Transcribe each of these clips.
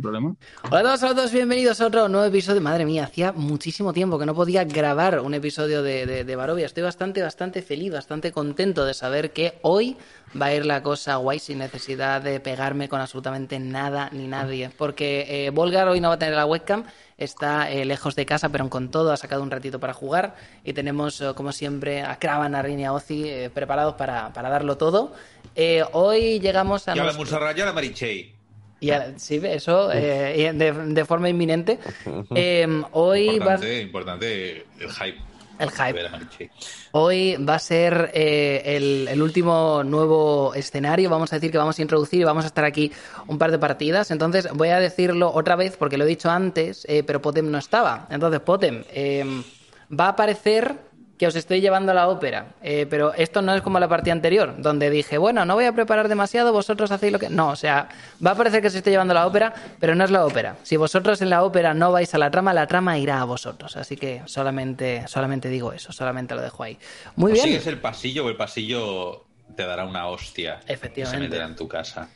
problema. Hola a todos, hola a todos, bienvenidos a otro nuevo episodio. Madre mía, hacía muchísimo tiempo que no podía grabar un episodio de, de, de Barovia. Estoy bastante, bastante feliz, bastante contento de saber que hoy va a ir la cosa guay sin necesidad de pegarme con absolutamente nada ni nadie. Porque eh, Volgar hoy no va a tener la webcam, está eh, lejos de casa, pero con todo ha sacado un ratito para jugar. Y tenemos, eh, como siempre, a Kravan, a Rin y a Ozzy eh, preparados para, para darlo todo. Eh, hoy llegamos a. Y a la nuestro- Montserrat y a la Marichey. Y a- sí, eso, eh, de, de forma inminente. Eh, hoy va, Importante, importante el hype. El hype. Hoy va a ser eh, el, el último nuevo escenario. Vamos a decir que vamos a introducir y vamos a estar aquí un par de partidas. Entonces voy a decirlo otra vez porque lo he dicho antes, eh, pero Potem no estaba. Entonces, Potem, eh, va a parecer que os estoy llevando a la ópera, eh, pero esto no es como la partida anterior, donde dije, bueno, no voy a preparar demasiado, vosotros hacéis lo que... No, o sea, va a parecer que os estoy llevando a la ópera, pero no es la ópera. Si vosotros en la ópera no vais a la trama, la trama irá a vosotros. Así que solamente, solamente digo eso, solamente lo dejo ahí. Muy O bien. sigues el pasillo o el pasillo te dará una hostia. Efectivamente. Se meterá en tu casa.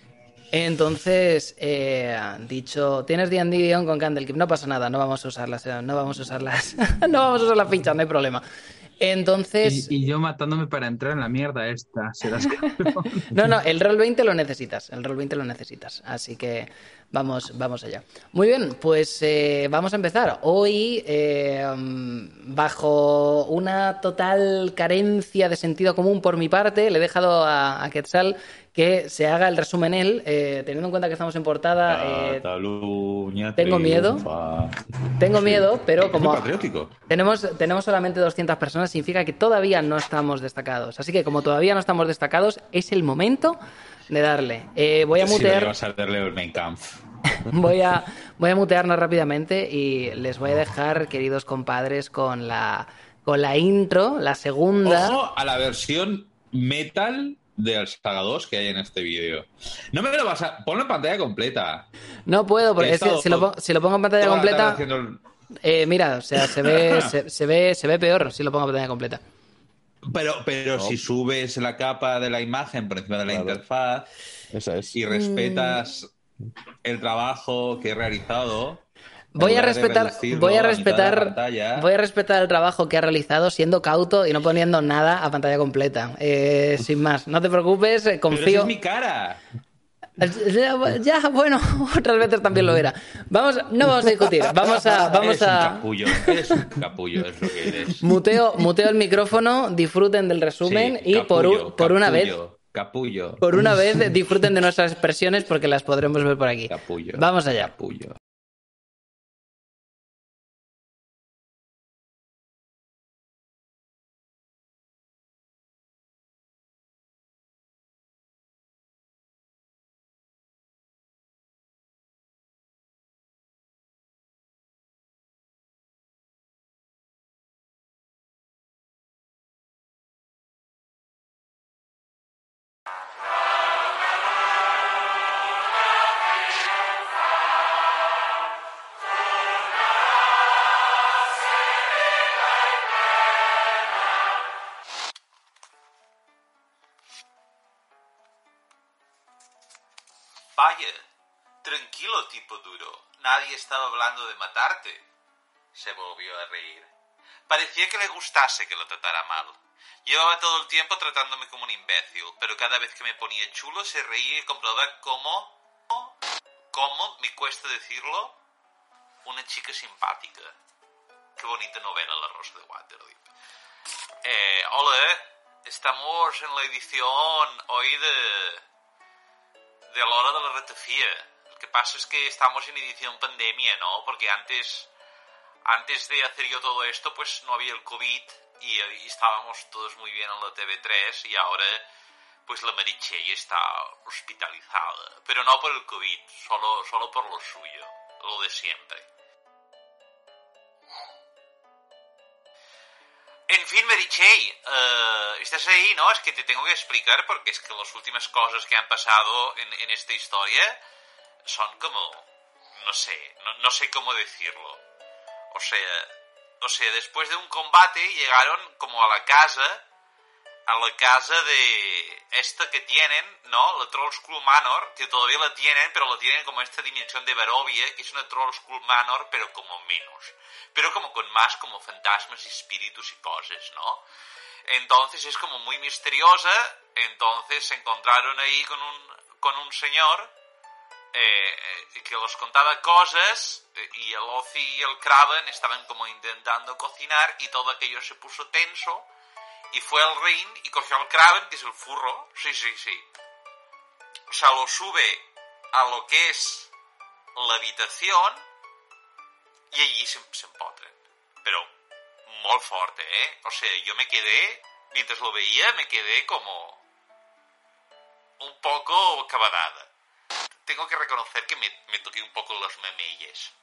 Entonces, eh, dicho, tienes D&D guion con Candlekeep, no pasa nada, no vamos a usarlas, eh, no vamos a usarlas, no vamos a usar las fichas, no hay problema. Entonces, Y, y yo matándome para entrar en la mierda esta. Serás no, no, el roll 20 lo necesitas, el roll 20 lo necesitas, así que vamos, vamos allá. Muy bien, pues eh, vamos a empezar. Hoy, eh, mm, bajo una total carencia de sentido común por mi parte, le he dejado a, a Quetzal que se haga el resumen él, eh, teniendo en cuenta que estamos en portada. eh, Cataluña tengo miedo. tengo miedo, pero como patriótico. tenemos, tenemos solamente 200 personas, significa que todavía no estamos destacados. Así que como todavía no estamos destacados, es el momento de darle. Eh, voy a mutear. a el. Voy a, voy a mutearnos rápidamente y les voy a dejar, queridos compadres, con la, con la intro, la segunda. Ojo a la versión metal del Saga 2 que hay en este vídeo. No me lo vas a... Ponlo en pantalla completa. No puedo, porque es que si lo, pongo, si lo pongo en pantalla completa, haciendo eh, mira, o sea, se ve, se, se ve, se ve peor si lo pongo en pantalla completa. Pero, pero si subes la capa de la imagen por encima de la Claro. interfaz Esa es. y respetas el trabajo que he realizado. Voy a respetar, voy a respetar, voy a respetar el trabajo que ha realizado siendo cauto y no poniendo nada a pantalla completa. Eh, sin más, no te preocupes, eh, Pero esa confío. es mi cara. Ya, bueno, otras veces también lo era. Vamos, no vamos a discutir, vamos a, vamos Eres un a capullo. Eres un capullo, es lo que eres. muteo, muteo el micrófono, disfruten del resumen Sí, y por, un- capullo, por una vez, Capullo. por una vez disfruten de nuestras expresiones porque las podremos ver por aquí. Capullo. Vamos allá. Capullo. Nadie estaba hablando de matarte. Se volvió a reír. Parecía que le gustase que lo tratara mal. Llevaba todo el tiempo tratándome como un imbécil, pero cada vez que me ponía chulo se reía y comprobaba cómo... ¿Cómo? ¿Me cuesta decirlo? Una chica simpática. Qué bonita novela La Rosa de Waterdeep. Eh, hola, estamos en la edición hoy de de la hora de la ratafía. Que pasa es que estamos en edición pandemia, ¿no? Porque antes, antes de hacer yo todo esto, pues no había el COVID y, y estábamos todos muy bien en la TV3 y ahora, pues la Marichey está hospitalizada. Pero no por el COVID, solo, solo por lo suyo, lo de siempre. En fin, Marichey, eh, estás ahí, ¿no? Es que te tengo que explicar porque es que las últimas cosas que han pasado en, en esta historia son como... No sé, no, no sé cómo decirlo. O sea, o sea, después de un combate llegaron como a la casa a la casa de esta que tienen, ¿no? La Troll School Manor, que todavía la tienen, pero la tienen como esta dimensión de Barovia, que es una Troll School Manor, pero como menos. Pero como con más como fantasmas y espíritus y cosas, ¿no? Entonces es como muy misteriosa, entonces se encontraron ahí con un, con un señor eh, eh, que los contaba cosas eh, y el Ozzy y el Kraven estaban como intentando cocinar y todo aquello se puso tenso y fue al ring y cogió al Kraven, que es el furro, sí, sí, sí. O sea, lo sube a lo que es la habitación y allí se, se empotren. Pero muy fuerte, ¿eh? O sea, yo me quedé, mientras lo veía, me quedé como un poco cabadada. Tengo que reconocer que me, toqué un poco los memelles.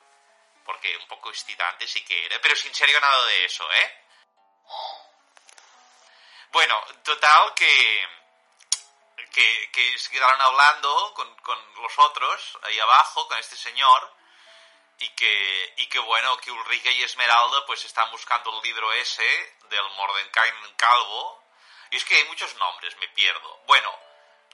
Porque un poco excitante sí que era. Pero sin serio nada de eso, ¿eh? Bueno, total que, que, se quedaron hablando con, con los otros ahí abajo, con este señor, y que, y que bueno, que Ulrike y Esmeralda pues están buscando el libro ese del Mordenkainen Calvo. Y es que hay muchos nombres, me pierdo. Bueno,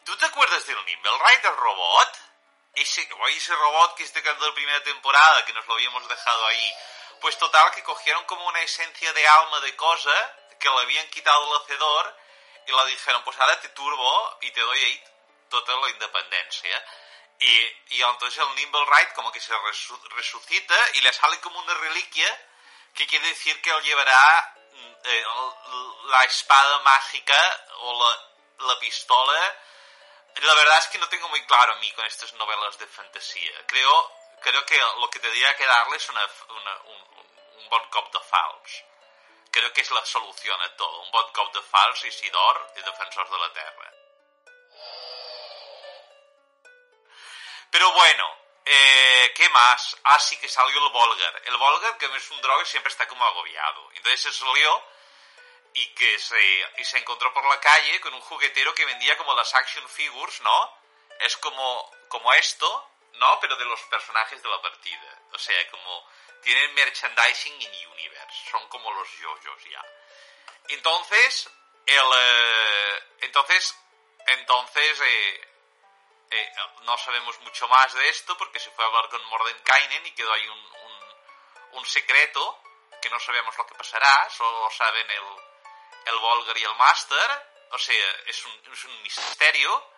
¿tú te acuerdas del Nimblewright, el robot? Ese, o ese robot que es de la primera temporada, que nos lo habíamos dejado ahí. Pues total, que cogieron como una esencia de alma de cosa, que le habían quitado el hacedor, y le dijeron, pues ahora te turbo y te doy ahí toda la independencia. Y, y entonces el Nimblewright como que se resu- resucita y le sale como una reliquia que quiere decir que él llevará mm, eh, la espada mágica o la, la pistola. La verdad es que no tengo muy claro a mí con estas novelas de fantasía. Creo, creo que lo que tendría que darle es una, una- un, un, bon cop de fals. Creo que es la solución a todo. Un bon cop de fals, Isidor y Defensors de la Terra. Pero bueno, eh, ¿qué más? Ah, sí que salió el Volgar. El Volgar, que es un droga, siempre está como agobiado. Entonces se salió y que se, y se encontró por la calle con un juguetero que vendía como las action figures, ¿no? Es como, como esto, ¿no? Pero de los personajes de la partida. O sea, como tienen merchandising in universe. Son como los yoyos ya. Entonces, el, eh, entonces, entonces, eh, eh, no sabemos mucho más de esto porque se fue a hablar con Mordenkainen y quedó ahí un, un, secreto que no sabemos lo que pasará, solo lo saben el, el Volgar y el Master, o sea, es un, es un misterio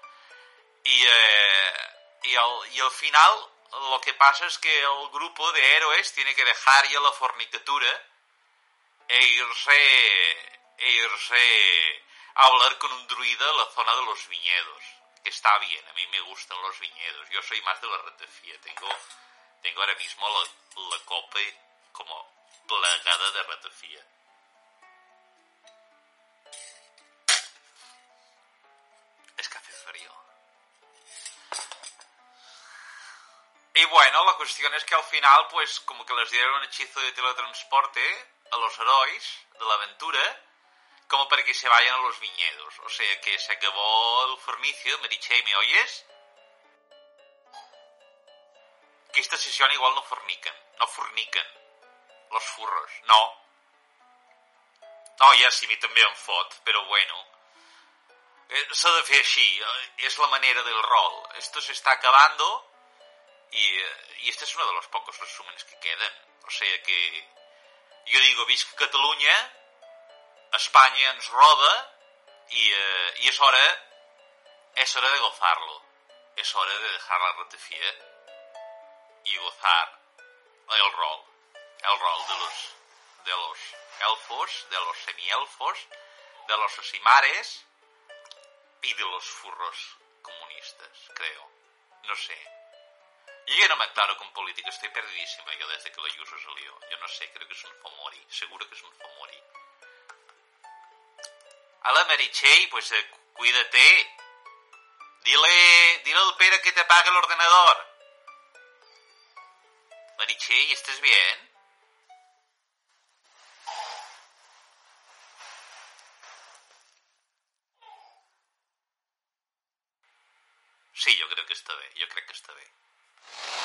y, eh, y, al, y al final lo que pasa es que el grupo de héroes tiene que dejar ya la fornicatura e irse, e irse a hablar con un druida en la zona de los viñedos que está bien, a mí me gustan los viñedos. Yo soy más de la ratafía. Tengo, tengo ahora mismo la, la copa como plagada de ratafía. Frío. Y bueno, la cuestión es que al final, pues, como que les dieron un hechizo de teletransporte a los héroes de la aventura, como para que se vayan a los viñedos. O sea que se acabó el fornicio. Merichey, ¿me oyes? Que esta sesión igual no forniquen. No forniquen. Los furros. No. No, ja sí, a em fot, però bueno. Eh, S'ha de fer així. eh, És la manera del rol. Esto se está acabando y, eh, y este es uno de los pocos resúmenes que quedan. O sea que... Jo digo, visc Catalunya, España ens roba y, eh, y es hora es hora de gozarlo es hora de dejar la ratafía y gozar el rol el rol de los de los elfos de los semielfos de los osimares y de los furros comunistas creo no sé yo ya no me aclaro con política estoy perdidísima yo desde que la Yuso salió yo no sé creo que es un fomori seguro que es un fomori a la Meritxell, pues eh, cuídate. Dile, dile al Pere que te apague el ordenador. Meritxell, ¿estás bien? Sí, jo crec que està bé, jo crec que està bé.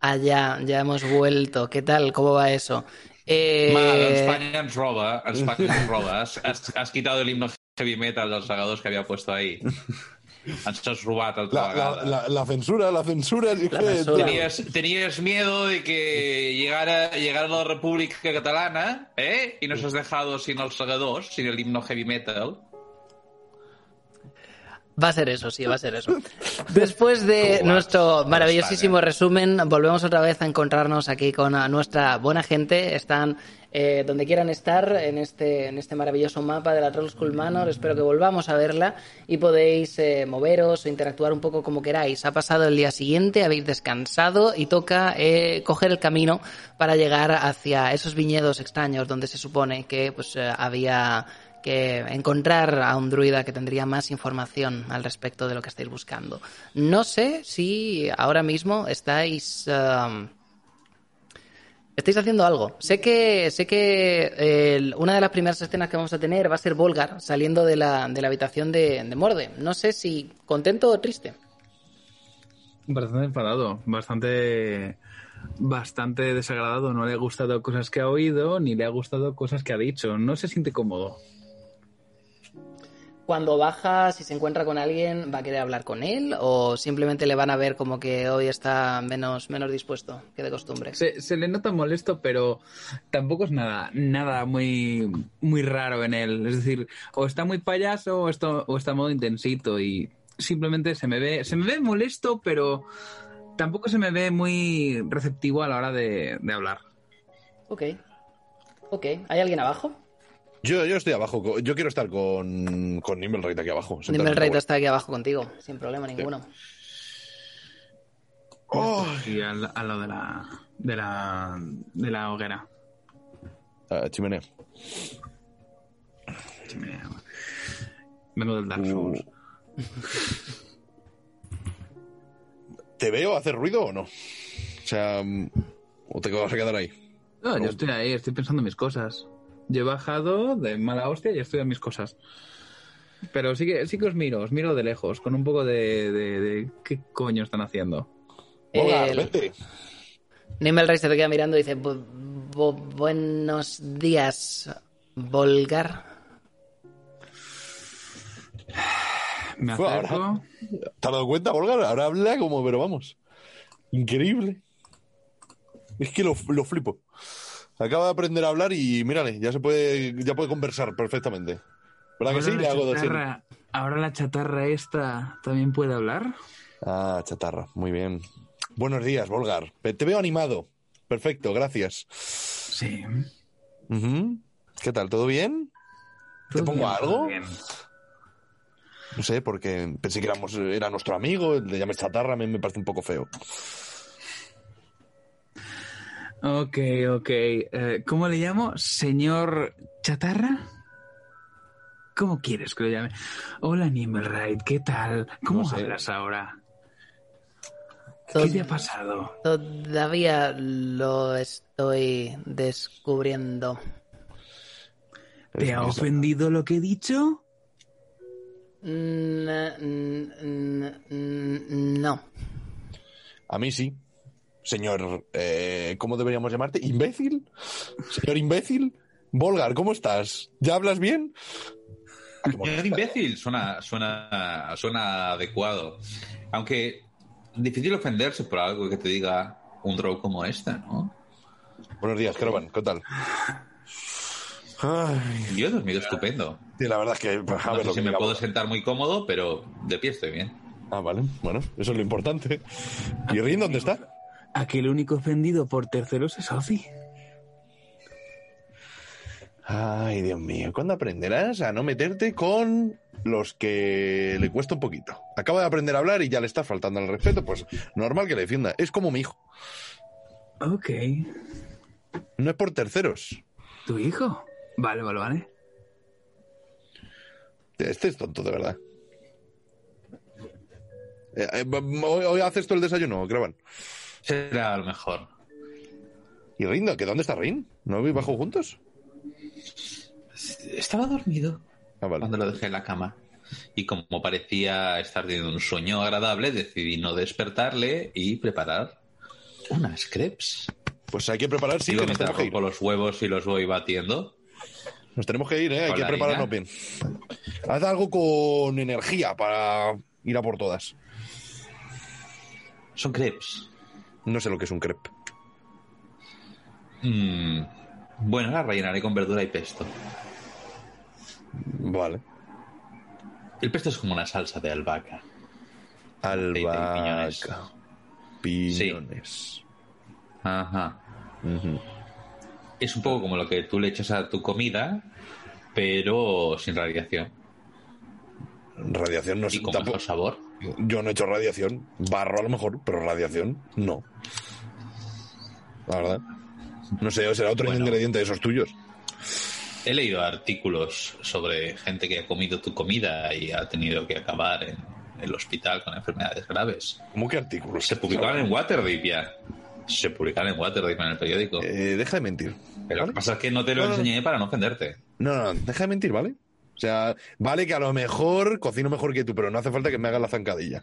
Allá, ya hemos vuelto. ¿Qué tal? ¿Cómo va eso? Eh, Mal, España ens roba, España ens roba. Has, has, quitado el himno heavy metal dels segadors que havia puesto ahí. Ens has robat altra La, vegada. la, la, la censura, la censura. La censura. Tenías, tenías miedo de que llegara, llegara la República Catalana, ¿eh? Y nos has dejado sin los segadors, sin el himno heavy metal. Va a ser eso, sí, va a ser eso. Después de ¿Cómo nuestro maravillosísimo resumen, volvemos otra vez a encontrarnos aquí con nuestra buena gente. Están eh, donde quieran estar en este, en este maravilloso mapa de la Troll School Manor. Espero que volvamos a verla y podéis eh, moveros o interactuar un poco como queráis. Ha pasado el día siguiente, habéis descansado y toca eh, coger el camino para llegar hacia esos viñedos extraños donde se supone que pues eh, había que encontrar a un druida que tendría más información al respecto de lo que estáis buscando. No sé si ahora mismo estáis um, estáis haciendo algo. Sé que sé que una de las primeras escenas que vamos a tener va a ser Volgar saliendo de la, de la habitación de, de Morde. No sé si contento o triste. Bastante enfadado, bastante bastante desagradado. No le ha gustado cosas que ha oído, ni le ha gustado cosas que ha dicho. No se siente cómodo. Cuando baja, si se encuentra con alguien, ¿va a querer hablar con él? ¿O simplemente le van a ver como que hoy está menos, menos dispuesto que de costumbre? Se, se le nota molesto, pero tampoco es nada, nada muy, muy raro en él. Es decir, o está muy payaso o está, o está modo intensito y simplemente se me ve, se me ve molesto, pero tampoco se me ve muy receptivo a la hora de, de hablar. Ok. Ok. ¿Hay alguien abajo? Yo, yo estoy abajo. Yo quiero estar con, con aquí abajo. la está aquí abajo contigo, sin problema ninguno. Oh, Y al, al lado de la, de la, de la hoguera. ah, chimenea. Chimenea. Vengo del Dark Souls. ¿Te veo hacer ruido o no? O sea, ¿o te vas a quedar ahí? No, yo estoy ahí, estoy pensando en mis cosas. Yo he bajado de mala hostia y estoy en mis cosas. Pero sí que, sí que os miro, os miro de lejos, con un poco de, de, de qué coño están haciendo. Hola, El- vete. Nimmelrey se te queda mirando y dice: "Bu- bu- Buenos días, Volgar. Me acerco. ahora. ¿Te has dado cuenta, Olga? Ahora habla como, pero vamos. Increíble. Es que lo, lo flipo. Acaba de aprender a hablar y mírale, ya se puede, ya puede conversar perfectamente. ¿Verdad que sí? Ahora Le la hago chatarra- Ahora la chatarra esta también puede hablar. Ah, chatarra, muy bien. Buenos días, Volgar. Te veo animado. Perfecto, gracias. Sí. ¿Qué tal? ¿Todo bien? ¿Te pongo bien, algo? bien. No sé, porque pensé que éramos, era nuestro amigo, le llames chatarra, me, me parece un poco feo. Ok, ok. Eh, ¿Cómo le llamo? ¿Señor Chatarra? ¿Cómo quieres que lo llame? Hola, Nimmelride, ¿qué tal? ¿Cómo No sé. hablas ahora? Tod- ¿Qué te ha pasado? Todavía lo estoy descubriendo. ¿Te ha ofendido lo que he dicho? Mm, mm, mm, mm, No. A mí sí. Señor, eh, ¿cómo deberíamos llamarte? ¿Imbécil? Señor imbécil. Volgar, ¿cómo estás? ¿Ya hablas bien? Señor imbécil, suena, suena, suena adecuado. Aunque difícil ofenderse por algo que te diga un draw como este, ¿no? Buenos días, Caravan, ¿qué tal? Ay, Yo he dormido estupendo. sí, la verdad es que... No sé si que me puedo sentar muy cómodo, pero de pie estoy bien. Ah, vale, bueno, eso es lo importante. ¿Y Rin dónde está? Aquí el único ofendido por terceros es Ozzy. Ay, Dios mío, ¿cuándo aprenderás a no meterte con los que le cuesta un poquito? Acaba de aprender a hablar y ya le está faltando el respeto, pues normal que le defienda. Es como mi hijo. Ok. No es por terceros. ¿Tu hijo? Vale, vale, vale. Este es tonto, de verdad. Eh, eh, ¿Hoy, hoy haces tú el desayuno, Cravan? Será lo mejor. ¿Y Rin? ¿Que dónde está Rin? ¿No habéis bajado juntos? Estaba dormido Ah, vale. cuando lo dejé en la cama. Y como parecía estar teniendo un sueño agradable, decidí no despertarle y preparar Unas crepes. Pues hay que preparar, sí, que nos tenemos que ir. los huevos y los voy batiendo. Nos tenemos que ir, ¿eh? Hay que prepararnos bien. Haz algo con energía para ir a por todas. Son crepes. No sé lo que es un crepe. Mm, Bueno, las rellenaré con verdura y pesto. Vale. El pesto es como una salsa de albahaca. Piñones. Albahaca. Piñones. Ajá. Es un poco como lo que tú le echas a tu comida, pero sin radiación. Radiación no sé. Y con tampoco- mejor sabor. Yo no he hecho radiación. Barro a lo mejor, pero radiación no. La verdad. No sé, será otro Bueno. ingrediente de esos tuyos. He leído artículos sobre gente que ha comido tu comida y ha tenido que acabar en el hospital con enfermedades graves. ¿Cómo que artículos? Se publicaban en Waterdeep ya. Se publicaban en Waterdeep en el periódico. Eh, deja de mentir. Pero lo que pasa es que no te lo No, no, no. enseñé para no ofenderte. No, no, deja de mentir, ¿vale? O sea, vale que a lo mejor cocino mejor que tú, pero no hace falta que me hagas la zancadilla.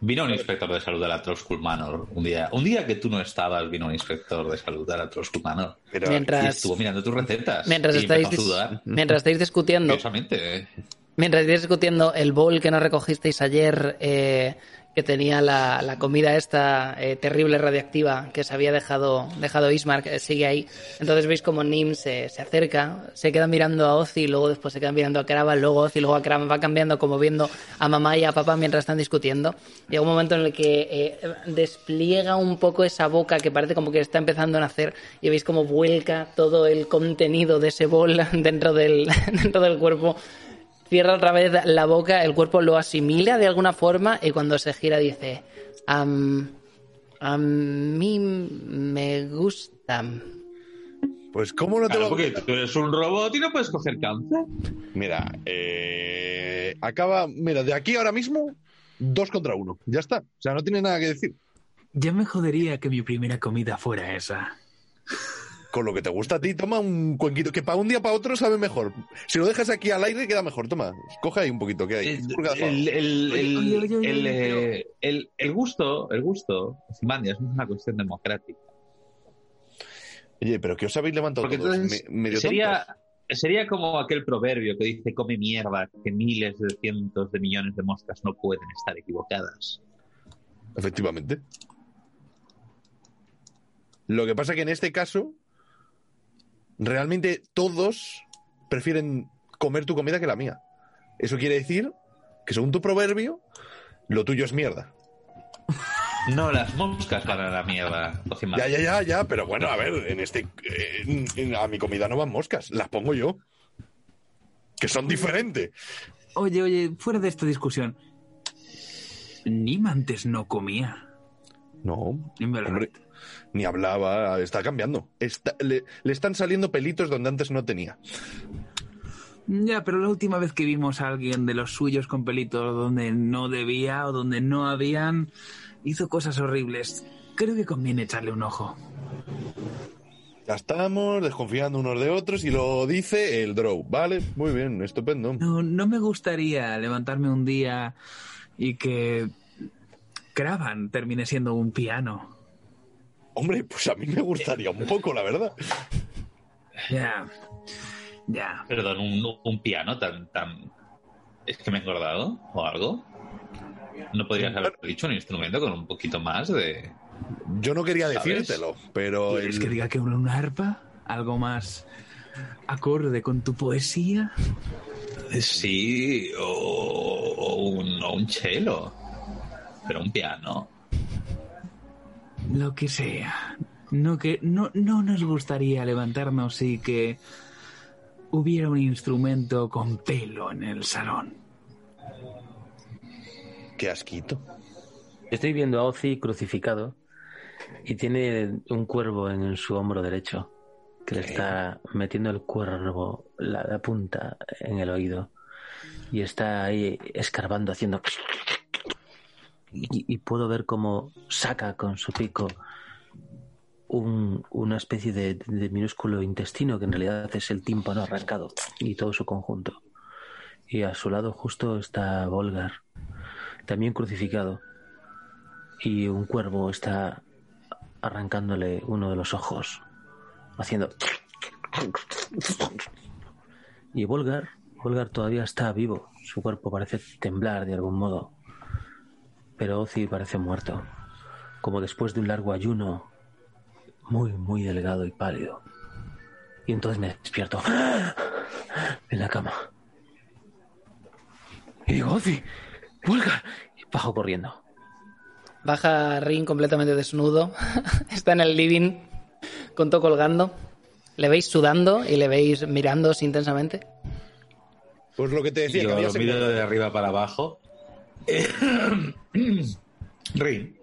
Vino un inspector de salud de la Trollskull Manor un día. Un día que tú no estabas, vino un inspector de salud de la Trollskull Manor. Pero Y Mientras, estuvo mirando tus recetas. mientras, y estáis, a sudar. mientras estáis discutiendo, Curiosamente, eh. mientras estáis discutiendo el bowl que no recogisteis ayer, eh, que tenía la, la comida esta eh, terrible radiactiva que se había dejado, dejado Ismark, eh, sigue ahí. Entonces veis como Nim se, se acerca, se queda mirando a Ozzy, luego después se queda mirando a Kravan, luego Ozzy, luego a Kravan, va cambiando como viendo a mamá y a papá mientras están discutiendo. Llega un momento en el que eh, despliega un poco esa boca que parece como que está empezando a nacer y veis como vuelca todo el contenido de ese bol dentro del, dentro del cuerpo cierra otra vez la boca, el cuerpo lo asimila de alguna forma y cuando se gira dice, "Am, a mí me gusta. Pues, ¿cómo no te Claro, va porque tú eres un robot y no puedes coger cáncer. Mira, eh, acaba. Mira, de aquí ahora mismo, dos contra uno. Ya está. O sea, no tiene nada que decir. Ya me jodería que mi primera comida fuera esa. Con lo que te gusta a ti, toma un cuenquito que para un día para otro sabe mejor. Si lo dejas aquí al aire, queda mejor. Toma, coge ahí un poquito, que hay. El, gusto, el gusto, Simandia, es una cuestión democrática. Oye, pero que os habéis levantado Porque todos entonces me- medio sería, tontos. sería como aquel proverbio que dice come mierda, que miles de cientos de millones de moscas no pueden estar equivocadas. Efectivamente. Lo que pasa que en este caso, realmente todos prefieren comer tu comida que la mía. Eso quiere decir que según tu proverbio, lo tuyo es mierda. No las moscas van a la mierda. Ya, ya, ya, ya, pero bueno, a ver, en este, en- en- a mi comida no van moscas, las pongo yo. Que son diferentes. Oye, oye, fuera de esta discusión. Nim antes no comía. No, hombre. Ni hablaba, está cambiando. Está- le, le están saliendo pelitos donde antes no tenía. Ya, pero la última vez que vimos a alguien de los suyos con pelitos donde no debía o donde no habían, hizo cosas horribles. Creo que conviene echarle un ojo. Ya estamos desconfiando unos de otros y lo dice el Drow. Vale, muy bien, estupendo. No, no me gustaría levantarme un día y que Cravan termine siendo un piano. Hombre, pues a mí me gustaría un poco, la verdad. Ya, ya. Perdón, un, un piano tan, tan... ¿Es que me he engordado o algo? ¿No podrías haber dicho un instrumento con un poquito más de...? Yo no quería ¿Sabes? decírtelo, pero ¿Quieres el- que diga que una, una arpa? ¿Algo más acorde con tu poesía? Sí, o, o un, o un cello. Pero un piano. Lo que sea. No, que, no, no nos gustaría levantarnos y que hubiera un instrumento con pelo en el salón. qué asquito. Estoy viendo a Ozzy crucificado y tiene un cuervo en su hombro derecho que le está metiendo el cuervo, la, la punta en el oído y está ahí escarbando haciendo y, puedo ver cómo saca con su pico un- una especie de, de minúsculo intestino que en realidad es el tímpano arrancado y todo su conjunto. Y a su lado justo está Volgar también crucificado. Y un cuervo está arrancándole uno de los ojos, haciendo... Y Volgar, Volgar todavía está vivo, su cuerpo parece temblar de algún modo, pero Ozzy parece muerto, como después de un largo ayuno, muy, muy delgado y pálido. Y entonces me despierto en la cama. Y digo, Ozzy, Volgar, y bajo corriendo. Baja Rin completamente desnudo. Está en el living con todo colgando. Le veis sudando y le veis mirándose intensamente. Pues lo que te decía, que Yo había lo miro de arriba para abajo. Rin,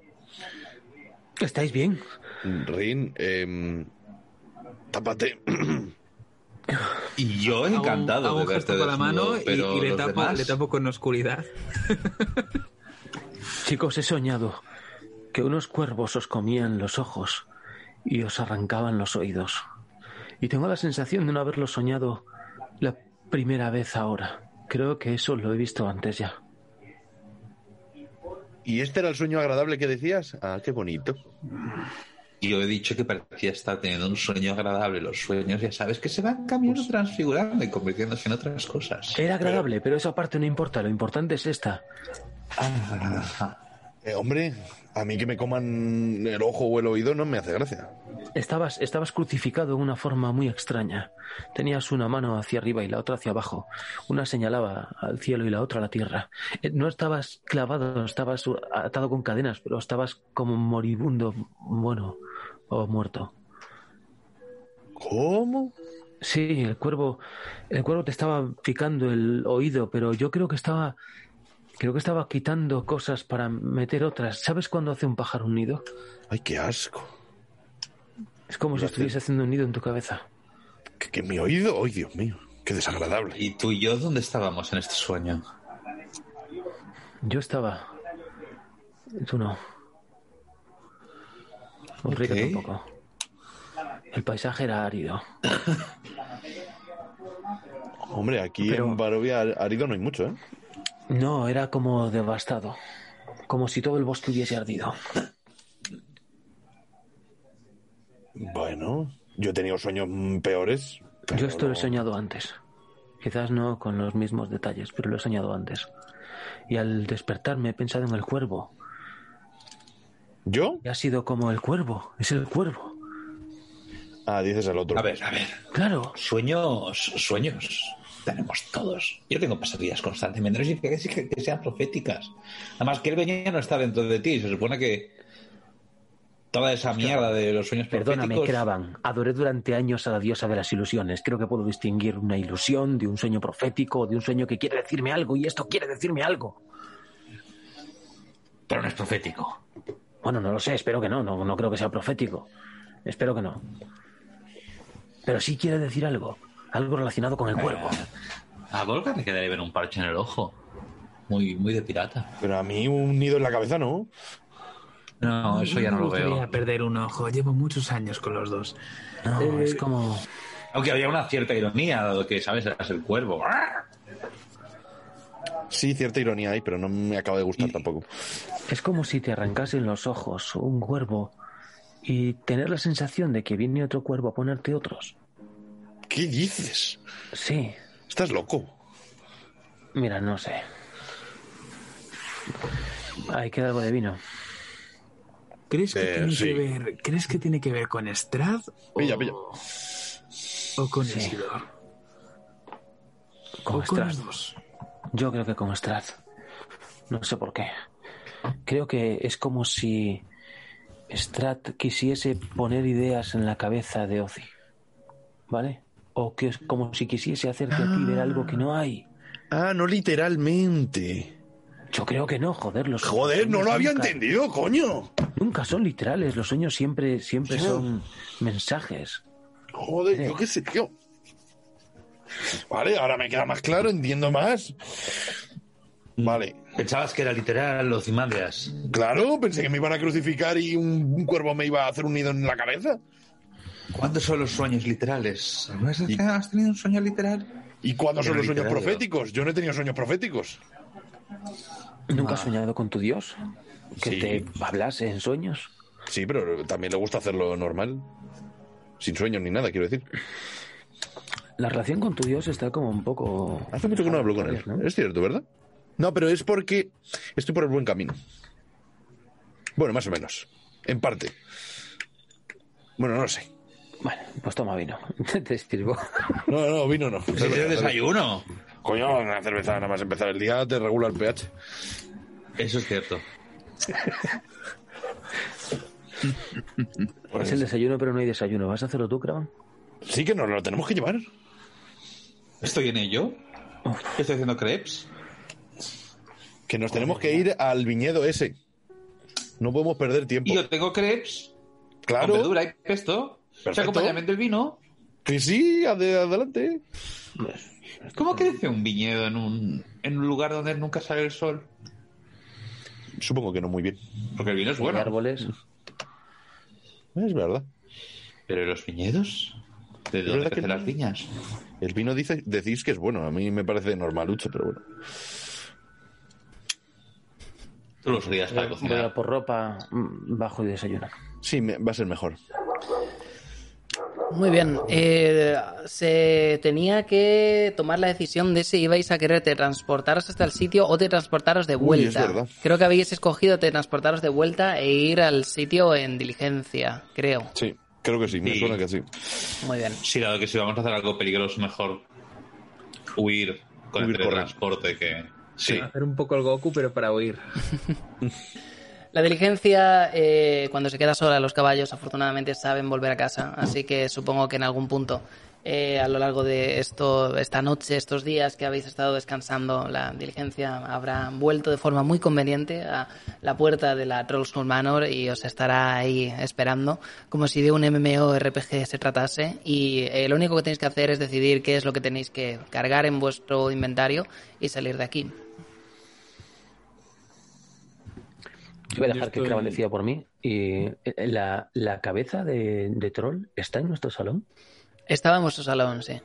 ¿Estáis bien? Rin, em, tápate. y yo encantado hago un de verte gesto con la mano y- le, tapo, demás- le tapo con oscuridad. Chicos, he soñado que unos cuervos os comían los ojos y os arrancaban los oídos. Y tengo la sensación de no haberlo soñado la primera vez ahora. Creo que eso lo he visto antes ya. ¿Y este era el sueño agradable que decías? Ah, qué bonito. Y yo he dicho que parecía estar teniendo un sueño agradable. Los sueños, ya sabes, que se van cambiando, transfigurando y convirtiéndose en otras cosas. Era agradable, pero esa parte no importa. Lo importante es esta. Ah, Eh, hombre, a mí que me coman el ojo o el oído no me hace gracia. Estabas, estabas crucificado de una forma muy extraña. Tenías una mano hacia arriba y la otra hacia abajo. Una señalaba al cielo y la otra a la tierra. Eh, No estabas clavado, estabas atado con cadenas, pero estabas como moribundo, bueno, o muerto. ¿Cómo? Sí, el cuervo, el cuervo te estaba picando el oído, pero yo creo que estaba, creo que estaba quitando cosas para meter otras. ¿Sabes cuándo hace un pájaro un nido? Ay, qué asco. Es como si estuviese haciendo un nido en tu cabeza. ¿Que, que mi oído? ¡Ay, Dios mío! ¡Qué desagradable! ¿Y tú y yo dónde estábamos en este sueño? Yo estaba. Tú no. Ulrika Ok. tampoco. El paisaje era árido. Hombre, aquí Pero- en Barovia árido no hay mucho, ¿eh? No, era como devastado. Como si todo el bosque hubiese ardido. Bueno, yo he tenido sueños mm, peores. Yo esto lo he soñado antes. Quizás no con los mismos detalles, pero lo he soñado antes. Y al despertarme he pensado en el cuervo. ¿Yo? Y ha sido como el cuervo. Es el cuervo. Ah, dices el otro. A ver, a ver. Claro. Sueños, sueños. Tenemos todos. Yo tengo pesadillas constantemente. No significa que, que sean proféticas. Además, que el venía no está dentro de ti. Se supone que toda esa mierda de los sueños Perdóname, proféticos... Kravan. Adoré durante años a la diosa de las ilusiones. Creo que puedo distinguir una ilusión de un sueño profético, de un sueño que quiere decirme algo, y esto quiere decirme algo. Pero no es profético. Bueno, no lo sé, espero que no, no, no creo que sea profético. Espero que no. Pero sí quiere decir algo. Algo relacionado con el cuervo. A Volga le quedaría ver un parche en el ojo. Muy, muy de pirata. Pero a mí un nido en la cabeza, ¿no? No, eso ya no me lo gustaría veo. perder un ojo. Llevo muchos años con los dos. No, Eh, es como. Aunque había una cierta ironía, dado que, ¿sabes? Eras el cuervo. Sí, cierta ironía hay, pero no me acaba de gustar Y- tampoco. Es como si te arrancasen los ojos un cuervo y tener la sensación de que viene otro cuervo a ponerte otros. ¿Qué dices? Sí, Estás loco. mira, no sé. Ahí queda algo de vino. ¿Crees que, Eh, tiene sí. que ver, ¿Crees que tiene que ver con Strad o, Pilla, pilla. o con Sí. Isidor? Con o con Strad. los dos. Yo creo que con Strad. No sé por qué. Creo que es como si Strad quisiese poner ideas en la cabeza de Ozzy. ¿Vale? O que es como si quisiese hacerte a ti ver algo que no hay. Ah, no literalmente. Yo creo que no, joder. Los Joder, no lo había nunca- entendido, coño. Nunca son literales. Los sueños siempre, siempre son mensajes. Joder, yo qué sé, tío. Vale, ahora me queda más claro, entiendo más. Vale, Pensabas que era literal, Ozymandias. claro, pensé que me iban a crucificar y un, un cuervo me iba a hacer un nido en la cabeza. ¿Cuántos son los sueños literales? ¿Alguna vez has tenido un sueño literal? ¿Y cuándo son los sueños literario. proféticos? Yo no he tenido sueños proféticos. ¿Nunca has soñado con tu Dios? ¿Que Sí. te hablase en sueños? Sí, pero también le gusta hacerlo normal. Sin sueños ni nada, quiero decir. La relación con tu Dios está como un poco... Hace mucho que no hablo con él. ¿no? Es cierto, ¿verdad? No, pero es porque estoy por el buen camino. Bueno, más o menos. En parte. Bueno, no lo sé. Bueno, pues toma vino. Te sirvo. No, no, vino no. Si tienes desayuno. Coño, una cerveza nada más empezar el día te regula el pH. Eso es cierto. Es el desayuno, pero no hay desayuno. ¿Vas a hacerlo tú, Cravan? Sí que nos lo tenemos que llevar. Estoy en ello. ¿Qué estoy haciendo crepes? Que nos tenemos que ir al viñedo ese. No podemos perder tiempo. Y yo tengo crepes con Claro. verdura y pesto. Perfecto. Acompañamiento del vino. Que sí, ade- adelante. ¿Cómo crece un viñedo en un, en un lugar donde nunca sale el sol? Supongo que no muy bien. Porque el vino es Hay bueno. árboles. Es verdad. Pero ¿y los viñedos? ¿De dónde crecen las viñas? El vino dice, decís que es bueno. A mí me parece normalucho, pero bueno. Tú lo usas para Voy a cocinar. por ropa, mm, bajo y desayuno. Sí, me- va a ser mejor. Muy bien. eh, se tenía que tomar la decisión de si ibais a querer transportaros hasta el sitio o de transportaros de Uy, vuelta. es. Creo que habéis escogido de transportaros de vuelta e ir al sitio en diligencia, creo. Sí, creo que sí. Me Sí. suena que sí. Muy bien. Sí, dado que si vamos a hacer algo peligroso, mejor huir con Huir el transporte que... Sí. Hacer un poco el Goku, pero para huir. La diligencia, eh, cuando se queda sola, los caballos afortunadamente saben volver a casa, así que supongo que en algún punto, eh, a lo largo de esto, esta noche, estos días que habéis estado descansando, la diligencia habrá vuelto de forma muy conveniente a la puerta de la Trollskull Manor y os estará ahí esperando, como si de un MMORPG se tratase. Y eh, lo único que tenéis que hacer es decidir qué es lo que tenéis que cargar en vuestro inventario y salir de aquí. Yo voy a dejar que Cravan decida por mí. Y eh, la, la cabeza de, de troll está en nuestro salón. Estaba en vuestro salón, sí.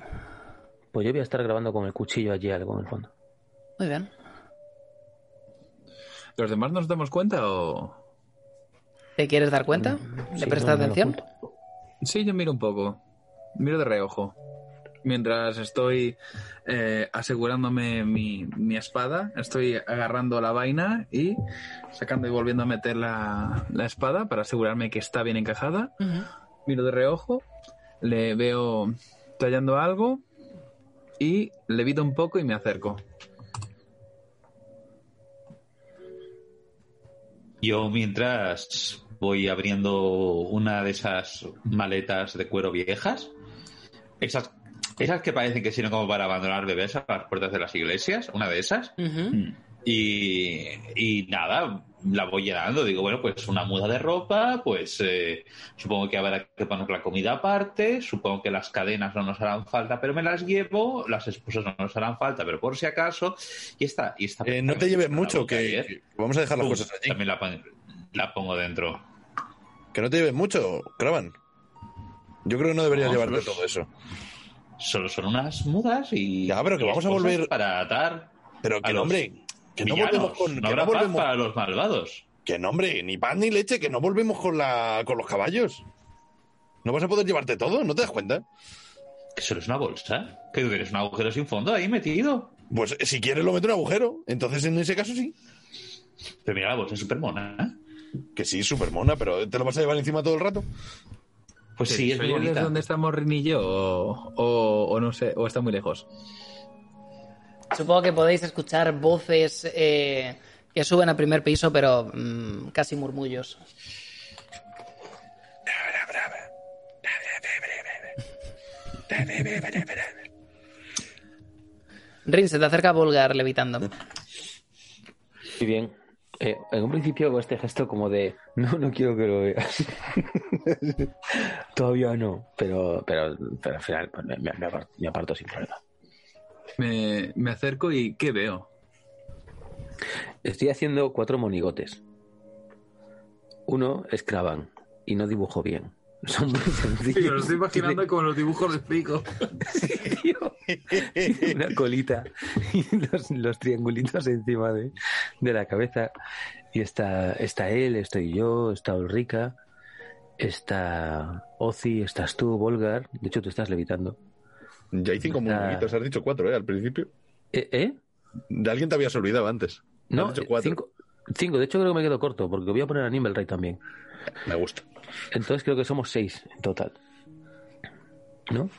Pues yo voy a estar grabando con el cuchillo allí algo en el fondo. Muy bien. ¿Los demás nos damos cuenta o...? ¿Te quieres dar cuenta? ¿Le Sí, prestas no, atención? Sí, yo miro un poco. Miro de reojo. Mientras estoy eh, asegurándome mi, mi espada, estoy agarrando la vaina y sacando y volviendo a meter la, la espada para asegurarme que está bien encajada. Miro de reojo, le veo tallando algo y levito un poco y me acerco. Yo mientras voy abriendo una de esas maletas de cuero viejas, esas, esas que parecen que sirven como para abandonar bebés a las puertas de las iglesias, una de esas, Ujú. y, y nada, la voy llenando. Digo, bueno, pues una muda de ropa, pues eh, supongo que habrá que poner la comida aparte, supongo que las cadenas no nos harán falta, pero me las llevo, las esposas no nos harán falta, pero por si acaso, y esta... Y esta Eh, no te lleves mucho, que, ayer. que vamos a dejar las Uf, cosas allí. También la, pon- la pongo dentro. Que no te lleves mucho, Cravan. Yo creo que no deberías No, llevarte todo eso. Solo son unas mudas y. Ya, pero que vamos a volver- Para atar. Pero que no, los hombre, que no volvemos con. No que no volvemos, para los malvados. que no, hombre, ni pan ni leche, que no volvemos con, la, con los caballos. No vas a poder llevarte todo, ¿no te das cuenta? Que solo es una bolsa. Que tú tienes un agujero sin fondo ahí metido. Pues eh, si quieres lo meto en un agujero. Entonces en ese caso sí. Pero mira, la bolsa es súper mona. ¿eh? Que sí, súper mona, pero ¿te lo vas a llevar encima todo el rato? Pues sí, es muy ¿Oyes bonita. dónde estamos Rin y yo? O, o- o no sé, o está muy lejos. Supongo que podéis escuchar voces eh, que suben al primer piso, pero mm, casi murmullos. Rin, se te acerca Volgar levitando. Muy bien. Eh, en un principio hago este gesto como de no, no quiero que lo veas. Todavía no, pero, pero, pero al final pues, me, me aparto, me aparto sin problema. Me, me acerco y ¿qué veo? Estoy haciendo cuatro monigotes. Uno es Cravan y no dibujo bien. Son muy sencillos. Tiene- como los dibujos de pico. tío. Tiene una colita y los, los triangulitos encima de, de la cabeza. Y está, está él, estoy yo, está Ulrica. Está Ozzy, estás tú, Volgar. De hecho, tú estás levitando. Ya hay cinco muñequitos, has dicho cuatro, ¿eh? Al principio. ¿Eh? ¿eh? De alguien te habías olvidado antes. No, has dicho cuatro. cinco. Cinco. De hecho, creo que me quedo corto porque voy a poner a Nimble Ray también. Me gusta. Entonces creo que somos seis en total. ¿No?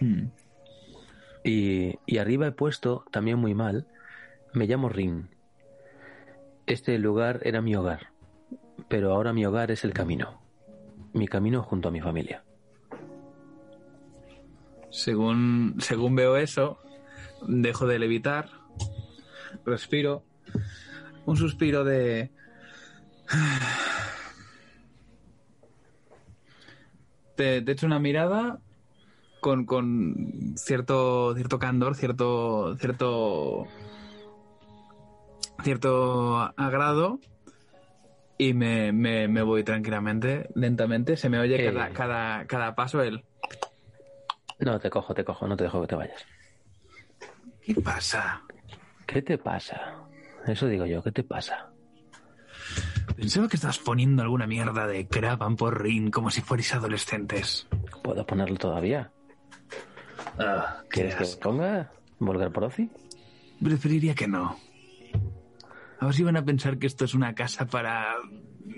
Hmm. Y, y arriba he puesto, también muy mal, me llamo Rin. Este lugar era mi hogar, pero ahora mi hogar es el camino. Mi camino junto a mi familia. Según, según veo eso, dejo de levitar, respiro, un suspiro de... Te, te echo una mirada con, con cierto, cierto candor, cierto, cierto, cierto agrado y me, me, me voy tranquilamente, lentamente. Se me oye Eh. cada, cada, cada paso el... No, te cojo, te cojo, no te dejo que te vayas. ¿Qué pasa? ¿Qué te pasa? Eso digo yo, ¿qué te pasa? Pensaba que estabas poniendo alguna mierda de Kraban por Rin como si fuerais adolescentes. ¿Puedo ponerlo todavía? Ah, ¿Quieres que ponga Volgar por Ozzy? Preferiría que no. A ver si van a pensar que esto es una casa para...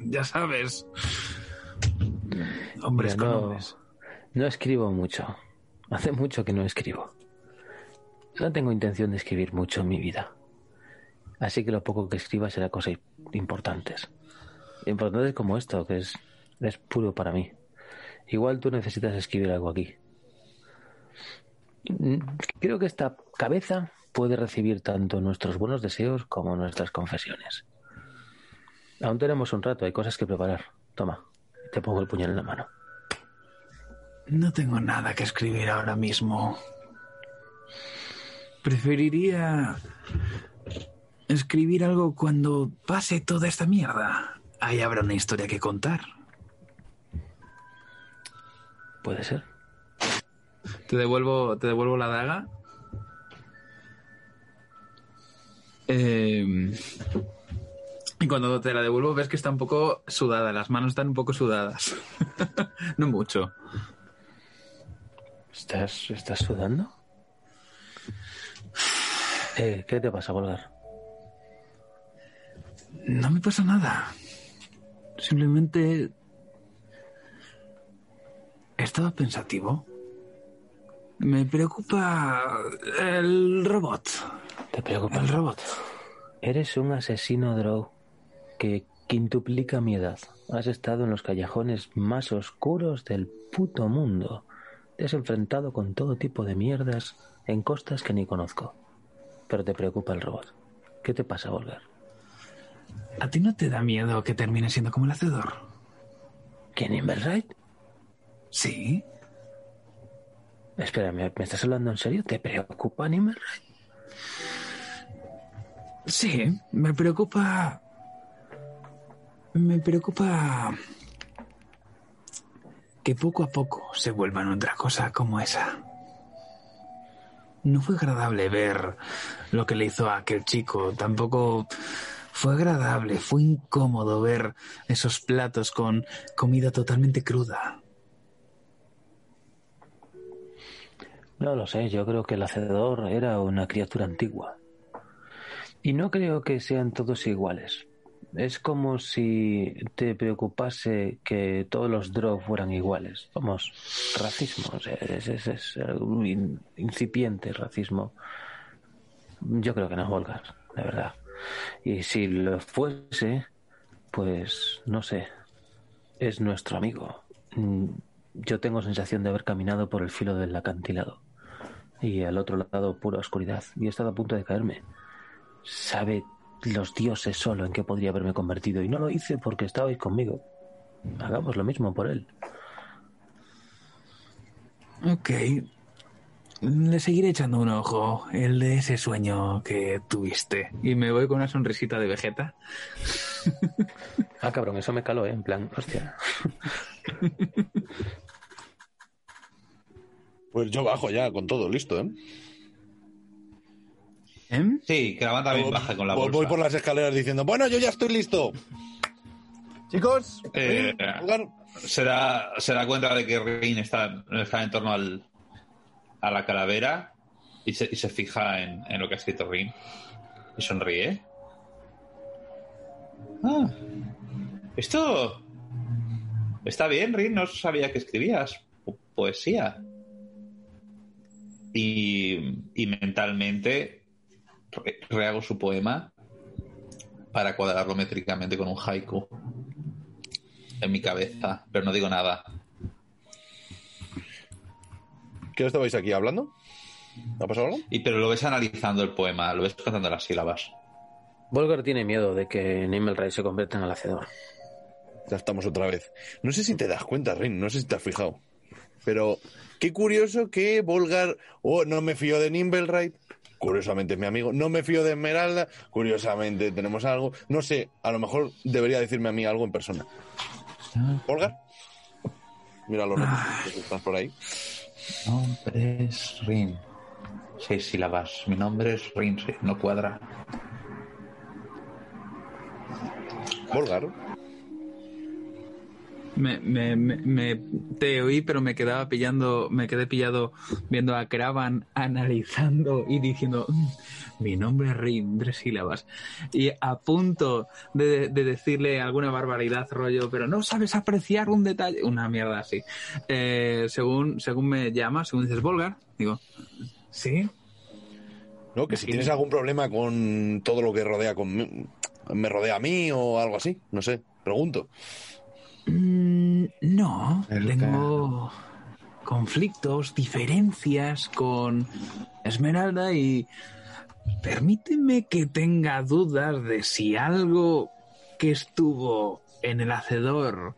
Ya sabes. Hombres Mira, con no, hombres. no escribo mucho. Hace mucho que no escribo. No tengo intención de escribir mucho en mi vida. Así que lo poco que escriba será cosas importantes. Importantes como esto, que es, es puro para mí. Igual tú necesitas escribir algo aquí. Mm, Creo que esta cabeza puede recibir tanto nuestros buenos deseos como nuestras confesiones. Aún tenemos un rato, hay cosas que preparar. Toma, te pongo el puñal en la mano. No tengo nada que escribir ahora mismo. Preferiría escribir algo cuando pase toda esta mierda. Ahí habrá una historia que contar. Puede ser. Te devuelvo, te devuelvo la daga. Eh, y cuando te la devuelvo ves que está un poco sudada, las manos están un poco sudadas. no mucho. ¿Estás, estás sudando? Eh, ¿Qué te pasa, Volgar? No me pasa nada. Simplemente estaba pensativo. Me preocupa el robot. ¿Te preocupa El robot. Eres un asesino drow que quintuplica mi edad. Has estado en los callejones más oscuros del puto mundo. Te has enfrentado con todo tipo de mierdas en costas que ni conozco. Pero te preocupa el robot. ¿Qué te pasa, Volgar? ¿A ti no te da miedo que termine siendo como el hacedor? ¿Quién Inverride? Sí. Espera, ¿me, estás hablando en serio? ¿Te preocupa Nimmerride? Sí, me preocupa. Me preocupa. que poco a poco se vuelvan otra cosa como esa. No fue agradable ver lo que le hizo a aquel chico. Tampoco fue agradable, fue incómodo ver esos platos con comida totalmente cruda. No lo sé, yo creo que el hacedor era una criatura antigua. Y no creo que sean todos iguales. Es como si te preocupase que todos los Drow fueran iguales. Vamos, racismo, es, es- es un in- incipiente racismo. Yo creo que no, Volgar, de verdad. Y si lo fuese, pues no sé, es nuestro amigo. Mm, Yo tengo sensación de haber caminado por el filo del acantilado y al otro lado pura oscuridad y he estado a punto de caerme. Sabe los dioses solo en qué podría haberme convertido y no lo hice porque estabais conmigo. Hagamos lo mismo por él. Ok. Le seguiré echando un ojo, el de ese sueño que tuviste. Y me voy con una sonrisita de Vegeta. Ah, cabrón, eso me caló, ¿eh? En plan, hostia. Pues yo bajo ya con todo listo, ¿eh? ¿Eh? Sí, que la banda también baja con la Voy- bolsa. Voy por las escaleras diciendo, bueno, yo ya estoy listo. Chicos, Eh, se da, se da cuenta de que Rin está, está en torno al, a la calavera y se, y se fija en, en lo que ha escrito Rin y sonríe. Ah, esto está bien, Rin. No sabía que escribías po- poesía. Y, y mentalmente re- rehago su poema para cuadrarlo métricamente con un haiku en mi cabeza, pero no digo nada. ¿Qué estabais aquí hablando? ¿Ha pasado algo? Y pero lo ves analizando el poema, lo ves contando las sílabas. Volgar tiene miedo de que Nimmelray se convierta en el hacedor. Ya estamos otra vez. No sé si te das cuenta, Rin, no sé si te has fijado. Pero qué curioso que Volgar. Oh, no me fío de Nimblewright. Curiosamente es mi amigo. No me fío de Esmeralda. Curiosamente tenemos algo. No sé, a lo mejor debería decirme a mí algo en persona. ¿Volgar? Mira los nombres que están por ahí. Nombre es Rin. Seis sílabas. Mi nombre es Rin, no cuadra. Volgar. Me, me, me, me- te oí, pero me quedaba pillando, me quedé pillado viendo a Kravan analizando y diciendo "Mm, mi nombre es Rin, tres sílabas. Y a punto de, de decirle alguna barbaridad, rollo, pero no sabes apreciar un detalle, una mierda así. Eh, según, según me llamas, según dices Volgar, digo, ¿sí? ¿No? Que si Sí. tienes algún problema con todo lo que rodea con me rodea a mí o algo así. No sé, pregunto. Mm, no, tengo. Conflictos, diferencias con Esmeralda y permíteme que tenga dudas de si algo que estuvo en el hacedor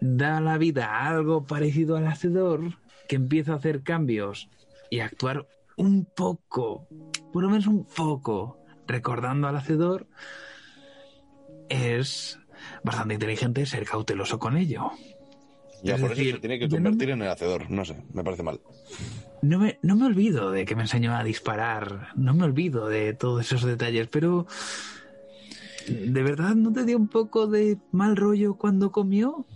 da la vida a algo parecido al hacedor, que empieza a hacer cambios y a actuar un poco, por lo menos un poco, recordando al hacedor, es bastante inteligente ser cauteloso con ello. Ya Es por decir, eso se tiene que yo no- convertir en el hacedor. No sé, me parece mal. No me, no me olvido de que me enseñó a disparar, no me olvido de todos esos detalles, pero ¿de verdad no te dio un poco de mal rollo cuando comió?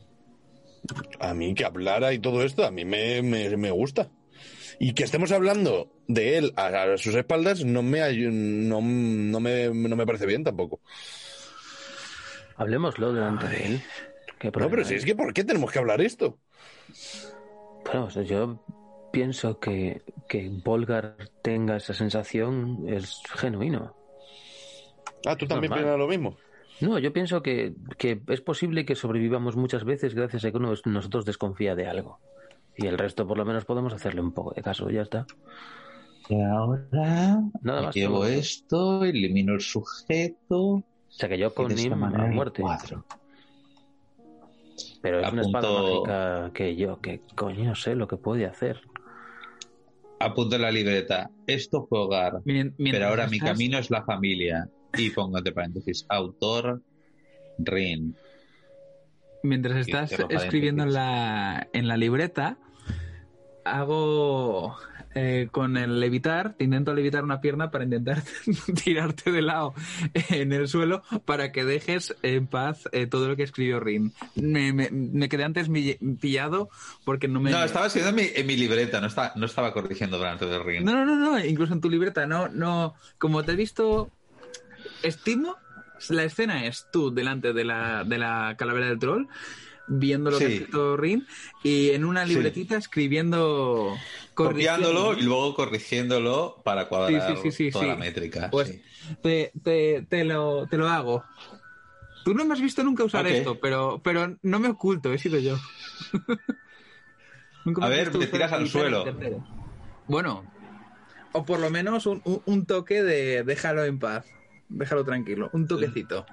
A mí que hablara y todo esto, a mí me, me, me gusta. Y que estemos hablando de él a, a sus espaldas no me, no, no, me, no me parece bien tampoco. Hablemoslo delante de él. ¿Qué No, pero si es que ¿por qué tenemos que hablar esto? Bueno, o sea, yo pienso que, que Volgar tenga esa sensación es genuino. Ah, tú también normal. piensas lo mismo. No, yo pienso que, que es posible que sobrevivamos muchas veces gracias a que uno de nosotros desconfía de algo. Y el resto por lo menos podemos hacerle un poco de caso, ya está. Y ahora Nada más, llevo todo. esto, elimino el sujeto. O sea que yo con Nim a manera el muerte. cuadro. Pero es una espada mágica que yo, que coño sé lo que puede hacer. Apunto en la libreta. Esto fue hogar. Mien- Pero ahora mi estás- camino es la familia. Y pongo entre paréntesis, autor Rin. Mientras estás escribiendo en la, en la libreta, hago eh, con el levitar, te intento levitar una pierna para intentar tirarte de lado en el suelo para que dejes en paz eh, todo lo que escribió Rin. Me, me- me quedé antes mi- pillado porque no me... No, estaba escribiendo en mi, en mi libreta, no, está, no estaba corrigiendo delante de Rin. No, no, no, no, incluso en tu libreta, no, no. Como te he visto, estimo, la escena es tú delante de la, de la calavera del troll, viendo lo que ha escrito Rin, y en una Sí. libretita escribiendo. Copiándolo y luego corrigiéndolo para cuadrar Sí, sí, sí, sí, toda sí. la métrica. Pues sí. te, te, te lo, te lo hago. Tú no me has visto nunca usar esto, pero, pero no me oculto, he sido yo. Nunca A ver, usar tiras al suelo. Bueno, o por lo menos un, un- un toque de déjalo en paz, déjalo tranquilo, un toquecito.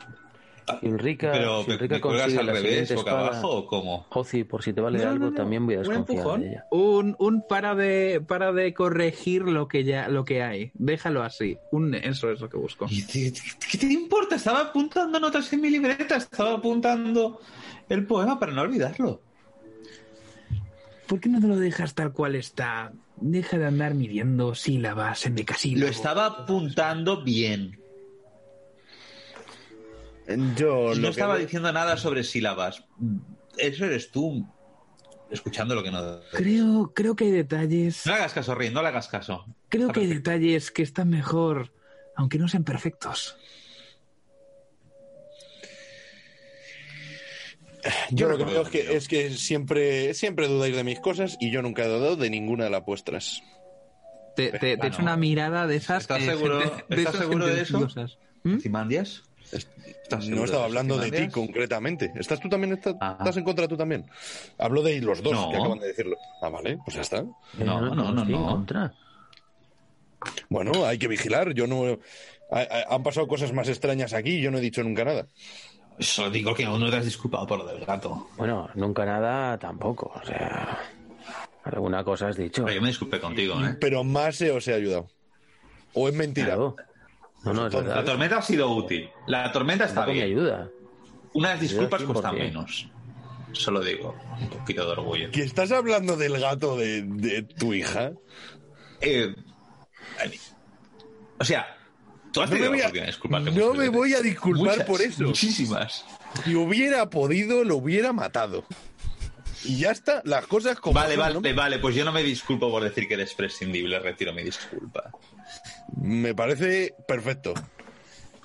Si Ulrika, Pero si ¿me, Ulrika me cuelgas consigue al la revés, siguiente boca espada, abajo o cómo? Joci, por si te vale No, no, algo, no, también voy a un desconfiar empujón, de ella. un, un para de para de corregir lo que ya lo que hay, déjalo así, un eso es lo que busco. ¿Y te- ¿Qué te importa? Estaba apuntando notas en mi libreta, estaba apuntando el poema para no olvidarlo. ¿Por qué no te lo dejas tal cual está? Deja de andar midiendo sílabas en decasílabos. Lo estaba apuntando bien. Yo no estaba diciendo nada sobre sílabas. eso eres tú escuchando lo que no. Creo, creo que hay detalles. No le hagas caso, Rin, no le hagas caso. Creo Está que hay detalles que están mejor, aunque no sean perfectos. Yo lo que veo es que, es que siempre, siempre dudáis de mis cosas y yo nunca he dudado de ninguna de las vuestras. Te, te, te Bueno. echo una mirada de esas. ¿Estás eh, seguro- gente- estás seguro de eso? ¿Mm? ¿Cimandias? ¿Estás seguro No estaba hablando de ti concretamente. ¿Estás tú también? ¿Estás, Ah. estás en contra tú también? Hablo de los dos No. que acaban de decirlo. Ah, vale, pues ya está. Eh, No, no, no, estoy en no. contra. Bueno, hay que vigilar. Yo no. ha- ha- han pasado cosas más extrañas aquí y yo no he dicho nunca nada. Solo digo que aún no te has disculpado por lo del gato. Bueno, nunca nada tampoco. O sea, alguna cosa has dicho. Pero yo me disculpé contigo, ¿eh? Pero más se os he ayudado. ¿O es mentira? Claro. No, no, La verdad. tormenta ha sido útil. La tormenta está bien. ayuda. Unas disculpas Ayuda cuesta 100%. menos. Solo digo, un poquito de orgullo. ¿Que estás hablando del gato de, de tu hija? Eh, o sea, tú has No me tenido voy a- disculparte. no me veces. voy a disculpar Muchas, por eso. Muchísimas. Si hubiera podido, lo hubiera matado. Y ya está, las cosas como Vale, vale, ¿no? vale, pues yo no me disculpo por decir que eres prescindible, retiro mi disculpa. Me parece perfecto.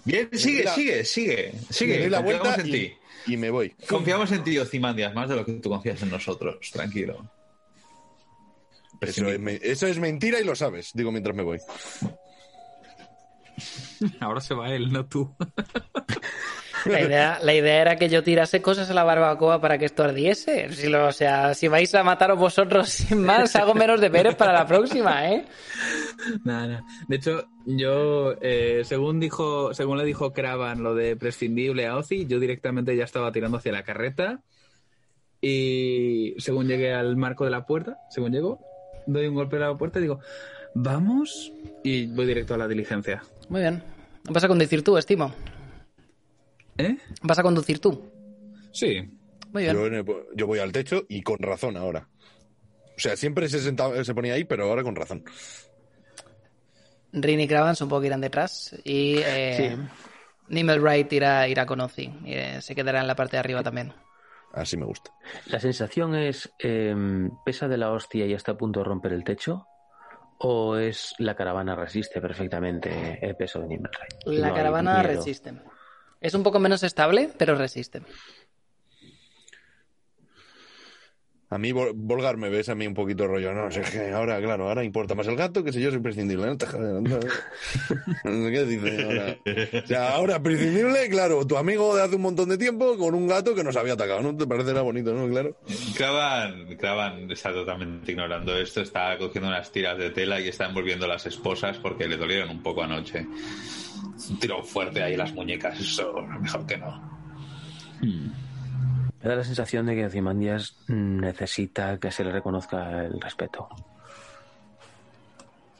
Bien, sigue, la- sigue, sigue, Me sigue. doy la Confiamos vuelta en y, ti. y me voy. Confiamos en ti, Ocimandias, más de lo que tú confías en nosotros. Tranquilo. Eso es, eso es mentira y lo sabes, digo mientras me voy. Ahora se va él, no tú. La idea, la idea era que yo tirase cosas a la barbacoa para que esto ardiese. Si lo- o sea, si vais a mataros vosotros sin más, hago menos deberes para la próxima, ¿eh? Nada, nada. De hecho, yo, eh, según dijo, según le dijo Cravan lo de prescindible a Ozzy, yo directamente ya estaba tirando hacia la carreta. Y según llegué al marco de la puerta, según llego, doy un golpe a la puerta y digo, vamos. Y voy directo a la diligencia. Muy bien. Vas a conducir tú, estimo. ¿Eh? Vas a conducir tú. Sí. Muy bien. Yo, yo voy al techo y con razón ahora. O sea, siempre se, sentaba, se ponía ahí, pero ahora con razón. Rin y Cravan supongo que irán detrás. Y eh, Nimble Wright irá, irá con Ozzy. Y, eh, se quedará en la parte de arriba también. Así me gusta. La sensación es, eh, ¿pesa de la hostia y está a punto de romper el techo? ¿O es la caravana resiste perfectamente el peso de Nimmerheim? La No hay caravana resiste. Es un poco menos estable, pero resiste. A mí, Vol- Volgar, me ves a mí un poquito rollo. No, sé, es que ahora, claro, ahora importa más el gato que si yo soy prescindible. No te jodas, no. No sé ¿Qué dices ahora? O sea, ahora prescindible, claro, tu amigo de hace un montón de tiempo con un gato que nos había atacado. ¿No te parecerá bonito, no? Claro. Cravan, Cravan está totalmente ignorando esto, está cogiendo unas tiras de tela y está envolviendo las esposas porque le dolieron un poco anoche. Un tiro fuerte ahí en las muñecas, eso mejor que no. Me da la sensación de que Ozymandias necesita que se le reconozca el respeto.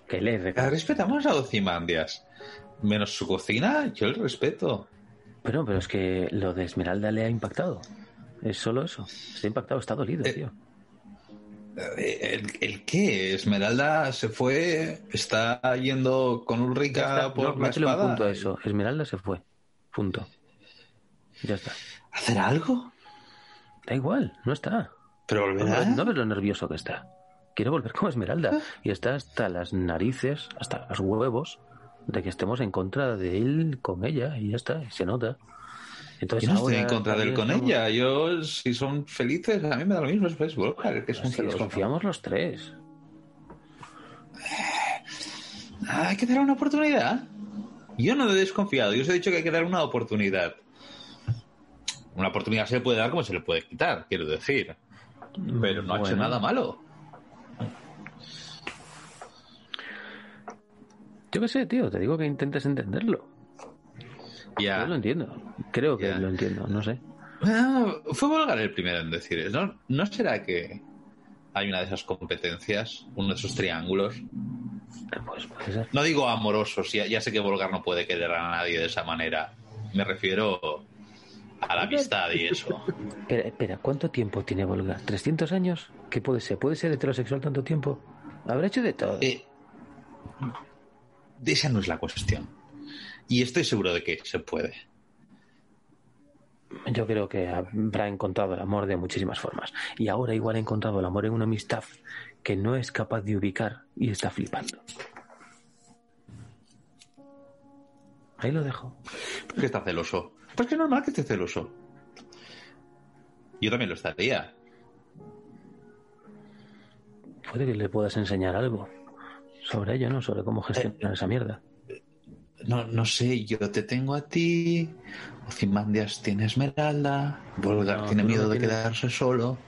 Que le reconozca. respetamos a Ocimandias. Menos su cocina, yo el respeto. Pero, pero es que lo de Esmeralda le ha impactado. Es solo eso. Está impactado, está dolido, Eh, tío. Eh, ¿El, el qué? Esmeralda se fue, está yendo con Ulrica por No, la métele un espada. punto a eso. Esmeralda se fue. Punto. Ya está. ¿Hacer algo? Da igual, no está. ¿Pero No, volverá? no ves lo nervioso que está. Quiere volver como Esmeralda. Y está hasta las narices, hasta los huevos, de que estemos en contra de él con ella. Y ya está, y se nota. Entonces, Yo no estoy en contra de él con ella. Yo, si son felices, a mí me da lo mismo. Es Facebook, que es un celoso. desconfiamos los tres. Ah, hay que dar una oportunidad. Yo no he desconfiado. Yo os he dicho que hay que dar una oportunidad. Una oportunidad se le puede dar como se le puede quitar, quiero decir. Pero no ha hecho nada malo. Yo qué sé, tío, te digo que intentes entenderlo. Ya. Yo lo entiendo. Creo que Ya. lo entiendo, no sé. Ah, fue Volgar el primero en decir eso. ¿No, ¿No será que hay una de esas competencias, uno de esos triángulos? Pues puede ser. No digo amorosos, ya, ya sé que Volgar no puede querer a nadie de esa manera. Me refiero a la amistad y eso. Espera, espera, ¿cuánto tiempo tiene Volga? ¿300 años? ¿Qué puede ser? ¿Puede ser heterosexual tanto tiempo? Habrá hecho de todo. Eh, esa no es la cuestión. Y estoy seguro de que se puede. Yo creo que habrá encontrado el amor de muchísimas formas. Y ahora igual ha encontrado el amor en una amistad que no es capaz de ubicar y está flipando. Ahí lo dejo. ¿Por qué está celoso? Pues que es normal que esté celoso. Yo también lo estaría. Puede que le puedas enseñar algo sobre ello, ¿no? Sobre cómo gestionar esa mierda. No, no sé, yo te tengo a ti. Ozymandias tiene Esmeralda. Volgar No, tiene no miedo de tienes. quedarse solo.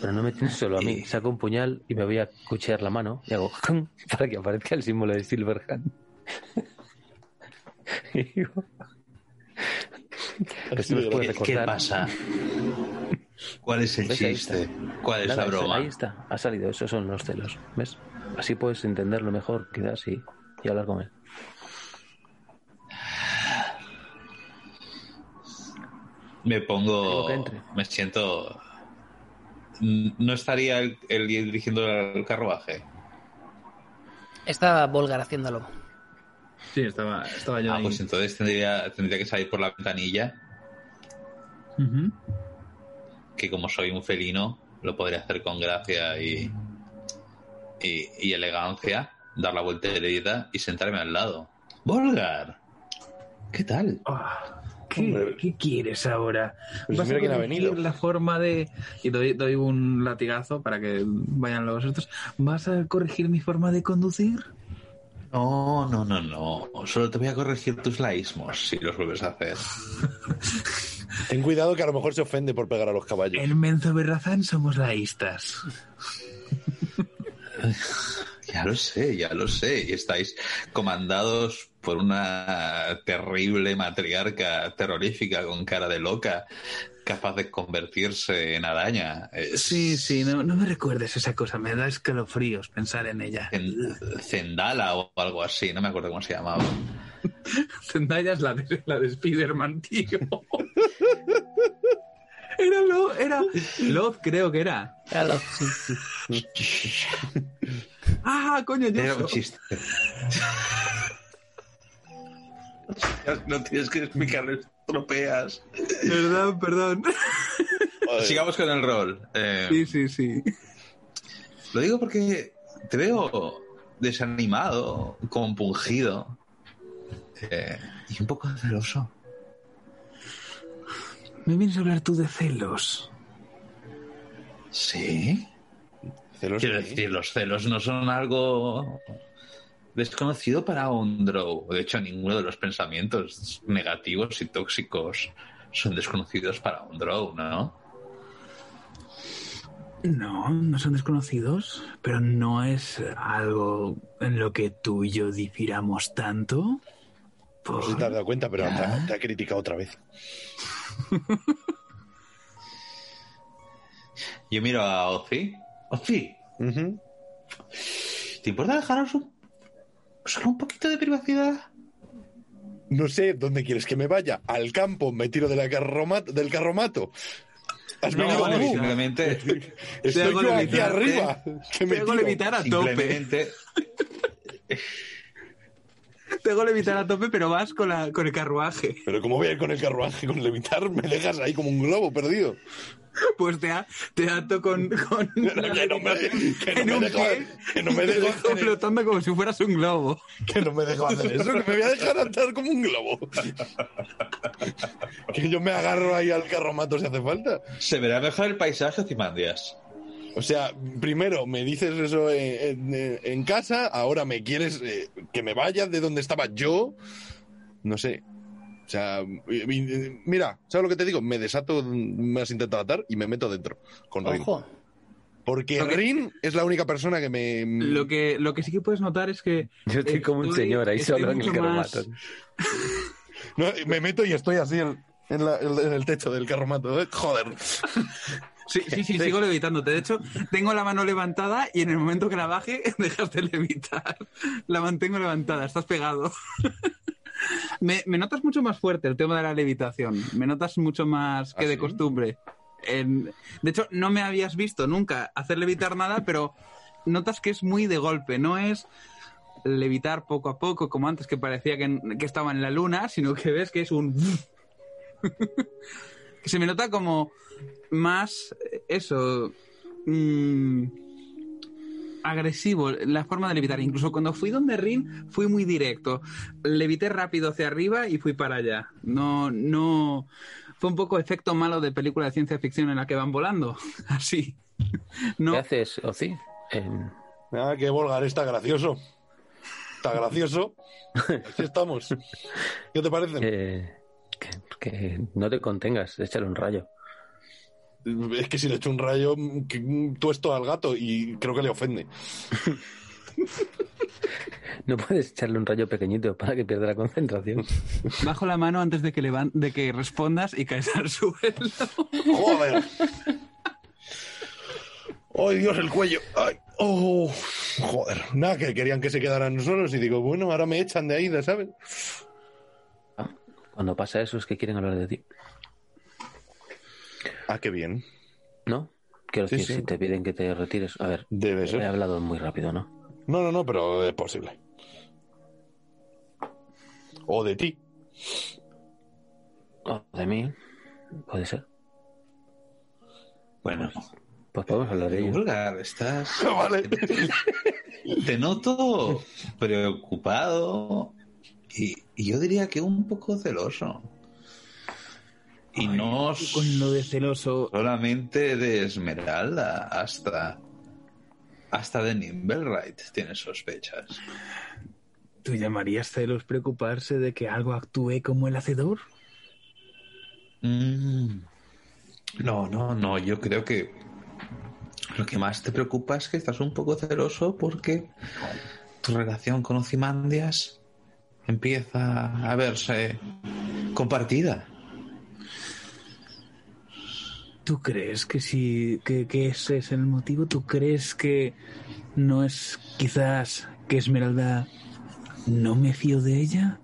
Pero no me tienes solo a mí. Saco un puñal y me voy a cuchear la mano y hago para que aparezca el símbolo de Silverhand. Y digo, nos ¿Qué, pasa? ¿Cuál es el chiste? ¿Cuál es Nada, la broma? Ahí está, ha salido, esos son los celos. ¿Ves? Así puedes entenderlo mejor, quizás, y, y hablar con él. Me pongo. Me siento. ¿No estaría él, él dirigiendo el carruaje? Está Volgar haciéndolo. Sí, estaba, estaba yo Ah, ahí. pues entonces tendría, tendría que salir por la ventanilla. Que como soy un felino, lo podría hacer con gracia y. y, y elegancia. Dar la vuelta y sentarme al lado. ¡Volgar! ¿Qué tal? Ah, ¿qué, quieres ahora? Pues ¿Vas mira a quién ha corregir venido. la forma de... Y doy, doy un latigazo para que vayan los estos. ¿Vas a corregir mi forma de conducir? No, no, no, no. Solo te voy a corregir tus laísmos si los vuelves a hacer. Ten cuidado que a lo mejor se ofende por pegar a los caballos. En Menzo Berrazán somos laístas. Ya lo sé, ya lo sé. Y estáis comandados por una terrible matriarca terrorífica con cara de loca, capaz de convertirse en araña. Es Sí, sí, no, no me recuerdes esa cosa. Me da escalofríos pensar en ella. Zen- Zendala o algo así, no me acuerdo cómo se llamaba. Zendaya es la de, la de Spider-Man, tío. Era lo, era Love, creo que era. Ya lo- sí. Ah, coño, yo Era un chiste. No tienes que explicarlo, estropeas. Perdón, perdón. Joder. Sigamos con el rol. Eh, Sí, sí, sí. Lo digo porque te veo desanimado, compungido eh, y un poco celoso. Me vienes a hablar tú de celos. ¿Sí? Celos Quiero de- decir, los celos no son algo desconocido para un drow. De hecho, ninguno de los pensamientos negativos y tóxicos son desconocidos para un drow, ¿no? No, no son desconocidos, pero no es algo en lo que tú y yo difiramos tanto. No sé si te has dado cuenta, pero te ha, te ha criticado otra vez. Yo miro a Ozzy. Ozzy. ¿te importa dejarnos un, solo un poquito de privacidad? No sé dónde quieres que me vaya. Al campo, me tiro de la carromato, del carromato. Has No, venido vale, simplemente, Estoy yo aquí levitar, arriba. Que me tiro. levitar a tope. simplemente Te hago levitar a tope, pero vas con, la, con el carruaje. Pero ¿cómo voy a ir con el carruaje, con levitar? Me dejas ahí como un globo perdido. Pues te, te ato con, con que no me, que no en me un dejo, que no me dejo dejo flotando como si fueras un globo. que no me dejo hacer eso, que me voy a dejar andar como un globo. que yo me agarro ahí al carromato si hace falta. se verá mejor el paisaje Ozymandias. O sea, primero me dices eso en, en- en casa, ahora me quieres eh, que me vaya de donde estaba yo. No sé. O sea, mira, ¿sabes lo que te digo? Me desato, me has intentado atar y me meto dentro con Rin. Ojo. Porque que- Rin es la única persona que me. Lo que, lo que sí que puedes notar es que. Yo estoy como un señor ahí solo en el más- carromato. No, me meto y estoy así en, en la- en el techo del carromato. ¿eh? Joder. Sí, sí, sí, sigo levitándote. De hecho, tengo la mano levantada y en el momento que la baje, dejas de levitar. La mantengo levantada, estás pegado. Me, me notas mucho más fuerte el tema de la levitación. Me notas mucho más que ¿Ah, de sí? costumbre. En- de hecho, no me habías visto nunca hacer levitar nada, pero notas que es muy de golpe. No es levitar poco a poco, como antes que parecía que, que estaba en la luna, sino que ves que es un... que se me nota como más eh, eso. mm, agresivo la forma de levitar. Incluso cuando fui donde Rin, fui muy directo. Levité rápido hacia arriba y fui para allá. No, no. Fue un poco efecto malo de película de ciencia ficción en la que van volando. Así. No. ¿Qué haces, Ozi? En- Ah, que Volgar está gracioso. Está gracioso. Así estamos. ¿Qué te parece? eh, que, no te contengas, échale un rayo. Es que si le echo un rayo tuesto al gato y creo que le ofende. No puedes echarle un rayo pequeñito para que pierda la concentración. Bajo la mano antes de que, levan- de que respondas y caes al suelo. ¡Joder! ¡Ay, Dios, el cuello! ¡Ay! ¡Oh! Joder, nada, que querían que se quedaran solos y digo, bueno, ahora me echan de ahí, ¿sabes? Cuando pasa eso es que quieren hablar de ti. Ah, qué bien. ¿No? Quiero Sí, decir, sí. si te piden que te retires. A ver, Debe he ser. hablado muy rápido, ¿no? No, no, no, pero es posible. O de ti. O de mí, puede ser. Bueno, Pues podemos hablar de ello. Vulgar, estás. Vale. Te noto preocupado y, y yo diría que un poco celoso. Y no Con lo de celoso. solamente de Esmeralda, hasta. Hasta de Nimblewright tienes sospechas. ¿Tú llamarías celos preocuparse de que algo actúe como el hacedor? Mm. No, no, no, yo creo que lo que más te preocupa es que estás un poco celoso porque tu relación con Ozymandias empieza a verse compartida. ¿Tú crees que si que, que ese es el motivo? ¿Tú crees que no es quizás que Esmeralda no me fío de ella?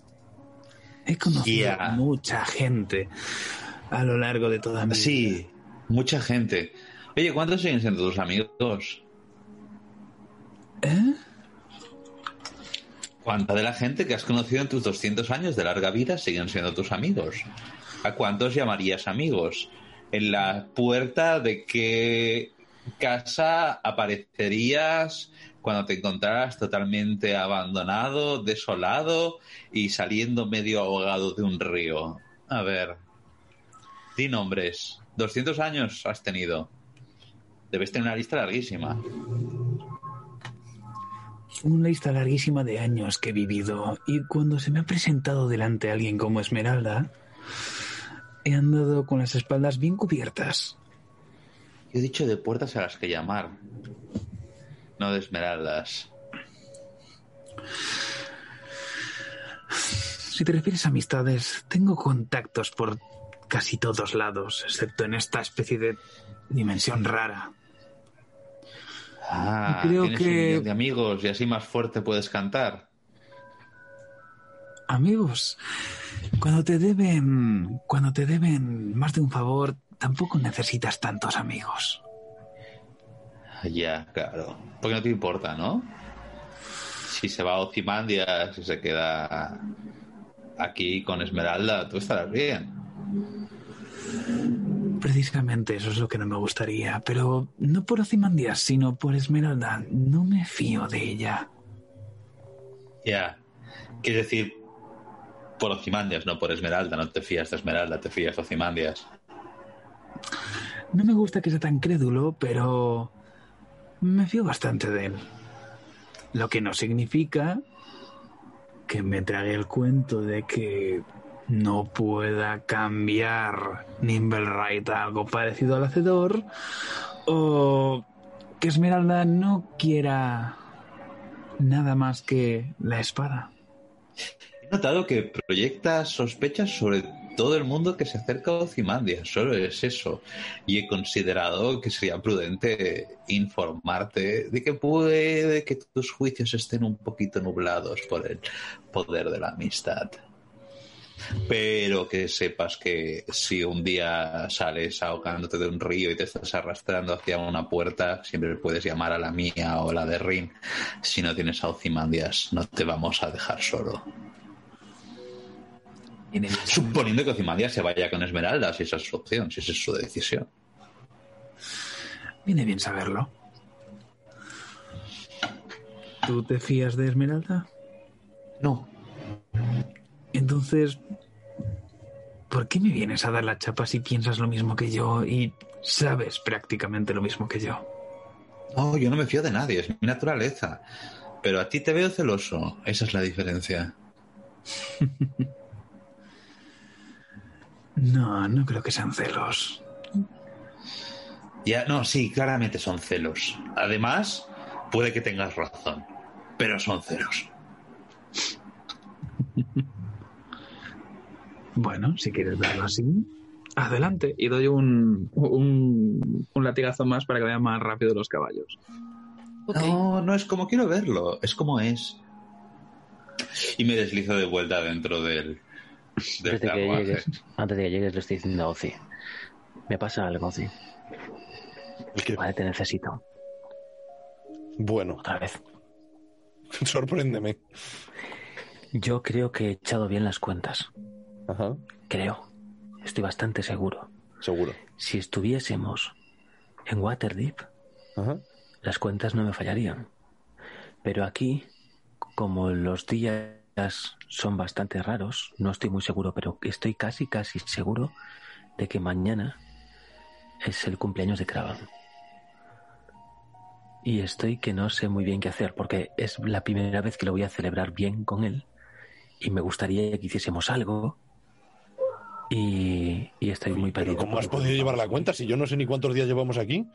He conocido mucha gente a lo largo de toda mi vida. Sí, mucha gente. Oye, ¿cuántos siguen siendo tus amigos? ¿Eh? ¿Cuánta de la gente que has conocido en tus 200 años de larga vida siguen siendo tus amigos? ¿A cuántos llamarías amigos? ¿En la puerta de qué casa aparecerías cuando te encontraras totalmente abandonado, desolado y saliendo medio ahogado de un río? A ver, di nombres. 200 años has tenido. Debes tener una lista larguísima. Una lista larguísima de años que he vivido y cuando se me ha presentado delante alguien como Esmeralda, he andado con las espaldas bien cubiertas. Yo he dicho de puertas a las que llamar, no de esmeraldas. Si te refieres a amistades, tengo contactos por casi todos lados, excepto en esta especie de dimensión rara. Ah, Creo tienes que- un millón de amigos y así más fuerte puedes cantar. Amigos, cuando te deben, cuando te deben más de un favor, tampoco necesitas tantos amigos. Ya, claro. Porque no te importa, ¿no? Si se va a Ozymandias, si se queda aquí con Esmeralda, tú estarás bien. Precisamente eso es lo que no me gustaría, pero no por Ozymandias, sino por Esmeralda. No me fío de ella. Ya. Quieres decir, por Ozymandias, no por Esmeralda. No te fías de Esmeralda, te fías de Ozymandias. No me gusta que sea tan crédulo, pero me fío bastante de él. Lo que no significa que me trague el cuento de que no pueda cambiar Nimblewright a algo parecido al hacedor o que Esmeralda no quiera nada más que la espada. He notado que proyectas sospechas sobre todo el mundo que se acerca a Ozymandias, solo es eso. Y he considerado que sería prudente informarte de que puede que tus juicios estén un poquito nublados por el poder de la amistad. Pero que sepas que si un día sales ahogándote de un río y te estás arrastrando hacia una puerta, siempre puedes llamar a la mía o la de Rin. Si no tienes a Ozymandias, no te vamos a dejar solo. Suponiendo que Ozymandias se vaya con Esmeralda, si esa es su opción, si esa es su decisión. viene bien saberlo. ¿Tú te fías de Esmeralda? No. Entonces, ¿por qué me vienes a dar la chapa si piensas lo mismo que yo y sabes prácticamente lo mismo que yo? No, yo no me fío de nadie, es mi naturaleza. Pero a ti te veo celoso, esa es la diferencia. No, no creo que sean celos. Ya, no, sí, claramente son celos. Además, puede que tengas razón, pero son celos. Bueno, si quieres verlo así, adelante. Y doy un, un, un latigazo más para que vayan más rápido los caballos. No, no es como quiero verlo, es como es. Y me deslizo de vuelta dentro del, del Antes de, que llegues, antes de que llegues, le estoy diciendo a Ozzy. Me pasa algo, Ozzy. ¿El qué? Vale, te necesito. Bueno, Otra vez. sorpréndeme. Yo creo que he echado bien las cuentas. Ajá, Creo. Estoy bastante seguro. seguro. Si estuviésemos en Waterdeep, Ajá. las cuentas no me fallarían. Pero aquí, como los días son bastante raros, no estoy muy seguro, pero estoy casi, casi seguro de que mañana es el cumpleaños de Kravan. Y estoy que no sé muy bien qué hacer, porque es la primera vez que lo voy a celebrar bien con él. Y me gustaría que hiciésemos algo. Y, y estoy muy Pero perdido. ¿cómo has podido llevar la cuenta si yo no sé ni cuántos días llevamos aquí?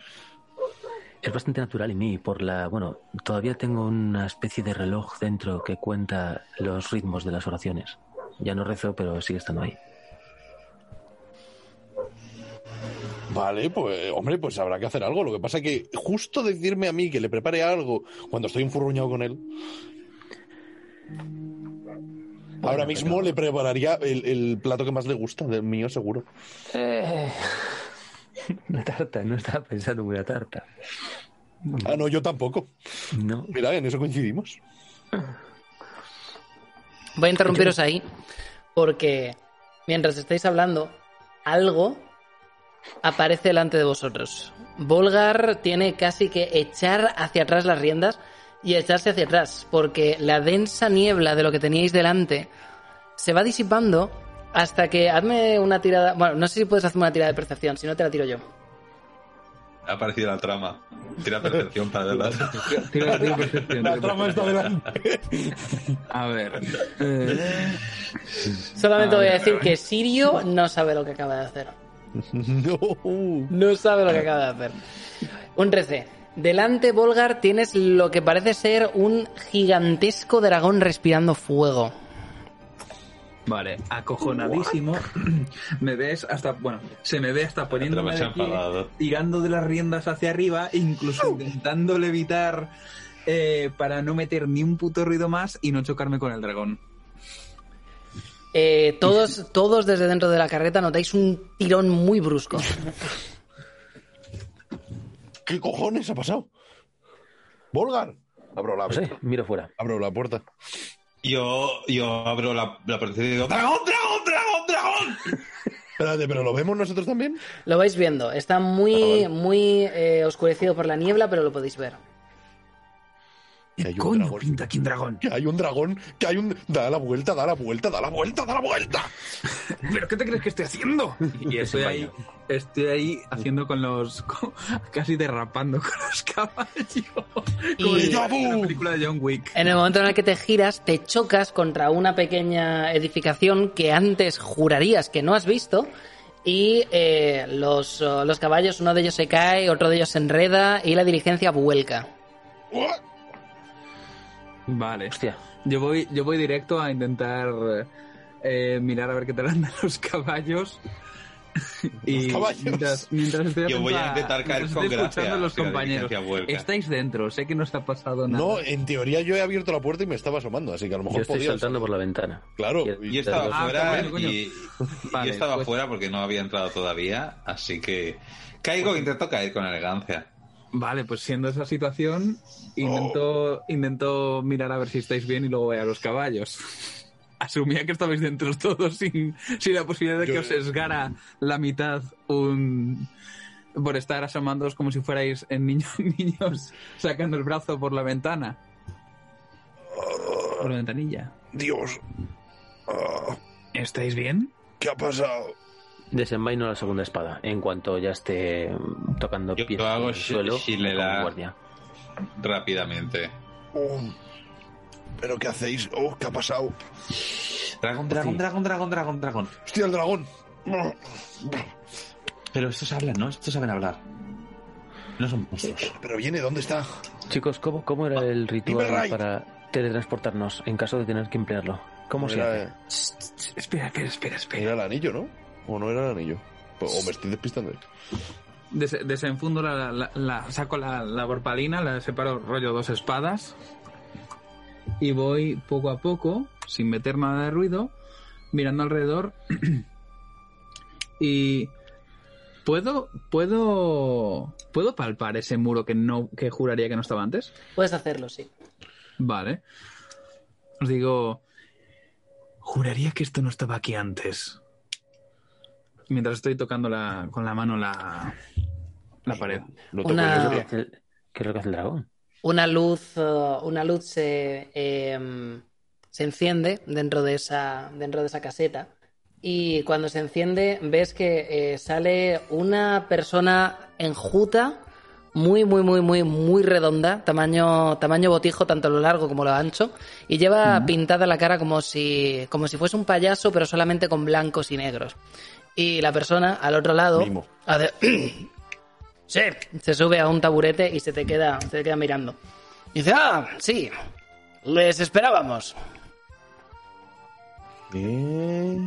Es bastante natural en mí por la, bueno, todavía tengo una especie de reloj dentro que cuenta los ritmos de las oraciones. Ya no rezo, pero sigue estando ahí. Vale, pues hombre, pues habrá que hacer algo. Lo que pasa es que justo decirme a mí que le prepare algo cuando estoy enfurruñado con él. Ahora mismo le prepararía el, el plato que más le gusta, del mío seguro. Una tarta, no estaba pensando en una tarta. Ah, no, yo tampoco. No. Mira, en eso coincidimos. Voy a interrumpiros ahí porque mientras estáis hablando, algo aparece delante de vosotros. Volgar tiene casi que echar hacia atrás las riendas y echarse hacia atrás porque la densa niebla de lo que teníais delante se va disipando hasta que hazme una tirada. Bueno, no sé si puedes hacer una tirada de percepción, si no te la tiro yo. Ha aparecido la trama. Tira percepción para adelante. Tira- tira percepción, La trama está delante. A ver. eh, Solamente A voy a ver, decir a ver. que Sirio no sabe lo que acaba de hacer. No. No sabe lo que acaba de hacer. Un 13. Delante, Volgar, tienes lo que parece ser un gigantesco dragón respirando fuego. Vale, acojonadísimo. Me ves hasta, bueno, se me ve hasta poniéndome de pie, tirando de las riendas hacia arriba, incluso intentando levitar eh, para no meter ni un puto ruido más y no chocarme con el dragón. Eh, todos, todos desde dentro de la carreta notáis un tirón muy brusco. ¿Qué cojones ha pasado? Volgar. Abro la, No sé, miro fuera. abro la puerta. Yo, yo abro la, la percepción y digo: ¡Dragón, dragón, dragón, dragón! Espérate, ¿pero lo vemos nosotros también? Lo vais viendo. Está muy, Ah, vale. muy eh, oscurecido por la niebla, pero lo podéis ver. Que ¿Qué hay un coño dragón. pinta aquí un dragón? Que hay un dragón, que hay un... Da la vuelta, da la vuelta, da la vuelta, da la vuelta. ¿Pero qué te crees que estoy haciendo? Y estoy ahí, estoy ahí haciendo con los... con- casi derrapando con los caballos. Como Y- una película de John Wick. En el momento en el que te giras, te chocas contra una pequeña edificación que antes jurarías que no has visto. Y eh, los, los caballos, uno de ellos se cae, otro de ellos se enreda y la diligencia vuelca. Vale. Hostia, Yo voy, yo voy directo a intentar eh, mirar a ver qué tal andan los caballos. y Los caballos. Mientras, mientras estoy Yo voy a intentar caer con estoy gracia escuchando a los compañeros. Estáis dentro, sé que no está pasado nada. No, en teoría yo he abierto la puerta y me estaba asomando, así que a lo mejor yo estoy podía saltando por la ventana. Claro. Yo estaba Ah, bueno, coño. y Vale, yo estaba pues- afuera porque no había entrado todavía, así que caigo, intento caer con elegancia. Vale, pues siendo esa situación, intento, intento mirar a ver si estáis bien y luego voy a los caballos. asumía que estabais dentro todos sin, sin la posibilidad de que Yo- os sesgara la mitad un por estar asomándoos como si fuerais en niños, niños sacando el brazo por la ventana. Por la ventanilla. Dios. Ah, ¿Estáis bien? ¿Qué ha pasado? Desenvaino la segunda espada. En cuanto ya esté tocando Yo pies hago en el shi- suelo, pongo la- guardia. Rápidamente. Oh, ¿Pero qué hacéis? Oh, ¿qué ha pasado? Dragón, dragón, Sí. dragón, dragón, dragón, dragón. ¡Hostia, el dragón! Pero estos hablan, ¿no? Estos saben hablar. No son monstruos. ¿Pero viene? ¿Dónde está? Chicos, ¿cómo, cómo era el ritual para teletransportarnos en caso de tener que emplearlo? ¿Cómo se hace? Espera, espera, espera, espera. era el anillo, ¿no? ¿O no era el anillo? O me estoy despistando. Des- desenfundo la, la- la- saco la, la borpalina, la separo rollo dos espadas y voy poco a poco, sin meter nada de ruido, mirando alrededor y puedo puedo puedo palpar ese muro que no que juraría que no estaba antes. Puedes hacerlo, sí. Vale. Os digo, juraría que esto no estaba aquí antes. Mientras estoy tocando la, con la mano la, la pared. Lo toco Una- ¿Qué es lo que hace el- qué es lo que hace el dragón? Una luz, eh, una luz se, eh, se enciende dentro de esa, dentro de esa caseta. Y cuando se enciende, ves que eh, sale una persona enjuta, muy, muy, muy, muy, muy redonda, tamaño, tamaño botijo, tanto a lo largo como a lo ancho, y lleva pintada la cara como si, como si fuese un payaso, pero solamente con blancos y negros. Y la persona al otro lado Mimo. hace- Sí, se sube a un taburete y se te queda, se te queda mirando. Y dice, ah, sí, les esperábamos. ¿Qué?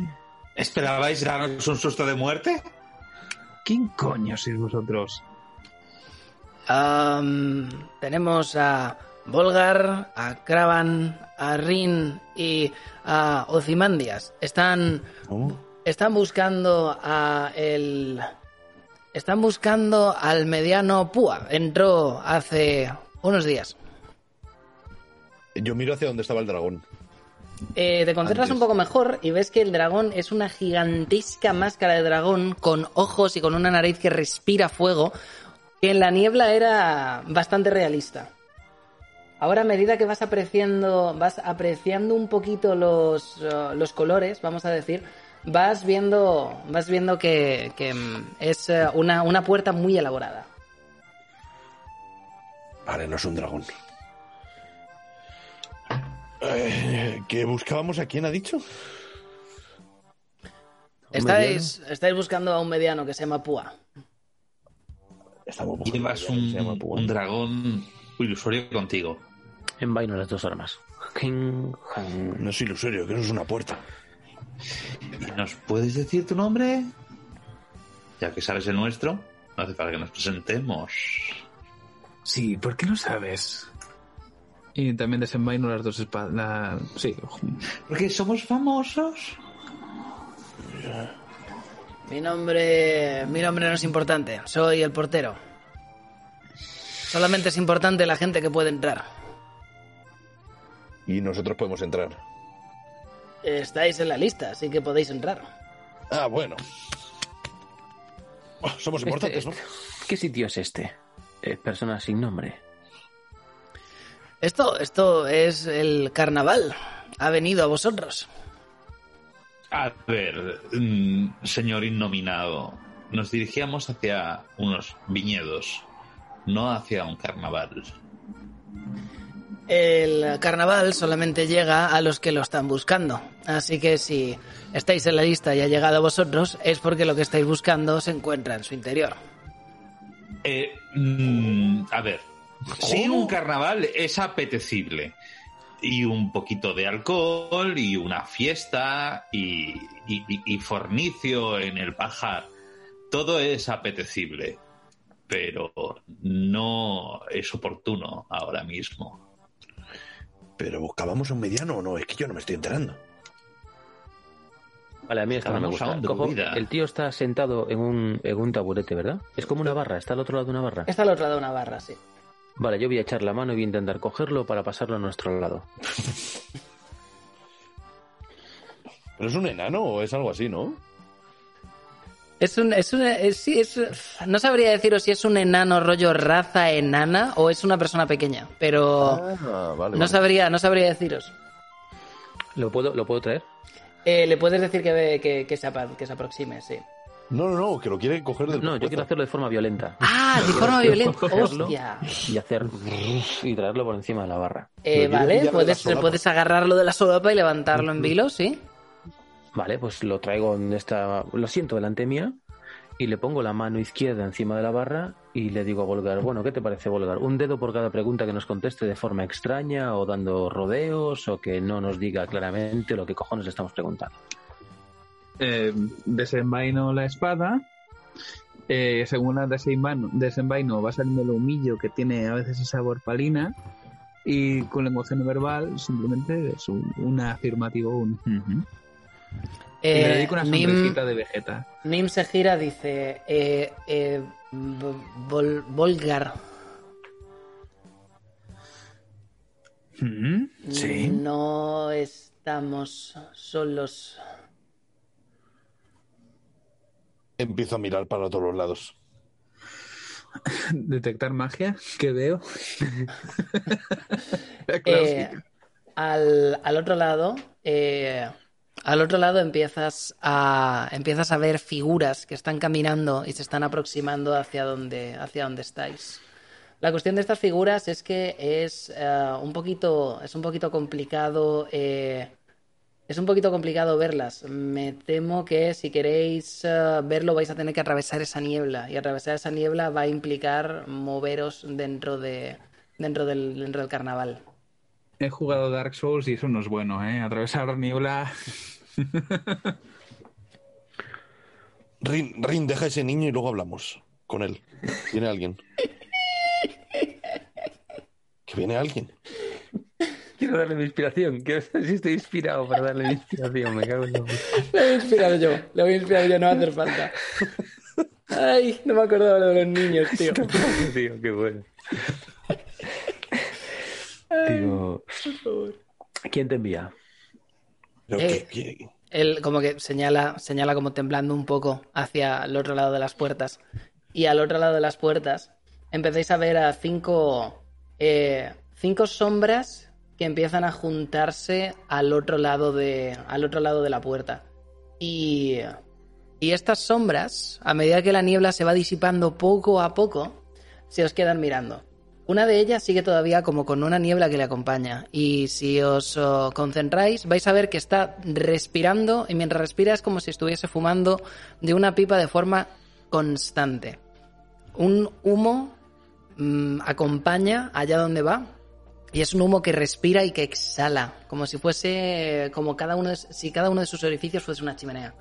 ¿Esperabais darnos un susto de muerte? ¿Quién coño sois vosotros? Tenemos a Volgar, a Kravan, a Rin y a Ozymandias. Están, ¿Cómo? Están buscando a el... Están buscando al mediano Púa. Entró hace unos días. Yo miro hacia donde estaba el dragón. Eh, te concentras Antes. un poco mejor y ves que el dragón es una gigantesca máscara de dragón con ojos y con una nariz que respira fuego, que en la niebla era bastante realista. Ahora a medida que vas apreciando, vas apreciando un poquito los, eh, los colores, vamos a decir, vas viendo, vas viendo que, que, mm, es eh, una, una puerta muy elaborada. Vale, no es un dragón. Eh, ¿Que buscábamos a quién ha dicho? Estáis, estáis buscando a un mediano que se llama Púa. Estamos buscando Llevas se llama un, un dragón ilusorio contigo. Envaino las dos armas. No es ilusorio, que eso es una puerta. ¿Y nos puedes decir tu nombre? Ya que sabes el nuestro, no hace falta que nos presentemos. Sí, ¿por qué no sabes? Y también desenvaino las dos espadas. la- Sí, Porque somos famosos. Mi nombre, mi nombre no es importante, soy el portero. Solamente es importante la gente que puede entrar. Y nosotros podemos entrar. Estáis en la lista, así que podéis entrar. Ah, bueno. Oh, somos Este- importantes, ¿no? ¿Qué sitio es este? Eh, persona sin nombre. Esto, esto es el carnaval. Ha venido a vosotros. A ver, mm, señor innominado, nos dirigíamos hacia unos viñedos, no hacia un carnaval. El carnaval solamente llega a los que lo están buscando. Así que si estáis en la lista y ha llegado a vosotros, es porque lo que estáis buscando se encuentra en su interior. Eh, mm, a ver, si un carnaval es apetecible y un poquito de alcohol y una fiesta y, y- y- y fornicio en el pajar, todo es apetecible, pero no es oportuno ahora mismo. Pero buscábamos a un mediano o no, es que yo no me estoy enterando. Vale, a mí esto no me gusta. Cojo- el tío está sentado en un, en un taburete, ¿verdad? Es como una barra, está al otro lado de una barra. Está al otro lado de una barra, sí. Vale, yo voy a echar la mano y voy a intentar cogerlo para pasarlo a nuestro lado. ¿Pero es un enano o es algo así, no? Es un, es una, es- sí, es, no sabría deciros si es un enano rollo raza enana o es una persona pequeña, pero Ah, vale. no vale. sabría, no sabría deciros. ¿Lo puedo, ¿Lo puedo traer? Eh, le puedes decir que, que, que se, que se aproxime, sí. No, no, no, que lo quiere coger del No, yo quiero hacerlo de forma violenta. Ah, de forma violenta. Cogerlo Hostia. Y hacer y traerlo por encima de la barra. Eh, vale, puedes, puedes agarrarlo de la solapa y levantarlo en vilo, sí. Vale, pues lo traigo en esta. Lo siento delante mía y le pongo la mano izquierda encima de la barra y le digo a Volgar, bueno, ¿qué te parece Volgar? Un dedo por cada pregunta que nos conteste de forma extraña o dando rodeos o que no nos diga claramente lo que cojones le estamos preguntando. Eh, desenvaino la espada. Eh, según la desenvaino, desenvaino va saliendo el humillo que tiene a veces ese sabor palina. Y con lenguaje no verbal simplemente es un, afirmativo, un... ujú. Y le Eh, dedico una Nim, sonrisita de Vegeta. Nim se gira, dice, eh, eh, Vol- Vol- Volgar, Ujú, Sí. no estamos solos. Empiezo a mirar para todos los lados. Detectar magia, que veo. Eh, al otro lado, eh, al otro lado empiezas a, empiezas a ver figuras que están caminando y se están aproximando hacia donde, hacia donde estáis. La cuestión de estas figuras es que es eh, un poquito, es un poquito complicado, eh, es un poquito complicado verlas. Me temo que si queréis eh, verlo vais a tener que atravesar esa niebla y atravesar esa niebla va a implicar moveros dentro de, dentro del, dentro del carnaval. He jugado Dark Souls y eso no es bueno, ¿eh? Atravesar niebla. Rin, Rin, deja a ese niño y luego hablamos con él. Viene alguien. Que viene alguien. Quiero darle mi inspiración. Quiero saber si estoy inspirado para darle mi inspiración. Me cago en la puta. Le voy a inspirar yo, le voy a inspirar yo, no va a hacer falta. Ay, no me acordaba de los niños, tío. Tío, qué bueno. Digo, ¿quién te envía? Eh. que- que- Él como que señala, señala como temblando un poco hacia el otro lado de las puertas. Y al otro lado de las puertas empezáis a ver a cinco, eh, cinco sombras que empiezan a juntarse al otro lado de, al otro lado de la puerta. Y, y estas sombras, a medida que la niebla se va disipando poco a poco, se os quedan mirando. Una de ellas sigue todavía como con una niebla que le acompaña. Y si os oh, concentráis, vais a ver que está respirando y mientras respira es como si estuviese fumando de una pipa de forma constante. Un humo mm, acompaña allá donde va y es un humo que respira y que exhala, como si fuese como cada uno de, si cada uno de sus orificios fuese una chimenea.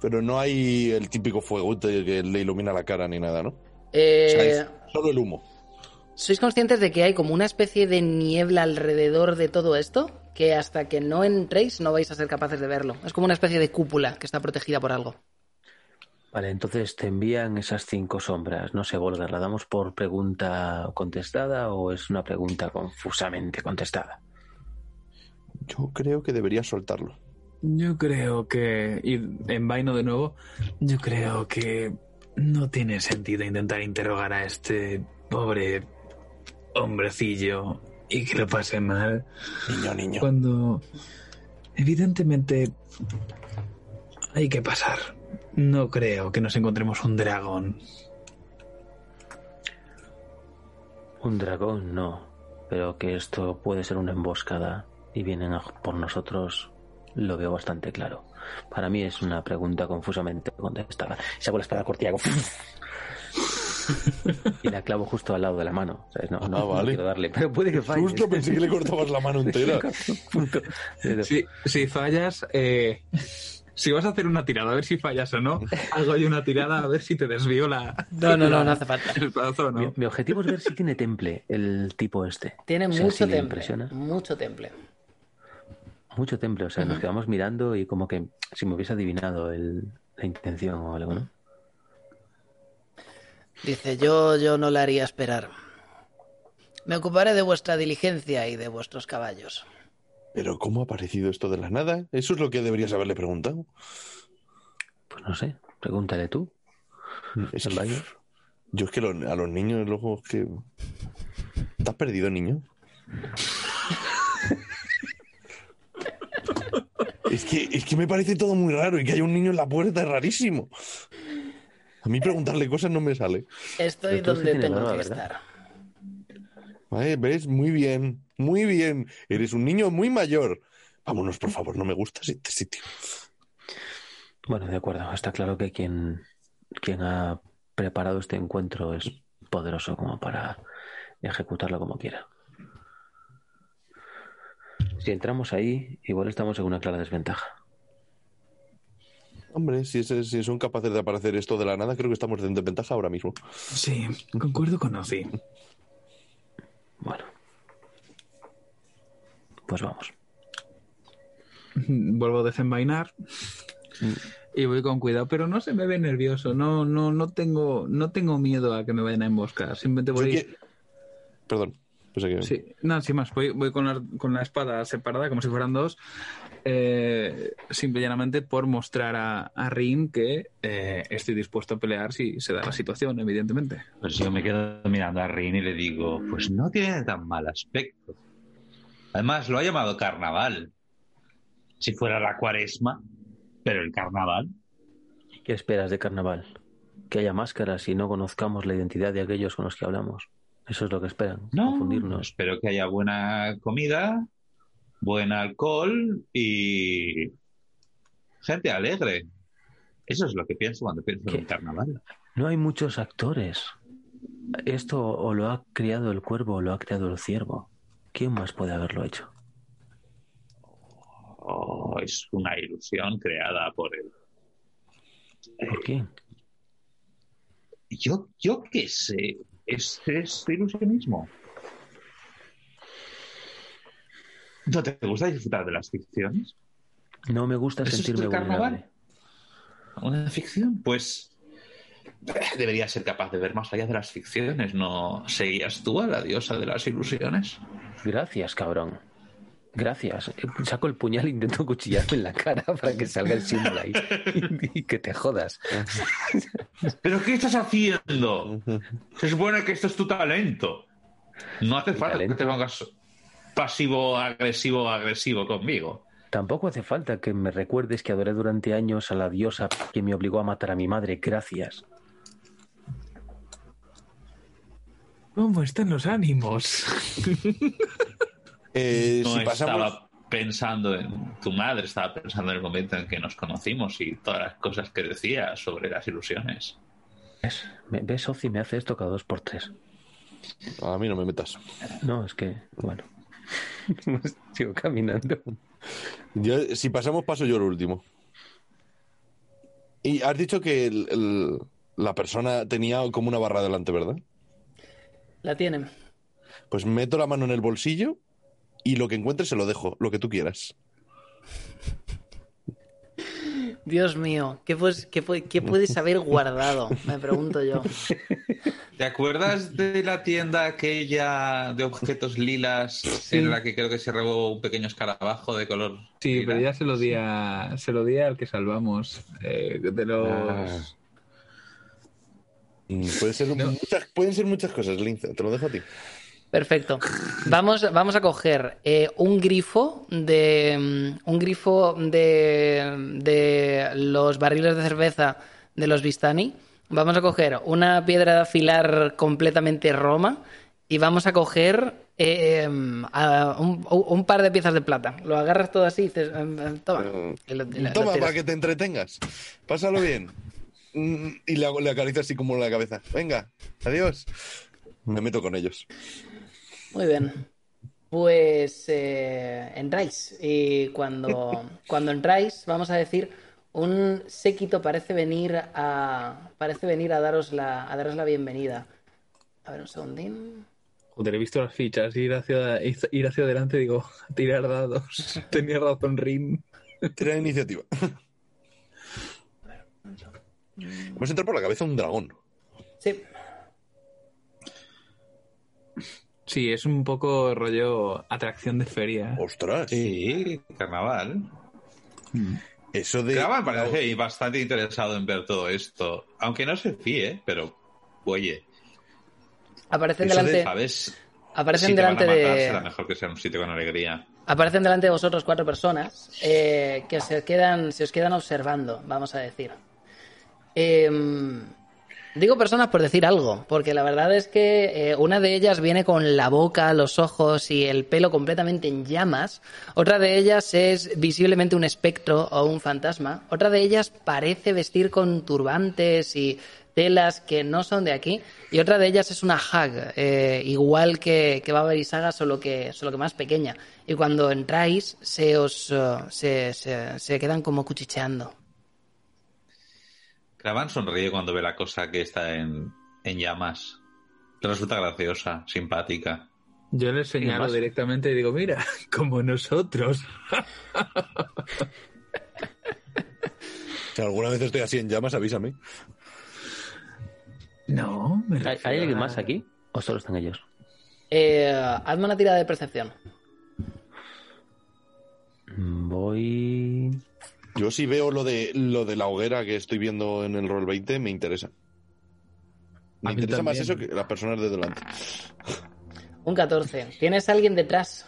Pero no hay el típico fuego que le ilumina la cara ni nada, ¿no? O Eh, sea, solo el humo. ¿Sois conscientes de que hay como una especie de niebla alrededor de todo esto? Que hasta que no entréis no vais a ser capaces de verlo. Es como una especie de cúpula que está protegida por algo. Vale, entonces te envían esas cinco sombras. No sé, Volgar, ¿la damos por pregunta contestada o es una pregunta confusamente contestada? Yo creo que debería soltarlo. Yo creo que, y en vaino de nuevo, yo creo que no tiene sentido intentar interrogar a este pobre hombrecillo y que lo pase mal Niño, niño. cuando evidentemente hay que pasar. No creo que nos encontremos un dragón. Un dragón, no. Pero que esto puede ser una emboscada y vienen a por nosotros, lo veo bastante claro. Para mí es una pregunta confusamente contestada. Saco la espada y hago y la clavo justo al lado de la mano. ¿sabes? No, no, Ah, no vale. quiero darle, pero puede que falle. Justo pensé que le cortabas la mano entera. Si, si fallas, eh, si vas a hacer una tirada, a ver si fallas o no, hago yo una tirada a ver si te desvío la, No, no, no, no hace falta. el brazo o Mi, objetivo es ver si tiene temple el tipo este. Tiene O sea, mucho si temple. impresiona. Mucho temple. Mucho temple, o sea, nos quedamos mirando y como que si me hubiese adivinado el- la intención o algo, ¿no? Dice, yo, yo no la haría esperar. Me ocuparé de vuestra diligencia y de vuestros caballos. Pero ¿cómo ha aparecido esto de la nada? Eso es lo que deberías haberle preguntado. Pues no sé, pregúntale tú. Es ¿El baño? yo es que lo- a los niños luego es que... ¿Estás perdido, niño? es, que, es que me parece todo muy raro y que haya un niño en la puerta es rarísimo. A mí preguntarle cosas no me sale. Estoy donde tengo que ¿verdad? estar. Vale, ¿Ves? Muy bien, muy bien. Eres un niño muy mayor. Vámonos, por favor, no me gusta este sitio. Bueno, de acuerdo. Está claro que quien, quien ha preparado este encuentro es poderoso como para ejecutarlo como quiera. Si entramos ahí, igual estamos en una clara desventaja. Hombre, si, es- si son capaces de aparecer esto de la nada, creo que estamos en desventaja ahora mismo. Sí, concuerdo con Ozzy. Bueno. Pues vamos. Vuelvo a desenvainar y voy con cuidado, pero no se me ve nervioso. No, no, no tengo, no tengo miedo a que me vayan a emboscar. Simplemente Yo voy. que- Perdón. Que- Sí, no, sin más, voy, voy con, la, con la espada separada, como si fueran dos, eh, simple y llanamente por mostrar a, a Rin que eh, estoy dispuesto a pelear si se da la situación, evidentemente. Pues yo me quedo mirando a Rin y le digo, pues no tiene tan mal aspecto. Además, lo ha llamado carnaval. Si fuera la cuaresma, pero el carnaval. ¿Qué esperas de carnaval? Que haya máscaras y no conozcamos la identidad de aquellos con los que hablamos. Eso es lo que esperan, No, confundirnos. espero que haya buena comida, buen alcohol y gente alegre. Eso es lo que pienso cuando pienso en ¿Qué? un carnaval. No hay muchos actores. Esto o lo ha creado el cuervo o lo ha creado el ciervo. ¿Quién más puede haberlo hecho? Oh, es una ilusión creada por él. ¿Por quién? Yo, yo qué sé, es, es ilusionismo. ¿No te gusta disfrutar de las ficciones? No me gusta ¿Eso es sentirme carnaval? vulnerable. ¿Una ficción? Pues eh, deberías ser capaz de ver más allá de las ficciones. ¿No seguías tú a la diosa de las ilusiones? Gracias, cabrón. Gracias. Saco el puñal e intento cuchillarme en la cara para que salga el símbolo ahí. Y que te jodas. ¿Pero qué estás haciendo? Se supone que esto es tu talento. No hace falta talento. que te pongas pasivo, agresivo, agresivo conmigo. Tampoco hace falta que me recuerdes que adoré durante años a la diosa que me obligó a matar a mi madre. Gracias. ¿Cómo están los ánimos? Eh, No si pasamos... estaba pensando en tu madre, estaba pensando en el momento en que nos conocimos y todas las cosas que decía sobre las ilusiones. ¿Ves? Me- ¿Ves, Ozzy? Me hace esto cada dos por tres. A mí no me metas. No, es que, bueno. Sigo caminando. Yo, si pasamos, paso yo el último. Y has dicho que el- el- la persona tenía como una barra delante, ¿verdad? La tienen. Pues meto la mano en el bolsillo y lo que encuentre se lo dejo, lo que tú quieras. Dios mío, ¿qué, pues, qué, qué puedes haber guardado? Me pregunto yo. ¿Te acuerdas de la tienda aquella de objetos lilas en la que creo que se robó un pequeño escarabajo de color? Sí, lila? pero ya se lo di, a, se lo di al que salvamos. eh, de los... Ah. Mm, Puede ser muchas, pueden ser muchas cosas, Lince, te lo dejo a ti. Perfecto. Vamos, vamos a coger eh, un grifo de. mm, Un grifo de. de los barriles de cerveza de los Vistani. Vamos a coger una piedra de afilar completamente roma. Y vamos a coger eh, a un, un par de piezas de plata. Lo agarras todo así y dices. em, em, Toma. Y lo- y lo- lo Toma, para que te entretengas. Pásalo bien. Mm, Y le, le acaricio así como la cabeza. Venga, adiós. Me meto con ellos. Muy bien. Pues eh, entráis. Y cuando, cuando entráis, vamos a decir, un séquito parece venir a. Parece venir a daros la, a daros la bienvenida. A ver un segundín. Joder, he visto las fichas, ir hacia, ir hacia adelante, digo, tirar dados. Tenía razón, Rin. Tira iniciativa. Vamos a entrar por la cabeza un dragón. Sí. Sí, es un poco rollo atracción de feria. Ostras. Sí, carnaval. Eso de. Carnaval parece bastante interesado en ver todo esto. Aunque no se fíe, pero oye, Aparecen eso de, delante, ¿sabes? aparecen si te van delante a matar, de, será mejor que sea un sitio con alegría. aparecen delante de vosotros cuatro personas eh, que se quedan, se os quedan observando, vamos a decir. Em, digo personas por decir algo, porque la verdad es que eh, una de ellas viene con la boca, los ojos y el pelo completamente en llamas. Otra de ellas es visiblemente un espectro o un fantasma. Otra de ellas parece vestir con turbantes y telas que no son de aquí. Y otra de ellas es una hag, eh, igual que, que Baba y Saga, solo que, solo que más pequeña. Y cuando entráis, se os eh, se, se- se quedan como cuchicheando. Cravan sonríe cuando ve la cosa que está en, en llamas. Le resulta graciosa, simpática. Yo le señalo más? directamente y digo, mira, como nosotros. Si alguna vez estoy así en llamas, avísame. No, me ¿Hay, hay alguien más aquí? ¿O solo están ellos? Eh, hazme una tirada de percepción. Voy. Yo si veo lo de lo de la hoguera que estoy viendo en el Roll 20, me interesa. Me interesa más eso que las personas de delante. Un 14. ¿Tienes a alguien detrás?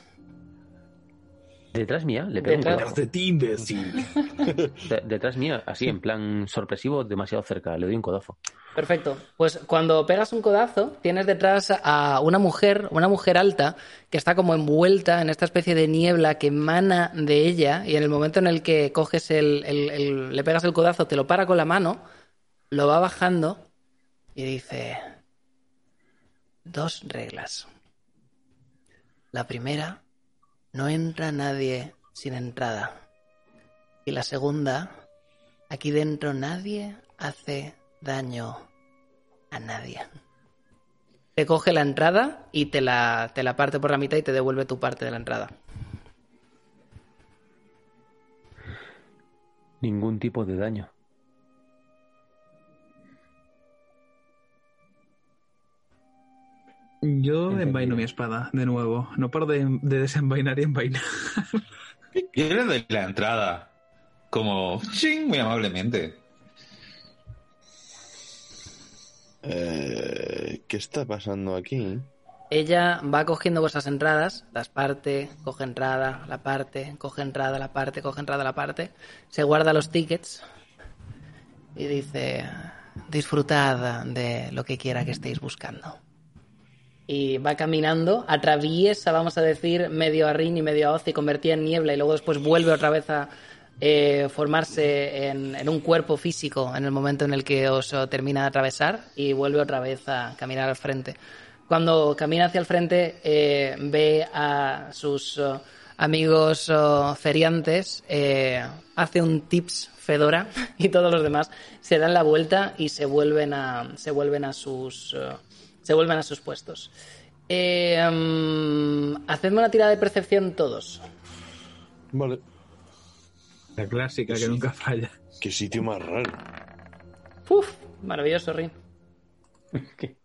Detrás mía, le pego un Detrás. codazo. de ti, imbécil. De- detrás mía, así, en plan sorpresivo, demasiado cerca. Le doy un codazo. Perfecto. Pues cuando pegas un codazo, tienes detrás a una mujer, una mujer alta, que está como envuelta en esta especie de niebla que emana de ella, y en el momento en el que coges el, el- el- le pegas el codazo, te lo para con la mano, lo va bajando y dice dos reglas. La primera, no entra nadie sin entrada. Y la segunda, aquí dentro nadie hace daño a nadie. Te coge la entrada y te la, te la parte por la mitad y te devuelve tu parte de la entrada. Ningún tipo de daño. Yo Entendido. envaino mi espada, de nuevo. No paro de, de desenvainar y envainar. Yo le doy la entrada. Como, ching, muy amablemente. Eh, ¿Qué está pasando aquí? Ella va cogiendo vuestras entradas, las parte, coge entrada, la parte, coge entrada, la parte, coge entrada, la parte. Se guarda los tickets y dice, disfrutad de lo que quiera que estéis buscando. Y va caminando, atraviesa, vamos a decir, medio a Rin y medio a Oz y convertida en niebla y luego después vuelve otra vez a eh, formarse en, un cuerpo físico en el momento en el que os termina de atravesar y vuelve otra vez a caminar al frente. Cuando camina hacia el frente eh, ve a sus amigos feriantes, eh, hace un tips Fedora y todos los demás se dan la vuelta y se vuelven a, se vuelven a sus se vuelven a sus puestos. Eh, mm, hacedme una tirada de percepción todos. Vale. La clásica que nunca falla. Qué sitio más raro. Uf, maravilloso, Rin.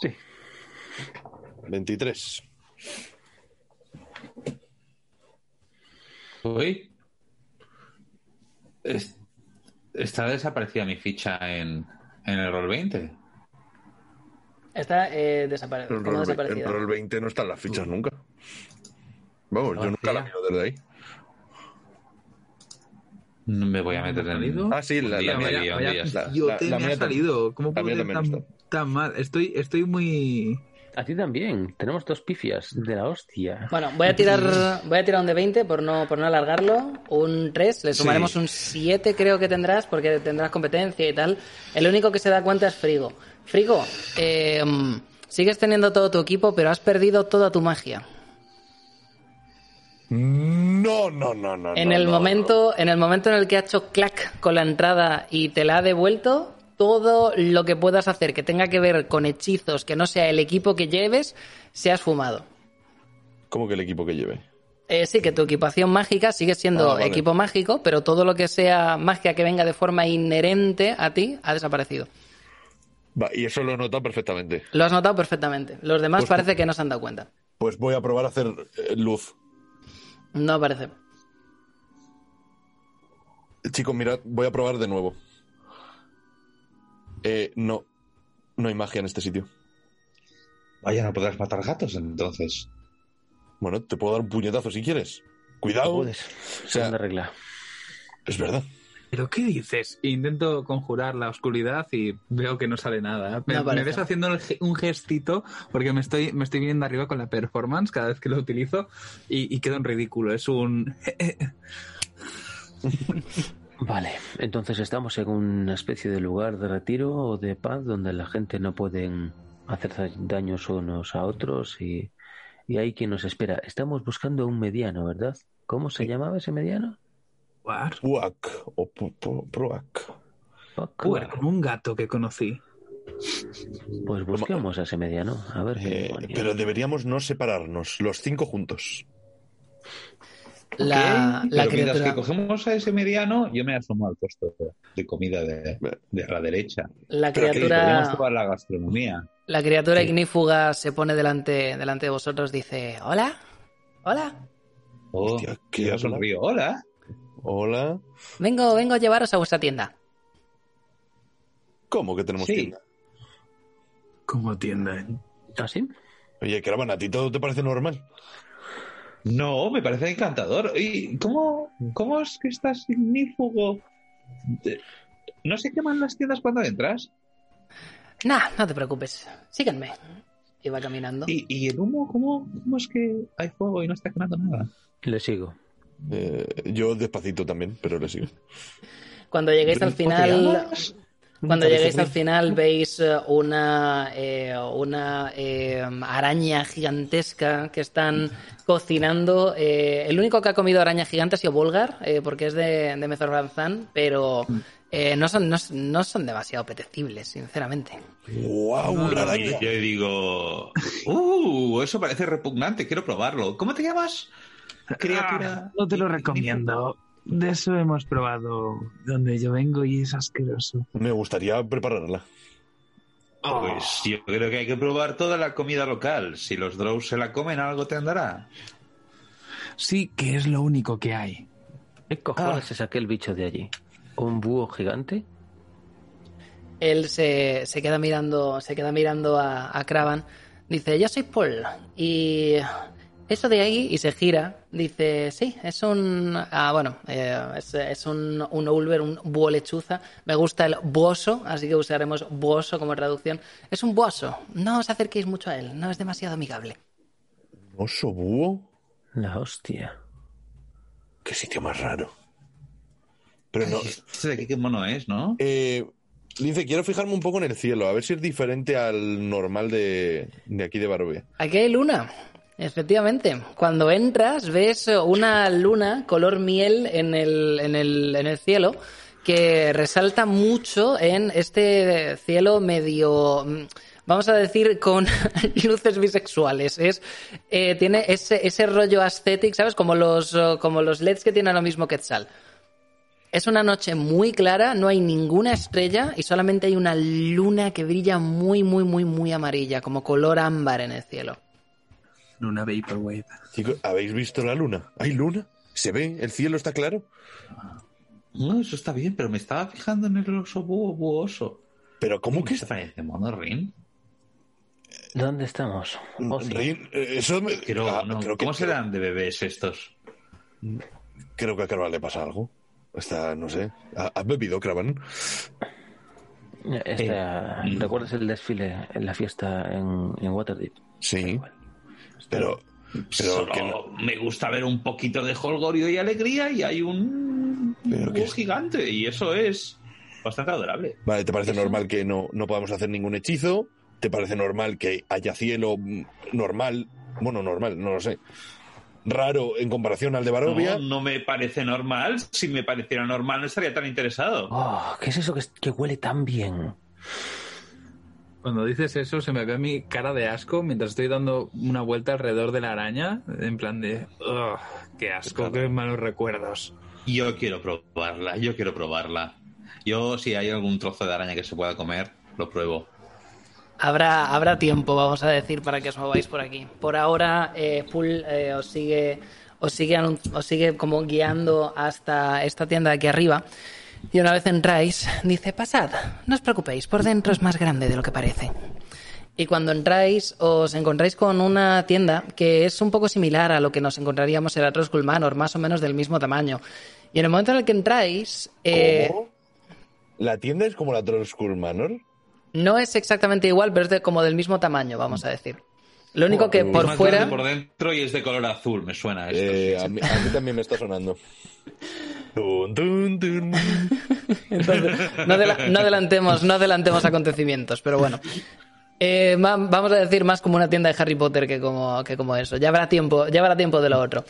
Sí. 23. Uy. Es- Está desaparecida mi ficha en, en el Roll 20. Está eh, desapare- El como roll, desaparecida. el roll 20 no están las fichas nunca. Vamos, yo nunca la miro desde ahí. No me voy a meter ¿Ha en. salido? Ah, sí, la, la. La- la- me mía ha salido. ¿Cómo puede ser tan, mal? Estoy, estoy muy... A ti también. Tenemos dos pifias de la hostia. Bueno, voy a tirar, voy a tirar un de 20 por no, por no alargarlo. Un 3, le sumaremos Sí. un 7 creo que tendrás porque tendrás competencia y tal. El único que se da cuenta es Frigo. Frigo, eh, sigues teniendo todo tu equipo pero has perdido toda tu magia. No, no, no, no. En el no, momento, en el momento en el que ha hecho clac con la entrada y te la ha devuelto, todo lo que puedas hacer que tenga que ver con hechizos que no sea el equipo que lleves, se ha esfumado. ¿Cómo que el equipo que lleve? Eh, sí, que tu equipación mágica sigue siendo Ah, vale. equipo mágico, pero todo lo que sea magia que venga de forma inherente a ti ha desaparecido. Va, y eso lo he notado perfectamente. Lo has notado perfectamente. Los demás Pues- parece que no se han dado cuenta. Pues voy a probar a hacer eh, luz. No parece. Chicos, mirad, voy a probar de nuevo. Eh, no. No hay magia en este sitio. Vaya, no podrás matar gatos entonces. Bueno, te puedo dar un puñetazo si quieres. Cuidado. Puedes. sea- Segunda regla. Es verdad. ¿Pero qué dices? Intento conjurar la oscuridad y veo que no sale nada. Me, No me ves haciendo un gestito porque me estoy, me estoy viniendo arriba con la performance cada vez que lo utilizo y, y queda en ridículo. Es un... Vale, entonces estamos en una especie de lugar de retiro o de paz donde la gente no pueden hacer daños unos a otros y, y hay quien nos espera. Estamos buscando un mediano, ¿verdad? ¿Cómo se llamaba ese mediano? Puac o pu- pu- Proac. War, como un gato que conocí. Pues busquemos a ese mediano, a ver qué Eh, pero deberíamos no separarnos, los cinco juntos. La, la pero mientras criatura, que cogemos a ese mediano, yo me asomo al puesto de comida de, de a la derecha. la criatura, la gastronomía. la criatura ignífuga se pone delante, delante de vosotros, dice, hola, hola, Oh, Hostia, ¿qué yo habla? sonrío. Hola. Hola. vengo, vengo a llevaros a vuestra tienda. ¿Cómo que tenemos Sí. tienda? Como tienda. ¿Ah, sí? Oye, Caravan, ¿a ti todo te parece normal? No, me parece encantador. ¿Y cómo, cómo es que estás ignífugo? De- ¿No se queman las tiendas cuando entras? Nah, no te preocupes, síganme. Y va caminando. ¿Y, y el humo? ¿cómo, ¿Cómo es que hay fuego y no está quemando nada? Le sigo. Eh, yo despacito también, pero le sigo. Cuando lleguéis al ¿Cómo te final? Cuando lleguéis al final veis eh, una, eh, una eh, araña gigantesca que están cocinando. Eh, el único que ha comido araña gigante ha sido Volgar, eh, porque es de, de Mezorganzán, pero eh, no, son, no, no son demasiado apetecibles, sinceramente. ¡Wow! ¡Una araña! Yo digo, ¡uh! Eso parece repugnante, quiero probarlo. ¿Cómo te llamas? Criatura. Ah, no te lo recomiendo. De eso hemos probado donde yo vengo y es asqueroso. Me gustaría prepararla. Pues yo creo que hay que probar toda la comida local. Si los drows se la comen, algo tendrá. Sí, que es lo único que hay. ¿Qué cojones es aquel bicho de allí? ¿Un búho gigante? Él se, se queda mirando, se queda mirando a, a Kravan. Dice, yo soy Paul. Y eso de ahí, y se gira, dice, sí, es un... Ah, bueno, eh, es, es un, un Ulver, un búho lechuza. Me gusta el buoso, así que usaremos buoso como traducción. Es un buoso. No os acerquéis mucho a él, no es demasiado amigable. ¿Oso búho? La hostia. Qué sitio más raro. Pero no. Este de aquí qué mono es, ¿no? Eh, Lince, quiero fijarme un poco en el cielo, a ver si es diferente al normal de, de aquí de Barovia. Aquí hay luna. Efectivamente, cuando entras ves una luna color miel en el, en el, en el cielo que resalta mucho en este cielo medio, mm, vamos a decir, con luces bisexuales. Es, eh, tiene ese, ese rollo aesthetic, ¿sabes? Como los, eh, como los LEDs que tiene ahora mismo Quetzal. Es una noche muy clara, no hay ninguna estrella y solamente hay una luna que brilla muy, muy, muy, muy amarilla, como color ámbar en el cielo. Una Vaporwave. Chicos, ¿habéis visto la luna? ¿Hay luna? ¿Se ve? ¿El cielo está claro? No, eso está bien, pero me estaba fijando en el oso búho, buoso. ¿Pero cómo que ¿Qué está? parece, mono Rin? ¿Dónde estamos? Oh, sí. Rin, eh, eso me- Pero, ah, no, creo que- ¿Cómo serán de bebés estos? Creo que a Cravan le pasa algo. Está, no sé. ¿ha- ¿Has bebido, Cravan? Esta- Eh, ¿Recuerdas el desfile en la fiesta en, en Waterdeep? Sí. Pero, pero Solo que no- me gusta ver un poquito de holgorio y alegría y hay un Pero que búho es- gigante y eso es bastante adorable. Vale, ¿te parece ¿Eso? normal que no, no podamos hacer ningún hechizo? ¿Te parece normal que haya cielo normal? Bueno, normal, no lo sé. Raro en comparación al de Barovia. No, no me parece normal. Si me pareciera normal no estaría tan interesado. Oh, ¿Qué es eso que, que huele tan bien? Cuando dices eso, se me ve mi cara de asco mientras estoy dando una vuelta alrededor de la araña, en plan de, "Ugh, qué asco, qué malos recuerdos. Yo quiero probarla, yo quiero probarla. Yo, si hay algún trozo de araña que se pueda comer, lo pruebo. Habrá, habrá tiempo, vamos a decir, para que os mováis por aquí. Por ahora, eh, Pool eh, os sigue, os sigue, os sigue como guiando hasta esta tienda de aquí arriba. Y una vez entráis, dice, pasad, no os preocupéis, por dentro es más grande de lo que parece. Y cuando entráis, os encontráis con una tienda que es un poco similar a lo que nos encontraríamos en la Manor, más o menos del mismo tamaño. Y en el momento en el que entráis, eh, ¿Cómo? ¿La tienda es como la Troll School Manor? no es exactamente igual, pero es de- como del mismo tamaño, vamos a decir. Lo único que por Es más fuera... por dentro y es de color azul, me suena esto. Eh, a, mí, a mí también me está sonando. Entonces, no, adela- no adelantemos, no adelantemos acontecimientos, pero bueno. Eh, vamos a decir más como una tienda de Harry Potter que como, que como eso. Ya habrá tiempo, ya habrá tiempo de lo otro.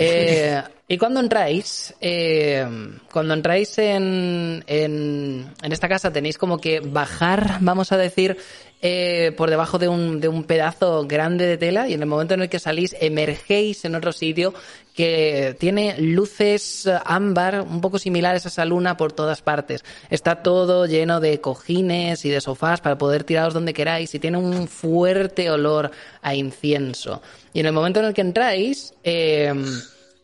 Eh, y cuando entráis, eh, cuando entráis en, en, esta casa tenéis como que bajar, vamos a decir, eh, por debajo de un, de un pedazo grande de tela y en el momento en el que salís emergéis en otro sitio que tiene luces eh, ámbar un poco similares a esa luna por todas partes. Está todo lleno de cojines y de sofás para poder tiraros donde queráis y tiene un fuerte olor a incienso. Y en el momento en el que entráis, eh,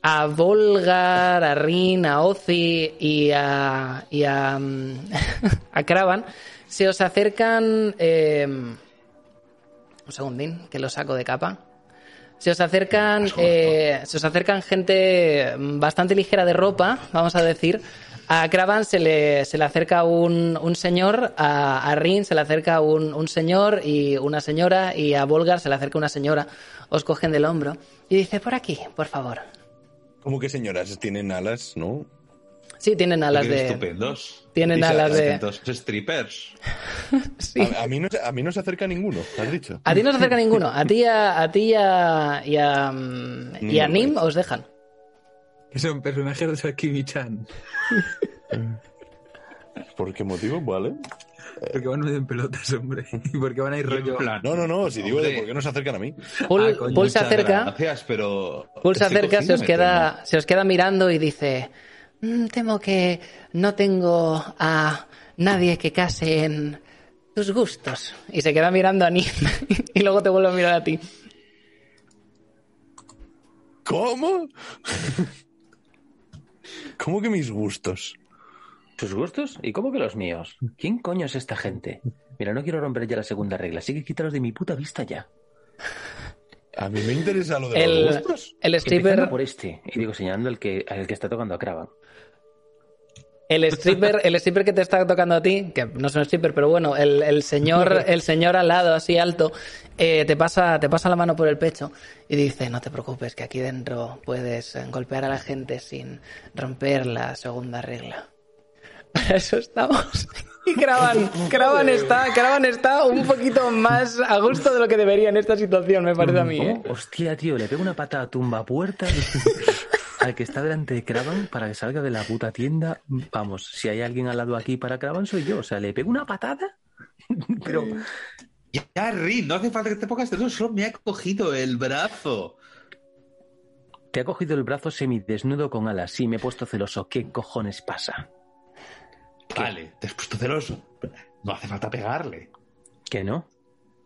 a Volgar, a Rin, a Ozzy y a, y mm, Kravan se os acercan... eh, un segundín, que lo saco de capa. Se os acercan, eh, se os acercan gente bastante ligera de ropa, vamos a decir. A Kravan se le, se le acerca un, un señor, a, a Rin se le acerca un, un señor y una señora, y a Volgar se le acerca una señora. Os cogen del hombro y dice, por aquí, por favor. ¿Cómo que señoras tienen alas, no? Sí, tienen alas de... estupendos. Tienen Y se- alas de- Estos strippers. Sí. A, a mí no, se- a mí no se acerca ninguno, has dicho. A ti no se acerca ninguno. A ti, a, a ti y a, y a, y a Nim os dejan. Que son personajes de Sakimi-chan. ¿Por qué motivo? Vale. Porque van medio en pelotas, hombre. Y porque van a ir rollo. No, no, no, si digo de por qué no se acercan a mí. Paul, Ah, coño, Paul se acerca. Gracias, pero. Paul se acerca, se os, queda, se os queda mirando y dice, "Mm, temo que no tengo a nadie que case en tus gustos. Y se queda mirando a Nim y luego te vuelve a mirar a ti. ¿Cómo? ¿Cómo que mis gustos? ¿Tus gustos? ¿Y cómo que los míos? ¿Quién coño es esta gente? Mira, no quiero romper ya la segunda regla, así que quítalos de mi puta vista ya. A mí me interesa lo de El, los gustos. el stripper, por este, y digo, señalando el que, al que está tocando a Kravan. el stripper, el stripper que te está tocando a ti, que no es un stripper, pero bueno, el, el señor, el señor al lado, así alto, eh, te pasa, te pasa la mano por el pecho y dice, no te preocupes, que aquí dentro puedes eh, golpear a la gente sin romper la segunda regla. Para eso estamos. Y Kravan, Kravan está, Kravan está un poquito más a gusto de lo que debería en esta situación, me parece a mí, ¿eh? ¿Cómo? Hostia, tío, le pego una patada tumba puerta al que está delante de Kravan para que salga de la puta tienda. Vamos, si hay alguien al lado aquí para Kravan soy yo. O sea, le pego una patada. Pero Ya, Rin, no hace falta que te pongas de solo me ha cogido el brazo. te ha cogido el brazo semidesnudo con alas. Sí, me he puesto celoso. ¿Qué cojones pasa? Vale, te has puesto celoso. No hace falta pegarle. ¿Que no?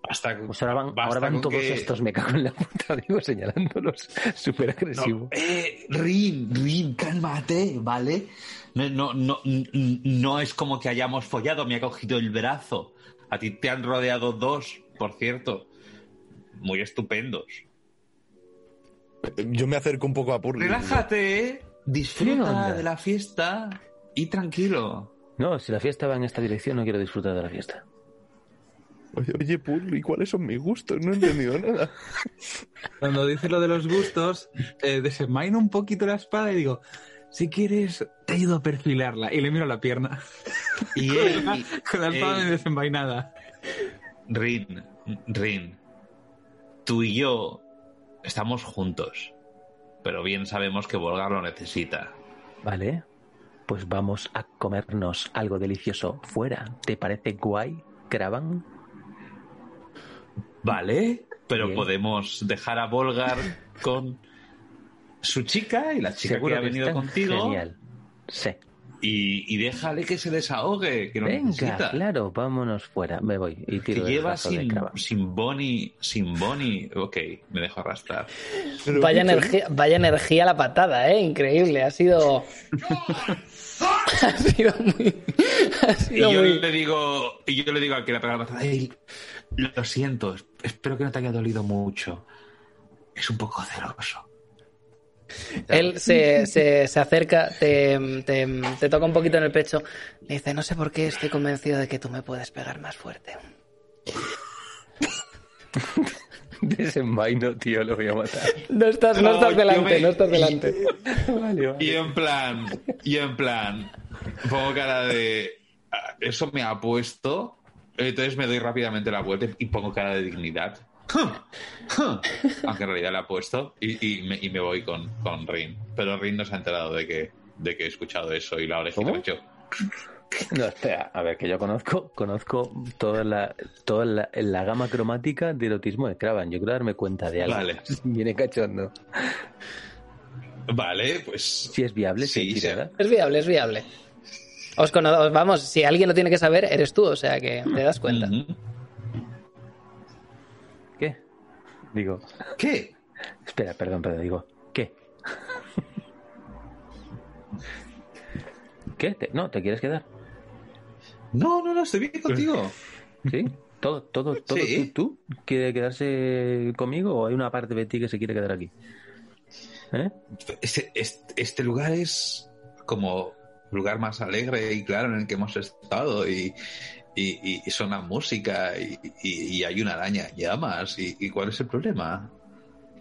Basta, Pues ahora van, basta ahora van con todos que- estos, me cago en la puta, digo, señalándolos. Súper No, agresivo. eh, Rin, Rin, cálmate, ¿vale? No, no, no, es como que hayamos follado, me ha cogido el brazo. A ti te han rodeado dos, por cierto. Muy estupendos. Yo me acerco un poco a Purli. Relájate, ¿Qué disfruta de la fiesta y tranquilo. No, si la fiesta va en esta dirección, no quiero disfrutar de la fiesta. Oye, oye, Purli, ¿cuáles son mis gustos? No he entendido nada. Cuando dice lo de los gustos, eh, desenvaino un poquito la espada y digo, si quieres, te ayudo a perfilarla. Y le miro la pierna. Y él, Con la espada Ey. desenvainada. Rin, Rin, tú y yo estamos juntos, pero bien sabemos que Volgar lo necesita. Vale, pues vamos a comernos algo delicioso fuera. ¿Te parece guay, Kravan? ¿Vale? Pero Bien. podemos dejar a Volgar con su chica y la chica Seguro que ha venido contigo. Genial. Sí. y, y déjale que se desahogue, que no Venga, necesita. claro, vámonos fuera. Me voy y Que tiro el lleva sin, sin Bonnie, sin Bonnie. Ok, me dejo arrastrar. Pero, Vaya energía, vaya energía la patada, ¿eh? Increíble. Ha sido. ha sido muy. Ha Y yo muy. le digo, y yo le digo al que le ha pegado "Ey, lo siento, espero que no te haya dolido mucho. Es un poco celoso. Él se, se, se acerca, te, te, te toca un poquito en el pecho. Le dice: No sé por qué estoy convencido de que tú me puedes pegar más fuerte. Desenvaino, tío, lo voy a matar. No estás, no No, estás delante, me- no estás delante. vale, vale. Y en plan, y en plan, pongo cara de. "Ah, Eso me ha puesto. Entonces me doy rápidamente la vuelta y pongo cara de dignidad. Aunque en realidad la ha puesto. Y, y me, y me voy con, con Rin. Pero Rin no se ha enterado de que, de que he escuchado eso y la oreja que he hecho. No, espera, a ver, que yo conozco, conozco toda la, toda la, la gama cromática de erotismo de Cravan. Yo quiero darme cuenta de algo. Vale. Viene cachondo. Vale, pues. Si es viable, si Sí, hay sí. tirada. Es viable, es viable. Os cono- vamos, si alguien lo tiene que saber, eres tú, o sea que te das cuenta. ¿Qué? Digo, ¿Qué? espera, perdón, perdón, digo, ¿qué? ¿Qué? ¿Te- no, ¿te quieres quedar? No, no, no, estoy bien contigo. ¿Sí? ¿Todo, todo, todo Sí. tú, tú? ¿Quiere quedarse conmigo o hay una parte de ti que se quiere quedar aquí? ¿Eh? Este, este, este lugar es como el lugar más alegre y claro en el que hemos estado y, y, y suena música y, y- hay una araña llamas y, y ¿cuál es el problema?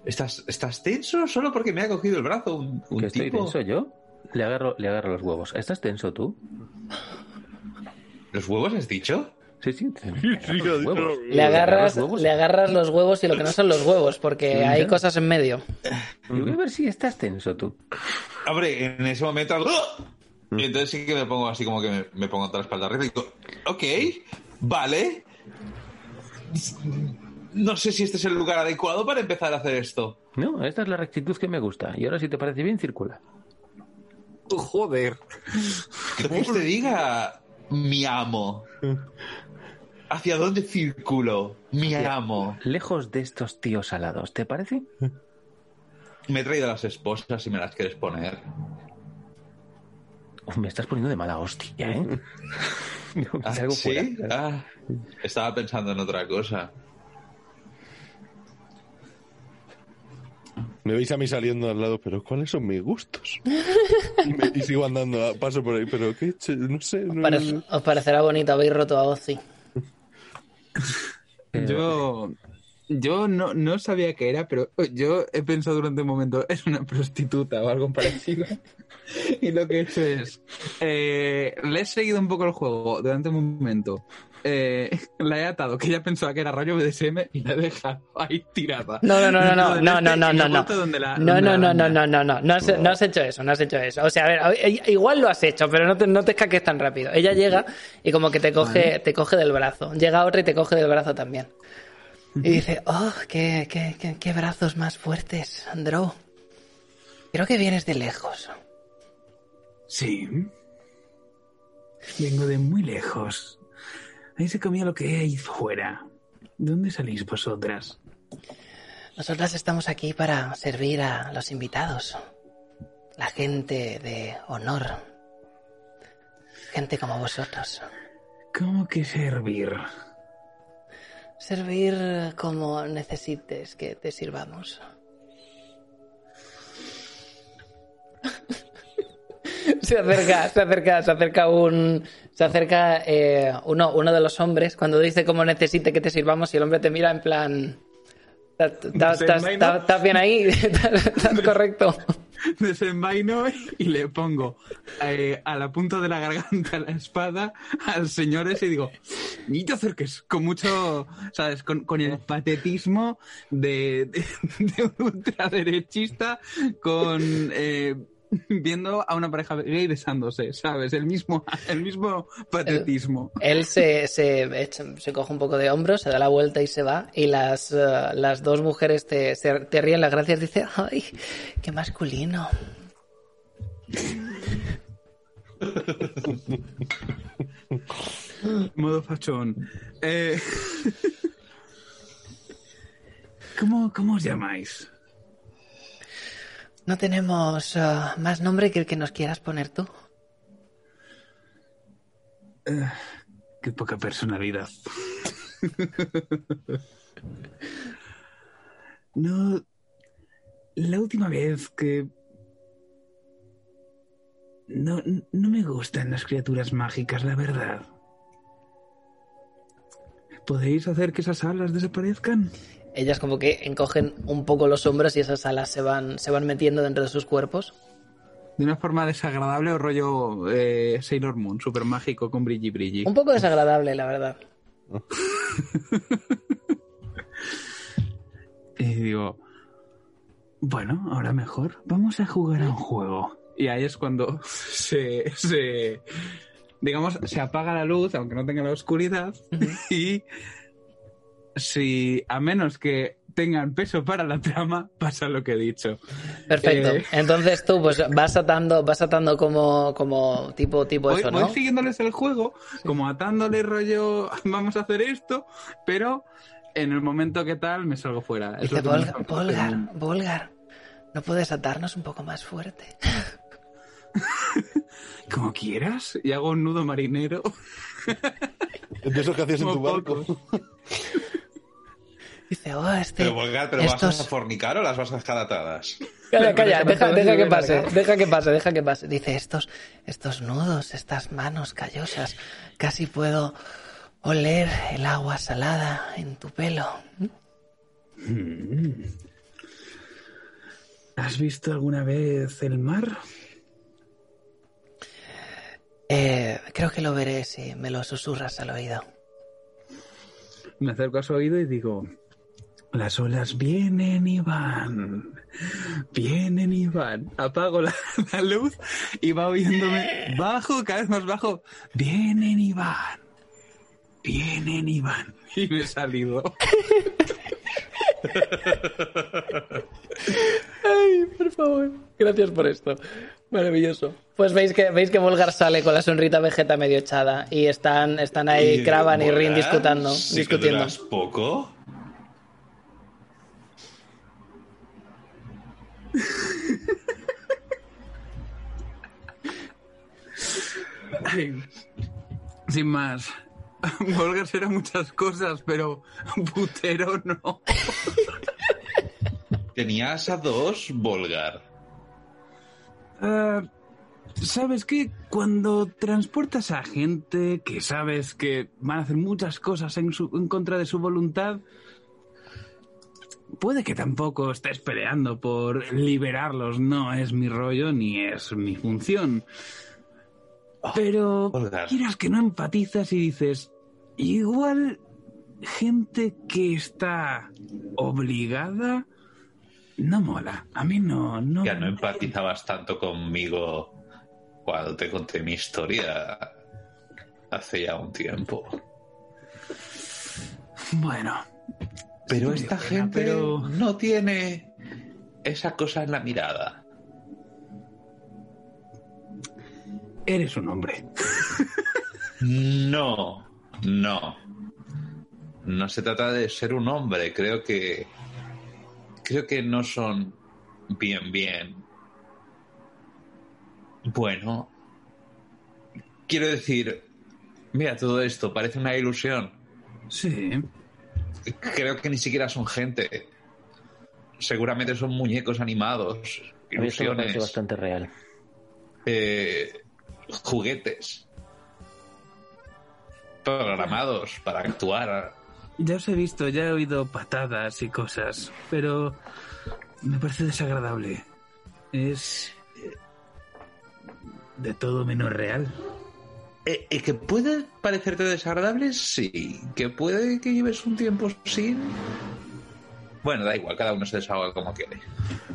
¿Estás, ¿Estás tenso solo porque me ha cogido el brazo un, un ¿Que estoy tipo? tenso yo? Le agarro, le agarro los huevos. ¿Estás tenso tú? ¿Los huevos has dicho? Sí, sí. sí. Le agarras, los huevos? le agarras los huevos y lo que no son los huevos, porque hay cosas en medio. Y voy a ver si estás tenso tú. Hombre, en ese momento hago... ¡Ah! Y entonces sí que me pongo así como que me, me pongo otra espalda arriba y digo, ok, vale. No sé si este es el lugar adecuado para empezar a hacer esto. No, esta es la rectitud que me gusta. Y ahora si te parece bien, circula. Joder. ¿Qué te diga, mi amo? ¿Hacia dónde circulo, mi amo? Lejos de estos tíos alados, ¿te parece? Me he traído las esposas si me las quieres poner. Uf, me estás poniendo de mala hostia, ¿eh? Ah, ¿Sí? fuera. Ah, estaba pensando en otra cosa. Me veis a mí saliendo al lado, pero ¿cuáles son mis gustos? Y, me- y sigo andando, a- paso por ahí, pero qué, no sé. no- os parecerá bonito, habéis roto a Ozzy. Yo, yo no, no sabía qué era, pero yo he pensado durante un momento, es una prostituta o algo parecido. y lo que he hecho es, eh, le he seguido un poco el juego durante un momento. Eh, la he atado, que ella pensaba que era rollo BDSM y la he dejado ahí tirada. No, no, no, no, no, no, no, no, no, no. No, no, no, no, no, no, no, no has, no has hecho eso, no has hecho eso. O sea, a ver, igual lo has hecho, pero no te, no te escaques tan rápido. Ella llega y como que te coge, te coge del brazo. Llega otra y te coge del brazo también. Y dice, oh, qué, qué, qué, qué brazos más fuertes, Andro. Creo que vienes de lejos. Sí. Vengo de muy lejos. Ahí se comía lo que hay fuera. ¿De dónde salís vosotras? Nosotras estamos aquí para servir a los invitados. La gente de honor. Gente como vosotros. ¿Cómo que servir? Servir como necesites que te sirvamos. Se acerca, se acerca, se acerca un, se acerca eh, uno, uno de los hombres cuando dice cómo necesite que te sirvamos y el hombre te mira en plan, ¿estás- bien ahí? ¿Estás estás correcto? Desenvaino y le pongo eh, a la punta de la garganta la espada al señor ese y digo, ni te acerques, con mucho, ¿sabes? Con, con el patetismo de, de, de un ultraderechista con... eh, viendo a una pareja gay besándose, ¿sabes? El mismo, el mismo patetismo. Él se, se, echa- se coge un poco de hombros, se da la vuelta y se va. Y las, eh, las dos mujeres te, se- te ríen las gracias. Dice, ¡ay, qué masculino! Modo fachón. Eh, ¿Cómo, ¿Cómo os llamáis? No tenemos ah, más nombre que el que nos quieras poner tú. Qué poca personalidad. No. La última vez que. No, no me gustan las criaturas mágicas, la verdad. ¿Podéis hacer que esas alas desaparezcan? Ellas como que encogen un poco los hombros y esas alas se van, se van metiendo dentro de sus cuerpos. De una forma desagradable o rollo eh, Sailor Moon, super mágico con brilli brilli. Un poco desagradable, la verdad. Y digo, bueno, ahora mejor, vamos a jugar a un juego. Y ahí es cuando se, se digamos, se apaga la luz, aunque no tenga la oscuridad, y si, a menos que tengan peso para la trama, pasa lo que he dicho. Perfecto. Eh, Entonces tú pues vas atando, vas atando como, como tipo, tipo voy, eso, voy ¿no? siguiéndoles el juego, como atándole rollo, vamos a hacer esto, pero en el momento que tal me salgo fuera. Es Dice, "Volga- Volgar, Volgar, ¿no puedes atarnos un poco más fuerte? Como quieras, y hago un nudo marinero. De esos que hacías en tu barco. Dice, oh, este... Pero, Volgar, ¿pero vas estos- a fornicar o las vas a dejar atadas? Calla, calla, deja, deja que pase, deja que pase, deja que pase. Dice, estos, estos nudos, estas manos callosas, casi puedo oler el agua salada en tu pelo. ¿Has visto alguna vez el mar? Eh, creo que lo veré si me lo susurras al oído. Me acerco a su oído y digo, las olas vienen y van, vienen y van. Apago la, la luz y va oyéndome bajo, cada vez más bajo, vienen y van, vienen y van. Y me he salido. Ay, por favor. Gracias por esto. Maravilloso. Pues veis que veis que Volgar sale con la sonrita vegeta medio echada y están, están ahí Kravan y Rin discutando, sí que discutiendo. duras poco. Ay, sin más. Volgar será muchas cosas, pero putero no. Tenías a dos, Volgar. Ah, ¿Sabes qué? Cuando transportas a gente que sabes que van a hacer muchas cosas en, su- en contra de su voluntad, puede que tampoco estés peleando por liberarlos. No es mi rollo ni es mi función. Pero Volgar. quieras que no empatizas y dices, igual gente que está obligada no mola. A mí no, no. Ya no empatizabas tanto conmigo cuando te conté mi historia hace ya un tiempo. Bueno, Pero esta pena, gente pero- no tiene esa cosa en la mirada. eres un hombre. No, no. No se trata de ser un hombre. Creo que. Creo que no son bien, bien. Bueno. Quiero decir. Mira, todo esto parece una ilusión. Sí. Creo que ni siquiera son gente. Seguramente son muñecos animados, ilusiones, bastante real. eh, juguetes programados para actuar. Ya os he visto, ya he oído patadas y cosas, pero me parece desagradable. Es eh, de todo menos real. Eh, eh, que puede parecerte desagradable, sí. Que puede que lleves un tiempo sin. Bueno, da igual, cada uno se desahoga como quiere.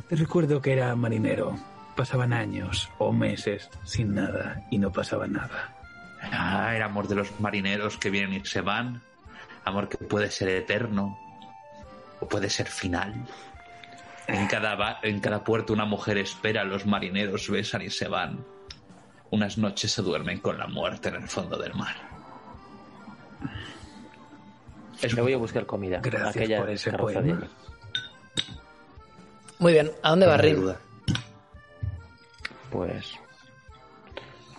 Te recuerdo que era marinero. Pasaban años o meses sin nada y no pasaba nada. Ah, el amor de los marineros que vienen y se van. Amor que puede ser eterno. O puede ser final. En cada, en cada puerto una mujer espera, los marineros besan y se van. unas noches se duermen con la muerte en el fondo del mar. Me voy a buscar comida. Gracias aquella por ese poema. Muy bien, ¿a dónde va No hay Rin? duda. Pues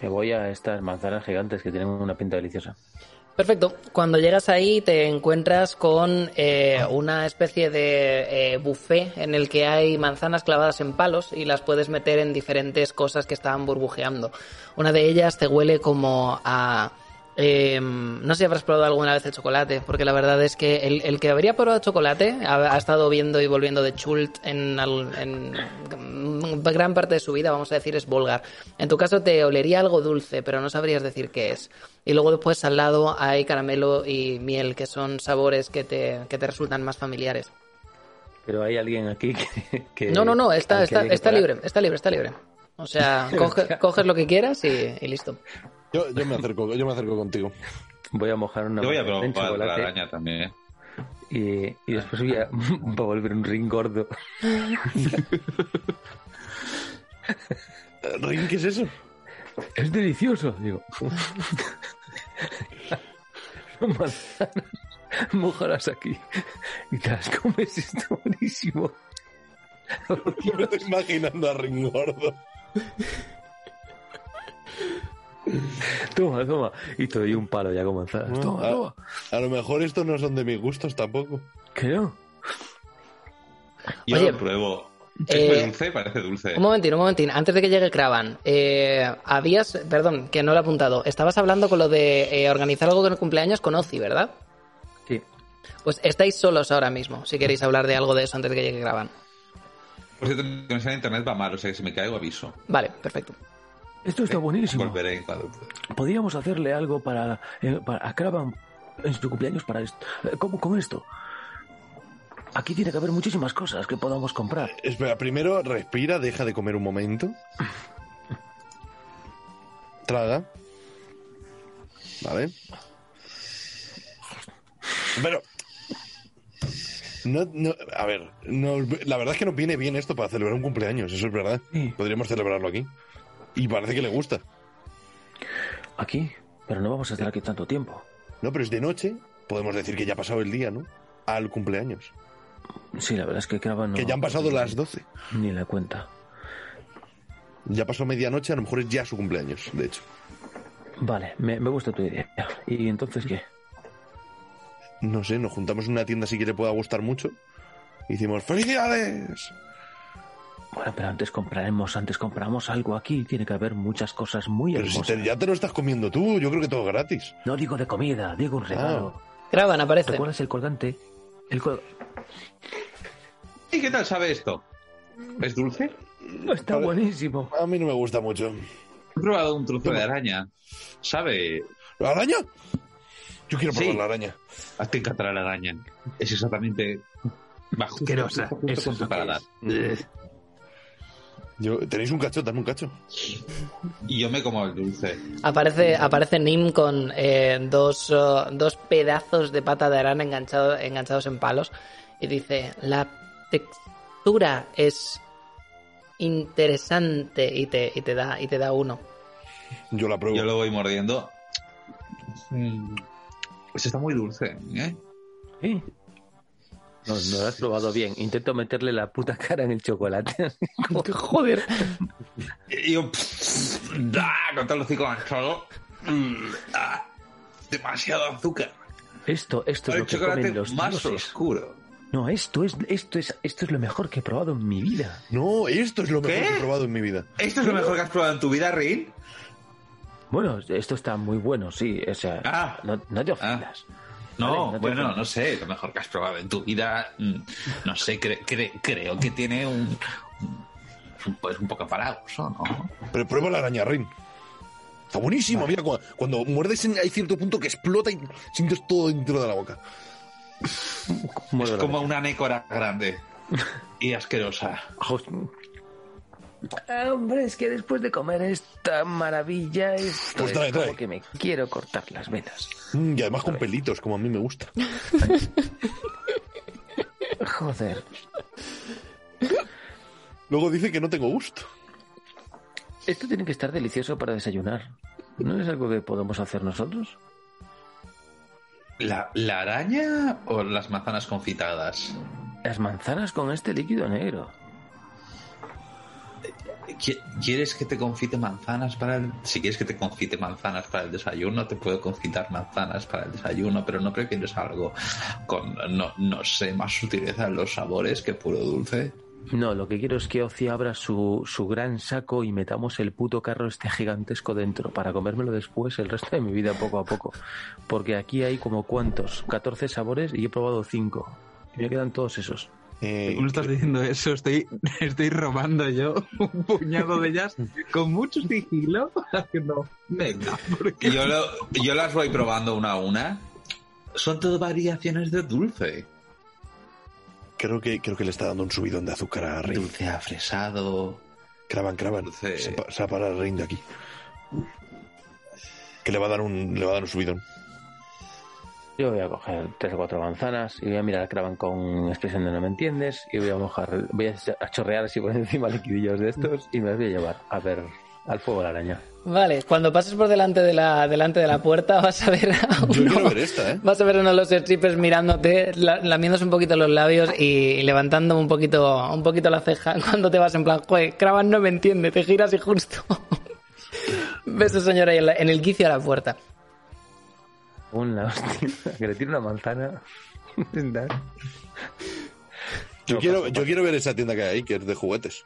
me voy a estas manzanas gigantes que tienen una pinta deliciosa. Perfecto. Cuando llegas ahí te encuentras con eh, una especie de eh, buffet en el que hay manzanas clavadas en palos y las puedes meter en diferentes cosas que están burbujeando. Una de ellas te huele como a... eh, no sé si habrás probado alguna vez el chocolate, porque la verdad es que el, el que habría probado chocolate ha, ha estado viendo y volviendo de Chult en, gran parte de su vida, vamos a decir, es Volgar. En tu caso te olería algo dulce, pero no sabrías decir qué es. Y luego después al lado hay caramelo y miel, que son sabores que te, que te resultan más familiares. Pero hay alguien aquí que... que- No, no, no, está, libre, está libre, está libre. O sea, coge- coges lo que quieras y, y listo. Yo, yo me acerco, yo me acerco contigo. Voy a mojar una Yo voy a manzana en probar la araña también. y, y después voy a, voy a volver un ring gordo. Eh, Rin, ¿qué es eso? Es delicioso, digo. Manzanas, mojalas aquí y te las comes, está buenísimo. Yo me estoy imaginando a Rin gordo. Toma, toma. Y te doy un palo ya con manzanas. Toma, a, toma. a lo mejor estos no son de mis gustos tampoco. ¿Qué no? Yo Oye, lo pruebo. eh, ¿Es dulce? Parece dulce. Un momentín, un momentín. Antes de que llegue Cravan, eh, habías, perdón, que no lo he apuntado. Estabas hablando con lo de eh, organizar algo con el cumpleaños con Ozzy, ¿verdad? Sí. Pues estáis solos ahora mismo, si queréis hablar de algo de eso antes de que llegue Cravan. Por cierto, mi conexión a internet va mal, o sea que si me caigo aviso. Vale, perfecto. Esto está buenísimo. Volveré cuando pueda. Podríamos hacerle algo para, eh, para a en su cumpleaños para esto. Eh, ¿Cómo con esto? Aquí tiene que haber muchísimas cosas que podamos comprar. Espera, primero respira, deja de comer un momento. Traga. Vale. Pero. No, no, a ver, no- la verdad es que nos viene bien esto para celebrar un cumpleaños, eso es verdad. Sí. Podríamos celebrarlo aquí. Y parece que le gusta. Aquí, pero no vamos a estar aquí tanto tiempo. No, pero es de noche, podemos decir que ya ha pasado el día, ¿no? Al cumpleaños. Sí, la verdad es que Cravan no. Que ya han pasado las 12. Ni la cuenta. Ya pasó medianoche, a lo mejor es ya su cumpleaños, de hecho. Vale, me, me gusta tu idea. ¿Y entonces qué? No sé, nos juntamos en una tienda así que le pueda gustar mucho. Y decimos, ¡felicidades! Bueno, pero antes compraremos, antes compramos algo aquí. Tiene que haber muchas cosas muy Pero si hermosas. te- ya te lo estás comiendo tú, yo creo que todo gratis. No digo de comida, digo un regalo. Cravan aparece. ¿Recuerdas el colgante? El col- ¿Y qué tal sabe esto? ¿Es dulce? Está Vale. buenísimo. A mí no me gusta mucho. He probado un trozo de araña. ¿Sabe? ¿La araña? Yo quiero probar Sí. la araña. A ti te encantará la araña. Es exactamente... Justo, Asquerosa. Eso es lo que es. Yo, ¿Tenéis un cacho? Dame un cacho. Y yo me como el dulce. Aparece, aparece Nim con eh, dos, oh, dos pedazos de pata de arana enganchado- enganchados en palos y dice, la textura es interesante y te, y te, da, y te da uno. Yo la pruebo. Yo lo voy mordiendo. Mm, Pues está muy dulce, ¿eh? ¿Sí? No, no lo has probado bien. Intento meterle la puta cara en el chocolate. Joder. Y yo... ¡da! Con todo el hocico manchado. Mm, ah, Demasiado azúcar. Esto, esto es El lo que comen los más dioses. oscuro. No, esto es, esto es, esto es lo mejor que he probado en mi vida. No, esto es lo mejor ¿Qué? que he probado en mi vida. ¿Esto es lo mejor que has probado en tu vida, Rin? Bueno, esto está muy bueno, sí. O sea, Ah. no, no te ofendas. No, Vale, no bueno, no sé, lo mejor que has probado en tu vida, mm, no sé, cre- cre- creo que tiene un, un- pues un poco paraguso, ¿no? Pero prueba la araña, Rin. Está buenísimo. Mira, cu- cuando, muerdes en- hay cierto punto que explota y sientes todo dentro de la boca. Es como una nécora grande y asquerosa. Ah, Hombre, es que después de comer esta maravilla, esto Pues trae, es como trae. que me quiero cortar las venas. Mm, y además con pelitos, como a mí me gusta. Joder. Luego dice que no tengo gusto. Esto tiene que estar delicioso para desayunar. ¿No es algo que podemos hacer nosotros? ¿La, la araña o las manzanas confitadas? Las manzanas con este líquido negro. ¿Qui- ¿Quieres que te confite manzanas para el... Si quieres que te confite manzanas para el desayuno, te puedo confitar manzanas para el desayuno, pero no prefieres algo con, no, no sé, más sutileza en los sabores que puro dulce. No, lo que quiero es que Ozzy abra su, su gran saco y metamos el puto carro este gigantesco dentro para comérmelo después el resto de mi vida poco a poco. Porque aquí hay como cuántos, 14 sabores y he probado 5. Y me quedan todos esos. Eh, ¿Cómo estás diciendo eso? Estoy, estoy robando yo un puñado de ellas con mucho sigilo. No, venga, porque Yo, lo- yo las voy probando una a una. Son todo variaciones de dulce. creo, que, creo que le está dando un subidón de azúcar a Rain. Dulce afresado. Cravan. Dulce. Se, se va a parar Rain de aquí. Que le va a dar un, le va a dar un subidón. Yo voy a coger tres o cuatro manzanas y voy a mirar a Kravan con expresión de no me entiendes y voy a mojar, voy a chorrear así por encima liquidillos de estos y me los voy a llevar a ver al fuego la araña. Vale, cuando pases por delante de la, delante de la puerta vas a ver a uno- ver esta, ¿eh? Vas a ver a uno de los strippers mirándote, la- lamiéndose un poquito los labios y levantando un poquito, un poquito la ceja cuando te vas en plan, joder, Kravan no me entiende, te giras y justo ves a señora ahí en, la- en el quicio a la puerta. Un hostia, que le tire una manzana. Yo, quiero, yo quiero ver esa tienda que hay ahí, que es de juguetes.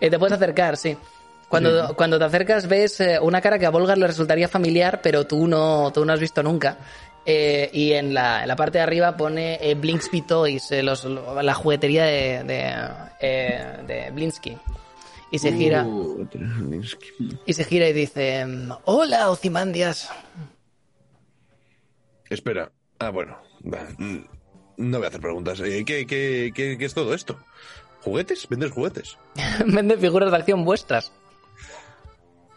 Eh, te puedes acercar, sí. Cuando, cuando te acercas ves eh, una cara que a Volgar le resultaría familiar, pero tú no, tú no has visto nunca. Eh, y en la, en la parte de arriba pone eh, Blinksby Toys, eh, los- lo- la juguetería de, de, eh, de Blinsky. Y se gira y se gira y dice, hola Ozymandias. Espera. Ah, bueno. Mm, No voy a hacer preguntas. Eh, ¿qué, qué, qué, qué es todo esto? ¿Juguetes? ¿Vendes juguetes? Vende figuras de acción vuestras.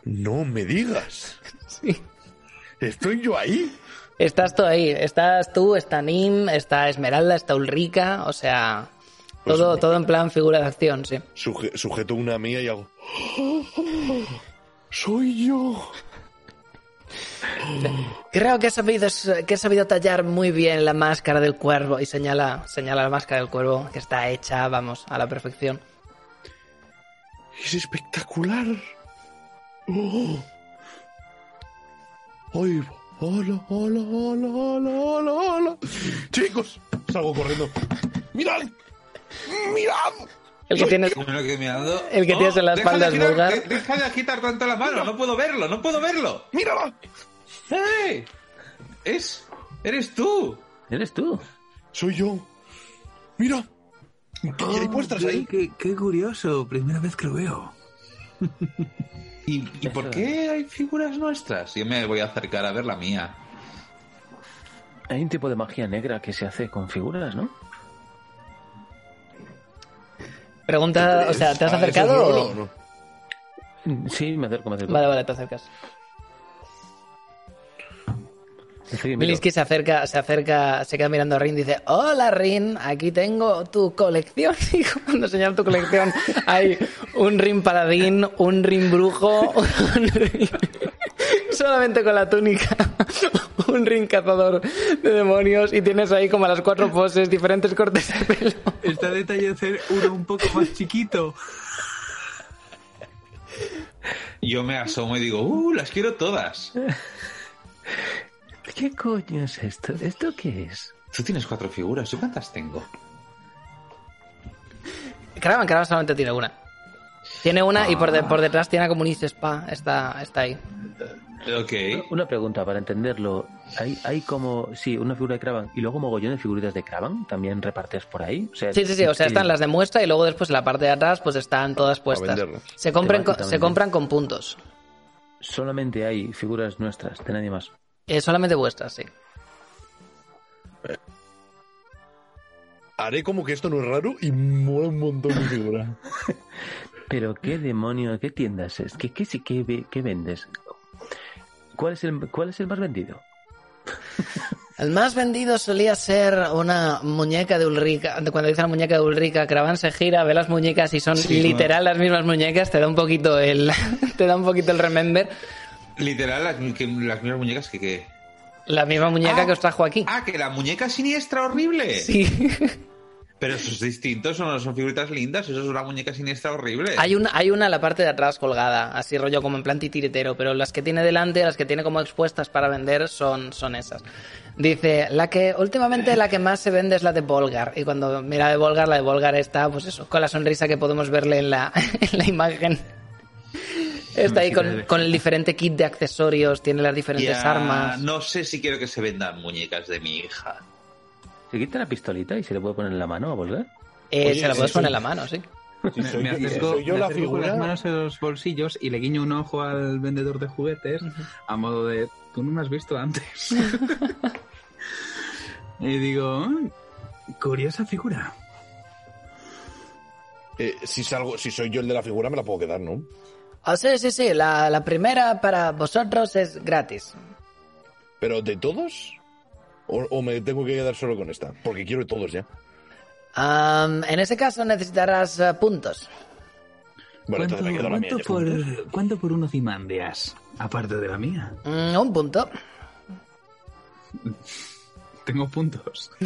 No me digas. Sí. ¿Estoy yo ahí? Estás tú ahí, estás tú, está Nim, está Esmeralda, está Ulrica, o sea, Pues todo, todo en plan figura de acción, sí. Suje- sujeto una mía y hago... ¡Soy yo! Creo que has sabido, que has sabido tallar muy bien la máscara del cuervo y señala, señala la máscara del cuervo que está hecha, vamos, a la perfección. Es espectacular. ¡Oh! ¡Ay! ¡Hola, hola, hola, hola, hola, hola! Chicos, salgo corriendo. ¡Mirad! ¡Mirad! El que tienes. El que tienes en la deja de espalda es vulgar. de- Deja de agitar tanto la mano, no puedo verlo, no puedo verlo. ¡Mírala! ¡Hey! Es. Eres tú. ¿Eres tú? Soy yo. ¡Mira! ¿Qué hay vuestras ahí? Qué, qué curioso, primera vez que lo veo. ¿Y, y por qué hay figuras nuestras? Yo me voy a acercar a ver la mía. Hay un tipo de magia negra que se hace con figuras, ¿no? Pregunta, o sea, ¿te has Ah, ¿eso es acercado? nuevo o- o no? Sí, me acerco, me acerco. Vale, vale, te acercas. Sí. Milisky se acerca, se acerca, se queda mirando a Rin y dice, hola Rin, aquí tengo tu colección. Y cuando señala tu colección hay un Rin paladín, un Rin brujo, un Rin- solamente con la túnica, un Rin cazador de demonios y tienes ahí como las cuatro poses, diferentes cortes de pelo. Está detalle de hacer uno un poco más chiquito. Yo me asomo y digo, ¡uh! Las quiero todas. ¿Qué coño es esto? ¿Esto qué es? Tú tienes cuatro figuras, ¿yo cuántas tengo? Caravan, Caravan solamente tiene una. Tiene una y por, de- por detrás tiene como un spa, está, está ahí. Ok. Una pregunta para entenderlo. ¿Hay, hay como, sí, una figura de Kravan y luego mogollón de figuritas de Kravan también repartes por ahí? O sea, Sí, sí, sí, o sea, están las de muestra y luego después en la parte de atrás pues están todas puestas. Se compran, con, se compran con puntos. Solamente hay figuras nuestras, de nadie más. Eh, solamente vuestras, sí. Haré como que esto no es raro y mola un montón mi figura. Pero qué demonio, qué tiendas es, qué, qué, sí- qué, ve- qué vendes. ¿Cuál es, el, ¿Cuál es el más vendido? El más vendido solía ser una muñeca de Ulrica. Cuando dice la muñeca de Ulrica, Cravan se gira, ve las muñecas y son Sí, literal las mismas muñecas, te da un poquito el, te da un poquito el remember. Literal, las, que- las mismas muñecas que... que... La misma muñeca Ah. que os trajo aquí. Ah, que la muñeca siniestra horrible. Sí. Pero eso es distinto, eso no son figuritas lindas, eso es una muñeca siniestra horrible. Hay una, hay una en la parte de atrás colgada, así rollo como en plan titiritero, pero las que tiene delante, las que tiene como expuestas para vender son, son esas. Dice, la que últimamente la que más se vende es la de Volgar. Y cuando mira de Volgar, la de Volgar está, pues eso, con la sonrisa que podemos verle en la, en la imagen. Está ahí con, con el diferente kit de accesorios, tiene las diferentes Ya, armas. No sé si quiero que se vendan muñecas de mi hija. Se quita la pistolita y se le puede poner en la mano a Volgar. Eh, Oye, se la puedes poner en la mano, sí. Si Me, soy, me si acerco, soy yo me la acerco con figura. las manos en los bolsillos y le guiño un ojo al vendedor de juguetes a modo de tú no me has visto antes. y digo, "Mm, curiosa figura. eh, si, salgo, si soy yo el de la figura, me la puedo quedar, ¿no? Ah, sí, sí, sí, la, la primera para vosotros es gratis. ¿Pero de todos? ¿O, o me tengo que quedar solo con esta? Porque quiero de todos ya. Am, en ese caso necesitarás eh, puntos. Vale, entonces me quedo la mía. cuánto ya. por, cuánto por uno Cimandias? Aparte de la mía. Mm, un punto. Tengo puntos.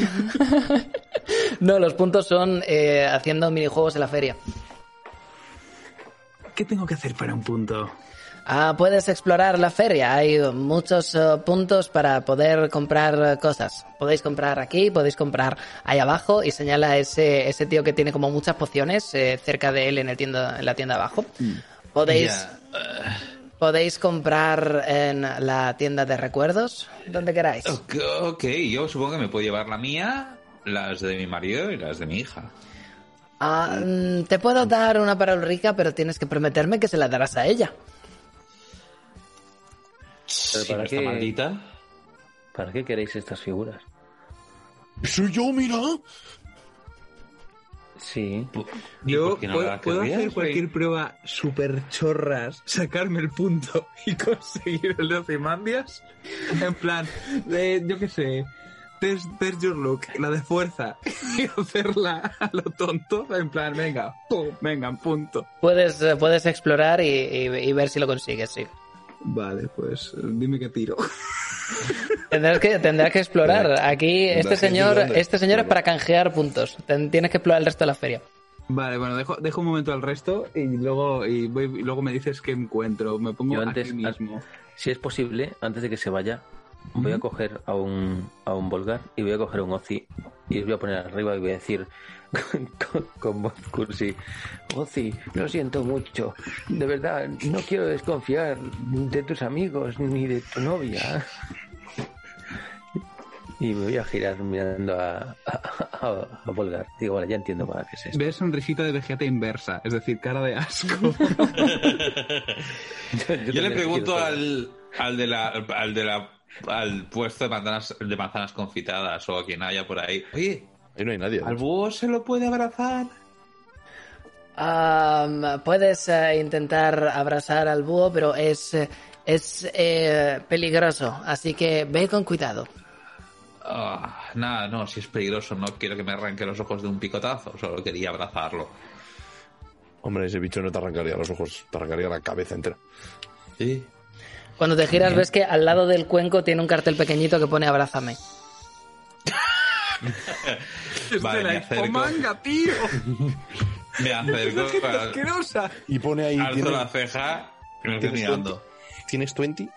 No, los puntos son eh, haciendo minijuegos en la feria. ¿Qué tengo que hacer para un punto? Ah, puedes explorar la feria. Hay muchos eh, puntos para poder comprar eh, cosas. Podéis comprar aquí, podéis comprar ahí abajo y señala a ese, ese tío que tiene como muchas pociones eh, cerca de él en, el tienda, en la tienda abajo. Podéis, Ya. podéis comprar en la tienda de recuerdos, donde queráis. Ok, ok, yo supongo que me puedo llevar la mía, las de mi marido y las de mi hija. Ah, mm, te puedo dar una para Ulrica, pero tienes que prometerme que se la darás a ella. Pero ¿para qué? maldita. ¿Para qué queréis estas figuras? ¡Soy yo, mira! Sí. ¿Y Yo no puedo, hacer cualquier prueba super chorras, sacarme el punto y conseguir el de Ozymandias. En plan, de, yo qué sé, test, test your look, la de fuerza, y hacerla a lo tonto. En plan, venga, pum, venga, punto. Puedes, eh, puedes explorar y, y- y ver si lo consigues, sí. Vale, pues dime qué tiro. Tendrás que, tendrás que explorar. Aquí este señor, este señor es para canjear puntos. Ten- Tienes que explorar el resto de la feria. Vale, bueno, dejo, dejo un momento al resto y luego, y voy, y luego me dices qué encuentro. Me pongo Yo antes- aquí mismo. Si es posible, antes de que se vaya, voy a coger a un, a un Volgar y voy a coger un Ozzy y os voy a poner arriba y voy a decir con, con- con voz cursi, Ozzy, lo siento mucho. De verdad, no quiero desconfiar de tus amigos ni de tu novia. Y me voy a girar mirando a, a, a- a Volgar. Digo, vale, ya entiendo para qué es esto. Ves sonrisita de vegeta inversa, es decir, cara de asco. Yo le pregunto al, al de la al de la al puesto de manzanas de manzanas confitadas o a quien haya por ahí. Oye, Ahí no hay nadie. ¿al búho se lo puede abrazar? Am, puedes eh, intentar abrazar al búho, pero es, eh, es eh, peligroso. Así que ve con cuidado. Ah, nada, no, si es peligroso, no quiero que me arranque los ojos de un picotazo, solo quería abrazarlo. Hombre, ese bicho no te arrancaría los ojos, te arrancaría la cabeza entera. Sí. Cuando te giras ves que al lado del cuenco tiene un cartel pequeñito que pone abrázame. Vale, me acerco. tío! Me acerco, ¡Gente al- asquerosa! Y pone ahí. alzo tiene- la ceja y me estoy ¿Tienes mirando. ¿Tienes 20?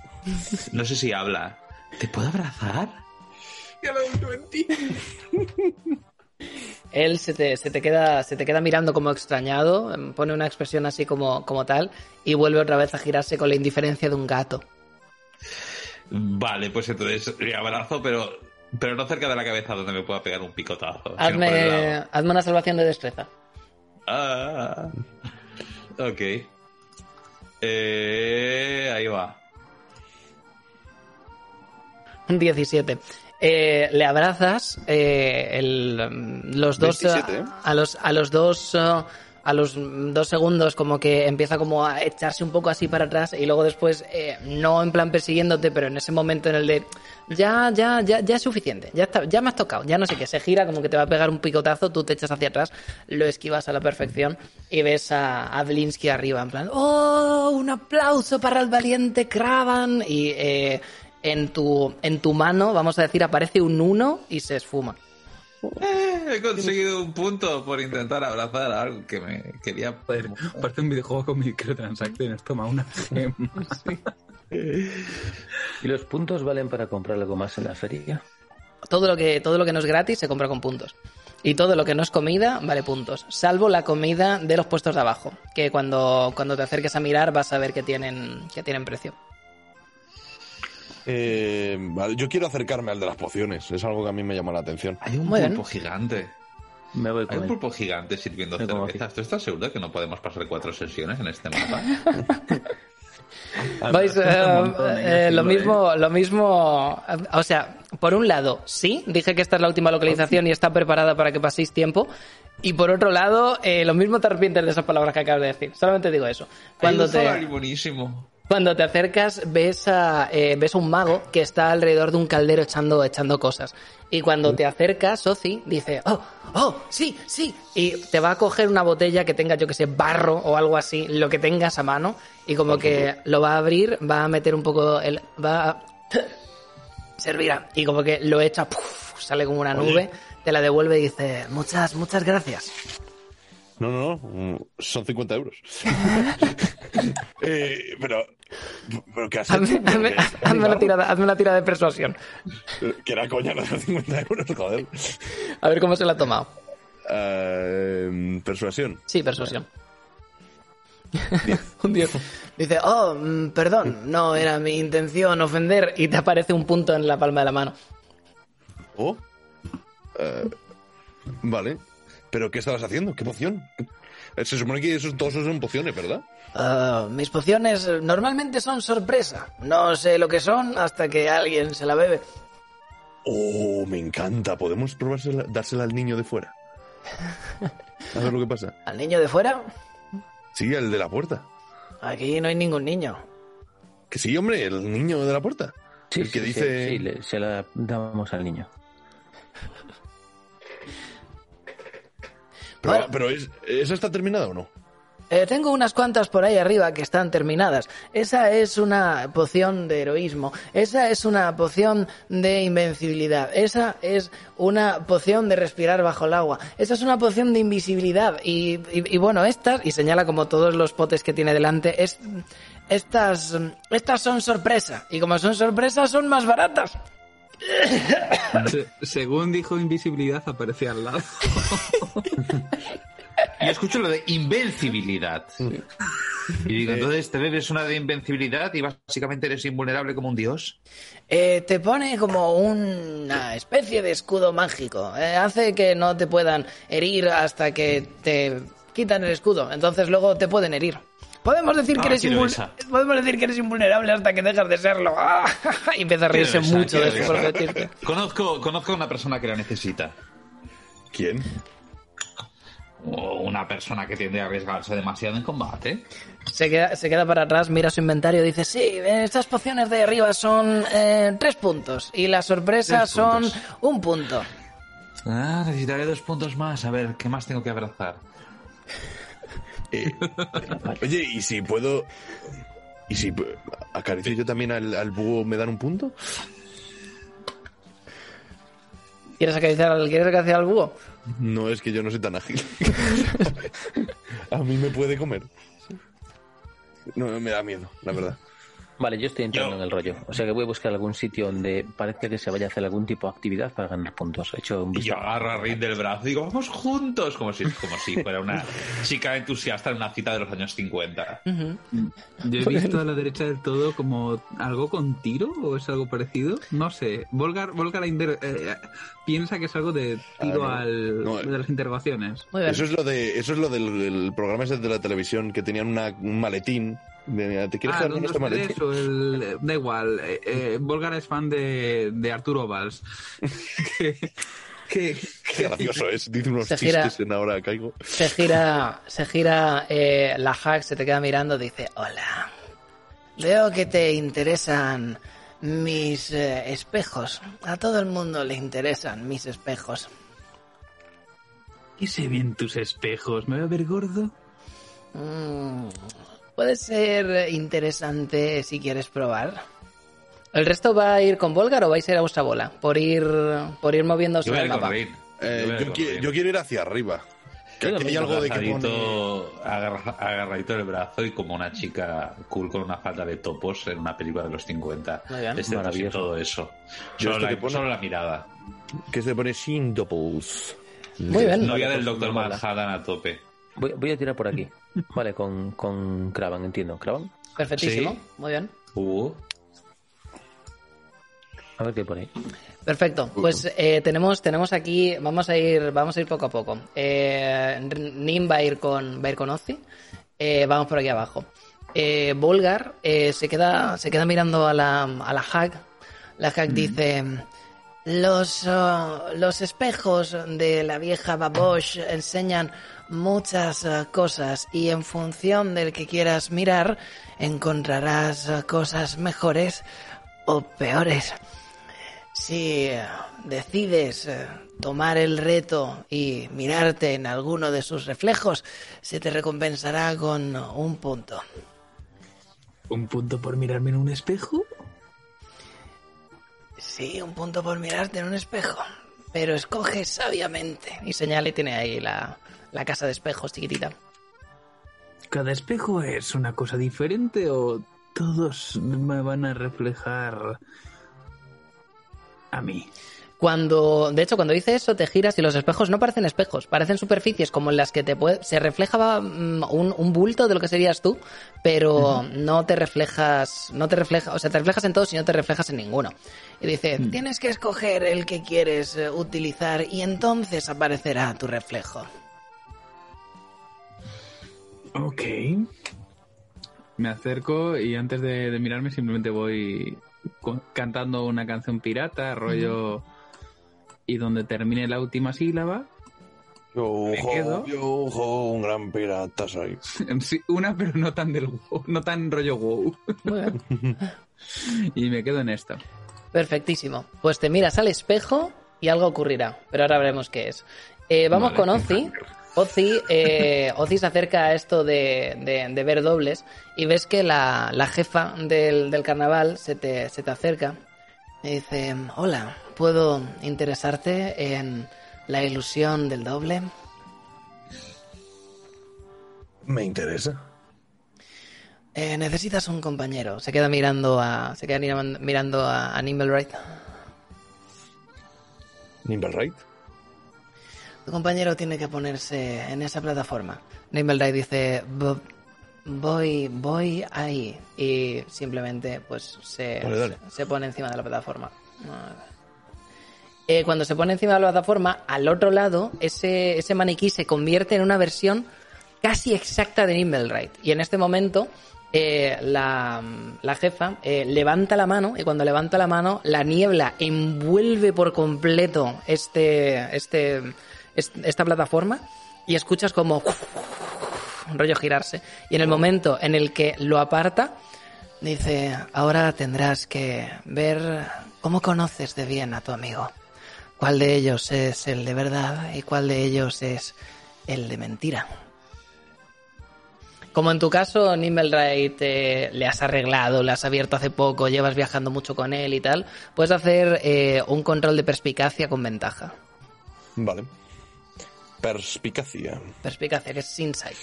No sé si habla. ¿Te puedo abrazar? ¡Ya lo digo en ti! Él se te, se te queda, se te queda mirando como extrañado, em, pone una expresión así como, como tal, y vuelve otra vez a girarse con la indiferencia de un gato. Vale, pues entonces le abrazo, pero, pero no cerca de la cabeza donde me pueda pegar un picotazo. Hazme, una salvación de destreza. Ah, ok. Eh, ahí va. Un 17. Eh, le abrazas, eh, el, mm, los dos, 27, eh, ¿eh? a los, a los dos, eh, a los dos segundos como que empieza como a echarse un poco así para atrás y luego después, eh, no en plan persiguiéndote, pero en ese momento en el de ya, ya, ya, ya es suficiente, ya está, ya me has tocado, ya no sé qué, se gira como que te va a pegar un picotazo, tú te echas hacia atrás, lo esquivas a la perfección y ves a, a Blinsky arriba en plan, oh, un aplauso para el valiente Kravan y eh, en tu, en tu mano, vamos a decir, aparece un uno y se esfuma. Eh, he conseguido un punto por intentar abrazar a algo que me quería. Joder, parece un videojuego con microtransacciones. Toma una gema. ¿Y los puntos valen para comprar algo más en la feria? Todo lo que, todo lo que no es gratis se compra con puntos. Y todo lo que no es comida vale puntos. Salvo la comida de los puestos de abajo. Que cuando, cuando te acerques a mirar vas a ver que tienen, que tienen precio. Eh, vale, yo quiero acercarme al de las pociones. Es algo que a mí me llama la atención. Hay un Muy bien. pulpo gigante. Me voy Hay un pulpo gigante sirviendo Me como cerveza. ¿Tú estás seguro que no podemos pasar cuatro sesiones en este mapa? Vais, eh, montón, eh, eh, lo mismo, lo mismo, eh, o sea, por un lado, sí, dije que esta es la última localización y está preparada para que paséis tiempo. Y por otro lado, eh, lo mismo te arrepientes de esas palabras que acabas de decir. Solamente digo eso. Cuando Hay un te, buenísimo. Cuando te acercas, ves a, eh, ves a un mago que está alrededor de un caldero echando, echando cosas. Y cuando te acercas, Ozi dice, oh, oh, sí, sí. Y te va a coger una botella que tenga, yo que sé, barro o algo así, lo que tengas a mano. Y como que lo va a abrir, va a meter un poco, el, va a... Servirá. Y como que lo echa, ¡puf! sale como una nube, te la devuelve y dice, muchas, muchas gracias. No, no, no. mm, Son 50 euros. eh, pero. ¿Pero qué has hecho? Hazme, hazme- hazme una tirada, hazme una tirada de persuasión. Que era coña, no son 50 euros, joder. A ver cómo se la ha tomado. Eh, persuasión. Sí, persuasión. un 10. Dice, oh, mm, perdón, no era mi intención ofender y te aparece un punto en la palma de la mano. Oh. Eh, vale. ¿Pero qué estabas haciendo? ¿Qué poción? Se supone que esos, todos esos son pociones, ¿verdad? Ah, mis pociones normalmente son sorpresa. No sé lo que son hasta que alguien se la bebe. Oh, me encanta. ¿Podemos probársela, dársela al niño de fuera? A ver lo que pasa. ¿Al niño de fuera? Sí, al de la puerta. Aquí no hay ningún niño. Que sí, hombre, el niño de la puerta. Sí, el que sí, dice... sí, sí, le- se la damos al niño. Pero, Bueno. pero es, ¿esa está terminada o no? Eh, tengo unas cuantas por ahí arriba que están terminadas. Esa es una poción de heroísmo. Esa es una poción de invencibilidad. Esa es una poción de respirar bajo el agua. Esa es una poción de invisibilidad. Y, y- y bueno, estas, y señala como todos los potes que tiene delante, es, estas, estas son sorpresa. Y como son sorpresas, son más baratas. Se- según dijo invisibilidad, aparecía al lado. Yo escucho lo de invencibilidad. Y digo, entonces te bebes una de invencibilidad y básicamente eres invulnerable como un dios. Eh, te pone como una especie de escudo mágico. Eh, hace que no te puedan herir hasta que te quitan el escudo. Entonces luego te pueden herir. Podemos decir, que Ah, eres invul- esa. Podemos decir que eres invulnerable hasta que dejas de serlo. y empieza a reírse esa, mucho de su propio chiste. Conozco, conozco a una persona que la necesita. ¿Quién? O una persona que tiende a arriesgarse demasiado en combate. Se queda, se queda para atrás, mira su inventario y dice, sí, estas pociones de arriba son eh, tres puntos y las sorpresas son un punto. Ah, necesitaré dos puntos más. A ver, ¿qué más tengo que abrazar? Eh, oye, ¿y si puedo... ¿Y si acaricio yo también al, al búho me dan un punto? ¿Quieres acariciar al, ¿quieres acariciar al búho? No es que yo no soy tan ágil. a mí me puede comer. No, me da miedo, la verdad. Vale, yo estoy entrando Yo- en el rollo. O sea que voy a buscar algún sitio donde parezca que se vaya a hacer algún tipo de actividad para ganar puntos. He hecho un Y yo agarro a Reed del brazo y digo, vamos juntos, como si, como si fuera una chica entusiasta en una cita de los años 50. Yo he visto a la derecha del todo como algo con tiro o es algo parecido. No sé. Volgar, Volgar Inder- eh, piensa que es algo de tiro Ah, no. al, No, de las interrogaciones. Eso es lo de, eso es lo del, del programa ese de la televisión que tenían una- un maletín. De, ¿Te quieres Ah, quedar con este 1, 2, maletín? 3 o el... Da igual. Eh, eh, Volgar es fan de, de Arturo Valls. que, Qué gracioso es. Dice unos Se gira- chistes en ahora caigo. Se gira, se gira eh, la hack, se te queda mirando, dice, hola. Veo que te interesan mis eh, espejos. A todo el mundo le interesan mis espejos. ¿Qué se ven tus espejos? ¿Me voy a ver gordo? Mm, puede ser interesante si quieres probar. ¿El resto va a ir con Volgar o vais a ir a vuestra bola? Por ir, por ir moviéndose Yo el mapa. Eh, yo, qui- Rain. yo quiero ir hacia arriba. Que hay algo de que pone... Agarra- agarradito del brazo y como una chica cool con una falda de topos en una película de los 50. Muy bien. Este Maravilloso. todo eso. Yo Solo esto la, pone- solo la mirada. Que se pone sin doubles. Muy bien. Novia del Doctor. Manhattan a tope. Voy, voy a tirar por aquí. Vale, con, con Kravan, entiendo. ¿Kravan? Perfectísimo. Sí. Muy bien. Uh, A ver qué pone ahí. Perfecto. Pues eh, tenemos, tenemos aquí, vamos a ir, vamos a ir poco a poco. Eh, Nim va a ir con, va a ir con Ozzy. Eh, vamos por aquí abajo. Eh, Volgar eh, se queda, se queda mirando a la, a la Hag. La Hag dice: los, oh, los espejos de la vieja Babosh enseñan muchas eh, cosas y en función del que quieras mirar encontrarás eh, cosas mejores o peores. Si eh, decides tomar el reto y mirarte en alguno de sus reflejos, se te recompensará con un punto. ¿Un punto por mirarme en un espejo? Sí, un punto por mirarte en un espejo. Pero escoge sabiamente. Y señala y tiene ahí la, la casa de espejos chiquitita. ¿Cada espejo es una cosa diferente o todos me van a reflejar a mí? Cuando, de hecho, cuando dice eso, te giras y los espejos no parecen espejos, parecen superficies como en las que te puede, se refleja mm, un, un bulto de lo que serías tú, pero no te reflejas, no te refleja, o sea, te reflejas en todos y no te reflejas en ninguno. Y dice, tienes que escoger el que quieres eh, utilizar y entonces aparecerá tu reflejo. Ok. Me acerco y antes de, de mirarme simplemente voy cantando una canción pirata, rollo... Y donde termine la última sílaba, Yo, Me quedo. yo, un gran pirata soy. sí, una pero no tan del wow, no tan rollo wow. Y me quedo en esto. Perfectísimo. Pues te miras al espejo y algo ocurrirá, pero ahora veremos qué es. Eh, vamos Vale. con Ozzy. Ozzy, eh, Ozzy se acerca a esto de, de- de ver dobles y ves que la, la jefa del, del carnaval se te, se te acerca y dice, hola, ¿puedo interesarte en la ilusión del doble? Me interesa. Eh, necesitas un compañero. Se queda mirando a, se queda miran- mirando a, a Nimblewright. Nimblewright. Tu compañero tiene que ponerse en esa plataforma. Nimblewright dice, "Vo- voy, voy ahí. Y simplemente, pues, se, Dale, dale. se, se pone encima de la plataforma. Eh, cuando se pone encima de la plataforma, al otro lado, ese, ese maniquí se convierte en una versión casi exacta de Nimblewright. Y en este momento, eh, la, la jefa eh, levanta la mano y cuando levanta la mano, la niebla envuelve por completo este, este, est- esta plataforma y escuchas como un rollo girarse. Y en el momento en el que lo aparta, dice, ahora tendrás que ver cómo conoces de bien a tu amigo. ¿Cuál de ellos es el de verdad y cuál de ellos es el de mentira? Como en tu caso, Nimblewright eh, le has arreglado, le has abierto hace poco, llevas viajando mucho con él y tal, puedes hacer eh, un control de perspicacia con ventaja. Vale. Perspicacia. Perspicacia, que es insight.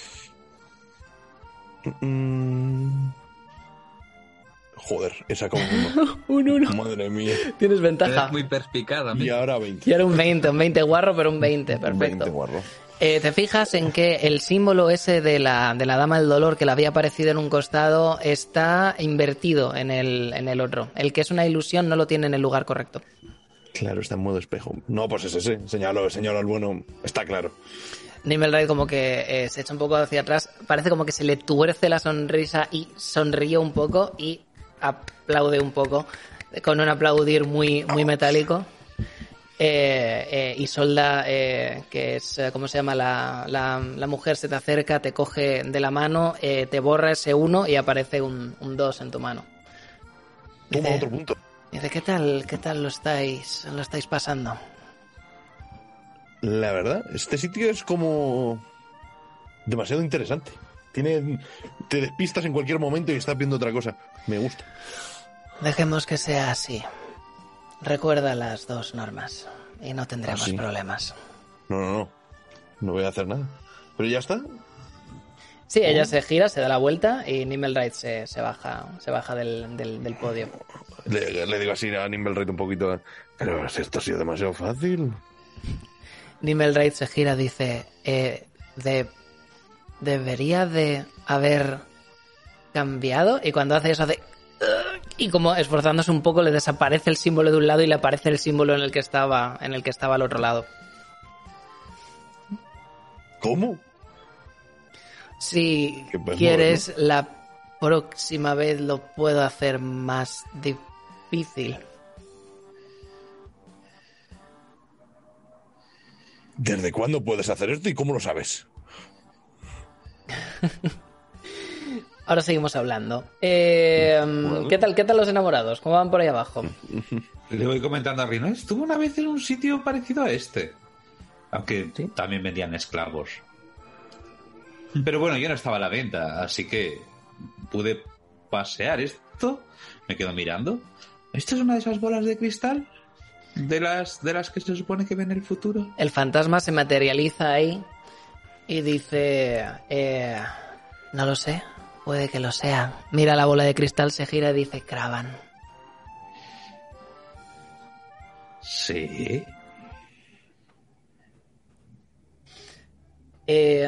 Mm. Joder, esa como Un uno. Madre mía. Tienes ventaja. Eres muy perspicaz, Y ahora 20. Y ahora un 20, un 20 guarro, pero un 20, perfecto. 20 guarro. Eh, ¿Te fijas en que el símbolo ese de la, de la dama del dolor que le había aparecido en un costado está invertido en el, en el otro? El que es una ilusión no lo tiene en el lugar correcto. Claro, está en modo espejo. No, pues es ese. Señalo, señalo al bueno. Está claro. Nimblewright como que eh, se echa un poco hacia atrás, parece como que se le tuerce la sonrisa y sonríe un poco y aplaude un poco con un aplaudir muy, muy metálico. Eh, eh, Isolda, eh, que es, eh, ¿cómo se llama? La, la- la mujer se te acerca, te coge de la mano, eh, te borra ese uno y aparece un, un dos en tu mano. Toma otro punto. Dice, ¿qué tal, qué tal lo estáis, lo estáis pasando? La verdad, este sitio es como demasiado interesante. Tiene, te despistas en cualquier momento y estás viendo otra cosa. Me gusta. Dejemos que sea así. Recuerda las dos normas y no tendremos ¿Ah, sí? problemas. No, no, no. No voy a hacer nada. Pero ya está. Sí, ella se gira, se da la vuelta y Nimmelride se, se baja, se baja del, del- del podio. Le, le digo así a Nimble un poquito. Pero si esto ha sido demasiado fácil. Nimmelride se gira, dice, eh, de, debería de haber cambiado y cuando hace eso hace... Y como esforzándose un poco le desaparece el símbolo de un lado y le aparece el símbolo en el que estaba, en el que estaba al otro lado. ¿Cómo? Si quieres, la próxima vez lo puedo hacer más difícil. ¿Desde cuándo puedes hacer esto y cómo lo sabes? Ahora seguimos hablando. Eh, ¿Qué tal, qué tal los enamorados? ¿Cómo van por ahí abajo? Le voy comentando a Rino, estuve una vez en un sitio parecido a este. Aunque Sí. también vendían esclavos. Pero bueno, yo no estaba a la venta, así que pude pasear esto. Me quedo mirando. ¿Esto es una de esas bolas de cristal? ¿De las, de las que se supone que ven el futuro? El fantasma se materializa ahí y dice, eh, no lo sé, puede que lo sea. Mira la bola de cristal, se gira y dice, Cravan. Sí. Eh,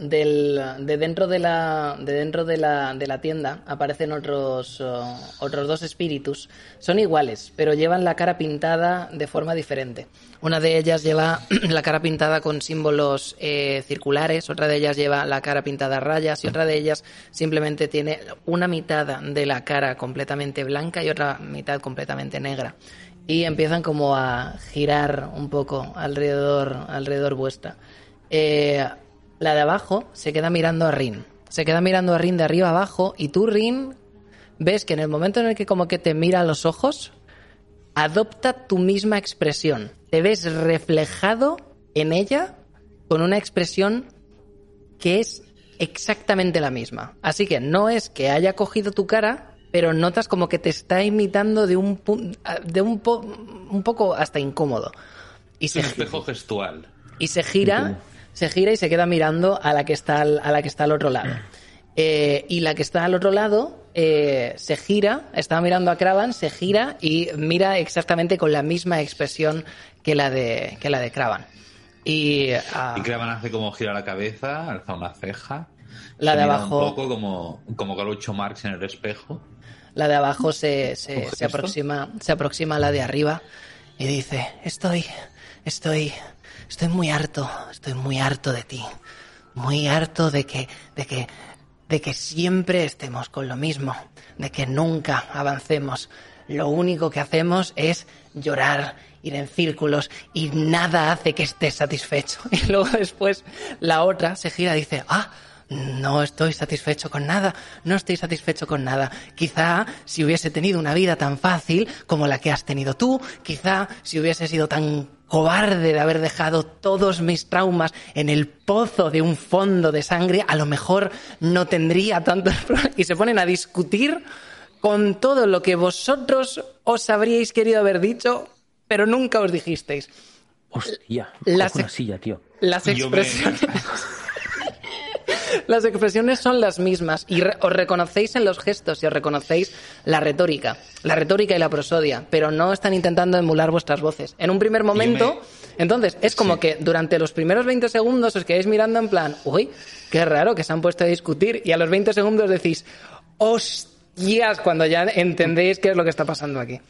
del, de dentro de la, de dentro de la, de la tienda aparecen otros, oh, otros dos espíritus. Son iguales, pero llevan la cara pintada de forma diferente. Una de ellas lleva la cara pintada con símbolos eh, circulares, otra de ellas lleva la cara pintada a rayas y otra de ellas simplemente tiene una mitad de la cara completamente blanca y otra mitad completamente negra. Y empiezan como a girar un poco alrededor, alrededor vuestra. Eh, la de abajo se queda mirando a Rin. Se queda mirando a Rin de arriba abajo y tú, Rin, ves que en el momento en el que como que te mira a los ojos, adopta tu misma expresión. Te ves reflejado en ella con una expresión que es exactamente la misma. Así que no es que haya cogido tu cara, pero notas como que te está imitando de un, de un, po- un poco hasta incómodo. Y Es se, un espejo gestual. y se gira, se gira y se queda mirando a la que está al, a la que está al otro lado. Eh, y la que está al otro lado eh, se gira, estaba mirando a Cravan, se gira y mira exactamente con la misma expresión que la de, que la de Cravan. Y, ah, Y hace como gira la cabeza, alza una ceja. La de abajo- Un poco como, como Groucho Marx en el espejo. la de abajo se, se, ¿Con se aproxima, se aproxima a la de arriba y dice, estoy, estoy, estoy muy harto, estoy muy harto de ti. Muy harto de que, de que, de que siempre estemos con lo mismo, de que nunca avancemos. Lo único que hacemos es llorar, ir en círculos y nada hace que estés satisfecho. Y luego después la otra se gira y dice, ah, no estoy satisfecho con nada, no estoy satisfecho con nada. Quizá si hubiese tenido una vida tan fácil como la que has tenido tú, quizá si hubiese sido tan cobarde de haber dejado todos mis traumas en el pozo de un fondo de sangre, a lo mejor no tendría tantos problemas. Y se ponen a discutir con todo lo que vosotros os habríais querido haber dicho, pero nunca os dijisteis. Hostia, Las una silla, tío. Las Yo me- expresiones. Las expresiones son las mismas y re- os reconocéis en los gestos y os reconocéis la retórica, la retórica y la prosodia, pero no están intentando emular vuestras voces. En un primer momento, entonces, es como Sí. que durante los primeros 20 segundos os quedáis mirando en plan, uy, qué raro que se han puesto a discutir y a los 20 segundos decís, hostias, cuando ya entendéis qué es lo que está pasando aquí.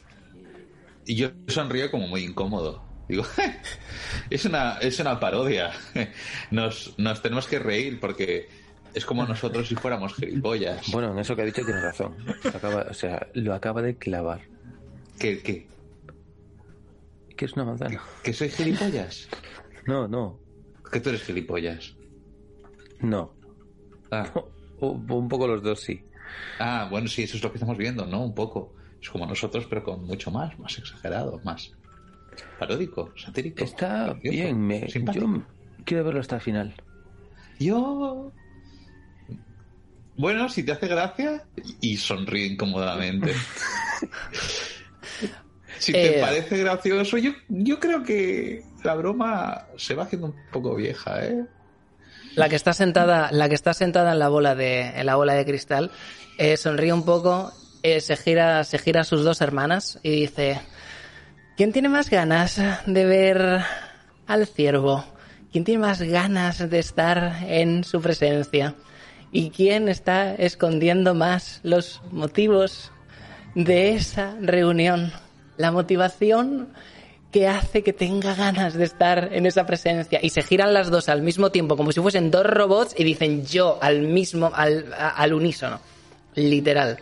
Y yo sonrío como muy incómodo. Digo, es una, es una parodia. Nos, nos tenemos que reír porque es como nosotros si fuéramos gilipollas. Bueno, en eso que ha dicho tiene razón. Acaba- o sea, lo acaba de clavar. ¿Qué, qué? que es una manzana. ¿Que soy gilipollas? No, no, Que tú eres gilipollas. no. Ah, un poco los dos, sí. ah, bueno, sí, eso es lo que estamos viendo, ¿no? Un poco. Es como nosotros, pero con mucho más, más exagerado, más paródico, satírico. Está bien, me, yo quiero verlo hasta el final. Yo. Bueno, si te hace gracia y sonríe incómodamente. si te Eh. parece gracioso, yo, yo creo que la broma se va haciendo un poco vieja, ¿eh? La que está sentada, la que está sentada en la bola de, en la bola de cristal, eh, sonríe un poco, eh, se gira, se gira a sus dos hermanas y dice: ¿Quién tiene más ganas de ver al ciervo? ¿Quién tiene más ganas de estar en su presencia? ¿Y quién está escondiendo más los motivos de esa reunión? La motivación que hace que tenga ganas de estar en esa presencia. Y se giran las dos al mismo tiempo, como si fuesen dos robots, y dicen yo al mismo, al, unísono. Literal.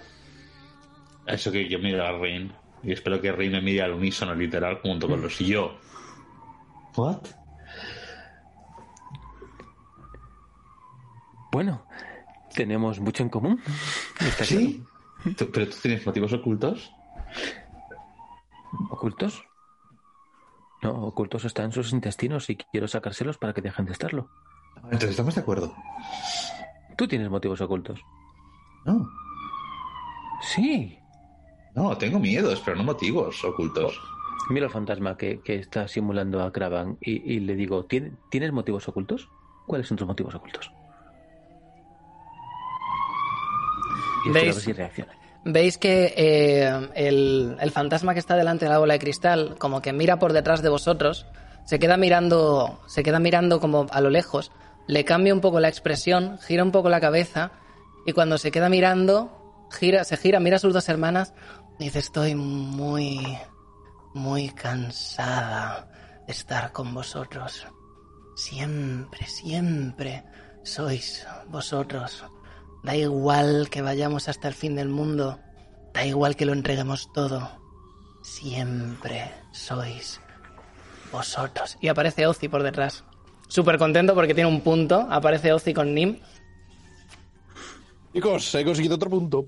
Eso que yo miro a Rin y espero que Rin me mire al unísono literal junto con los yo. ¿What? Bueno, tenemos mucho en común. Está ¿Sí? ¿Tú- ¿Pero tú tienes motivos ocultos? ¿Ocultos? No, ocultos están en sus intestinos y quiero sacárselos para que dejen de estarlo. Entonces estamos de acuerdo. Tú tienes motivos ocultos. No. Sí. No, tengo miedos, pero no motivos ocultos. Miro al fantasma que, que está simulando a Kravan y, y le digo, "¿Tien- ¿tienes motivos ocultos? ¿Cuáles son tus motivos ocultos? Y ¿Veis? ver si reacciona. Veis que eh, el, el fantasma que está delante de la bola de cristal, como que mira por detrás de vosotros, se queda mirando, se queda mirando como a lo lejos, le cambia un poco la expresión, gira un poco la cabeza, y cuando se queda mirando, gira, se gira, mira a sus dos hermanas, dice, estoy muy, muy cansada de estar con vosotros. Siempre, siempre sois vosotros. Da igual que vayamos hasta el fin del mundo. Da igual que lo entreguemos todo. Siempre sois vosotros. Y aparece Ozzy por detrás. Súper contento porque tiene un punto. Aparece Ozzy con Nim. Chicos, he conseguido otro punto.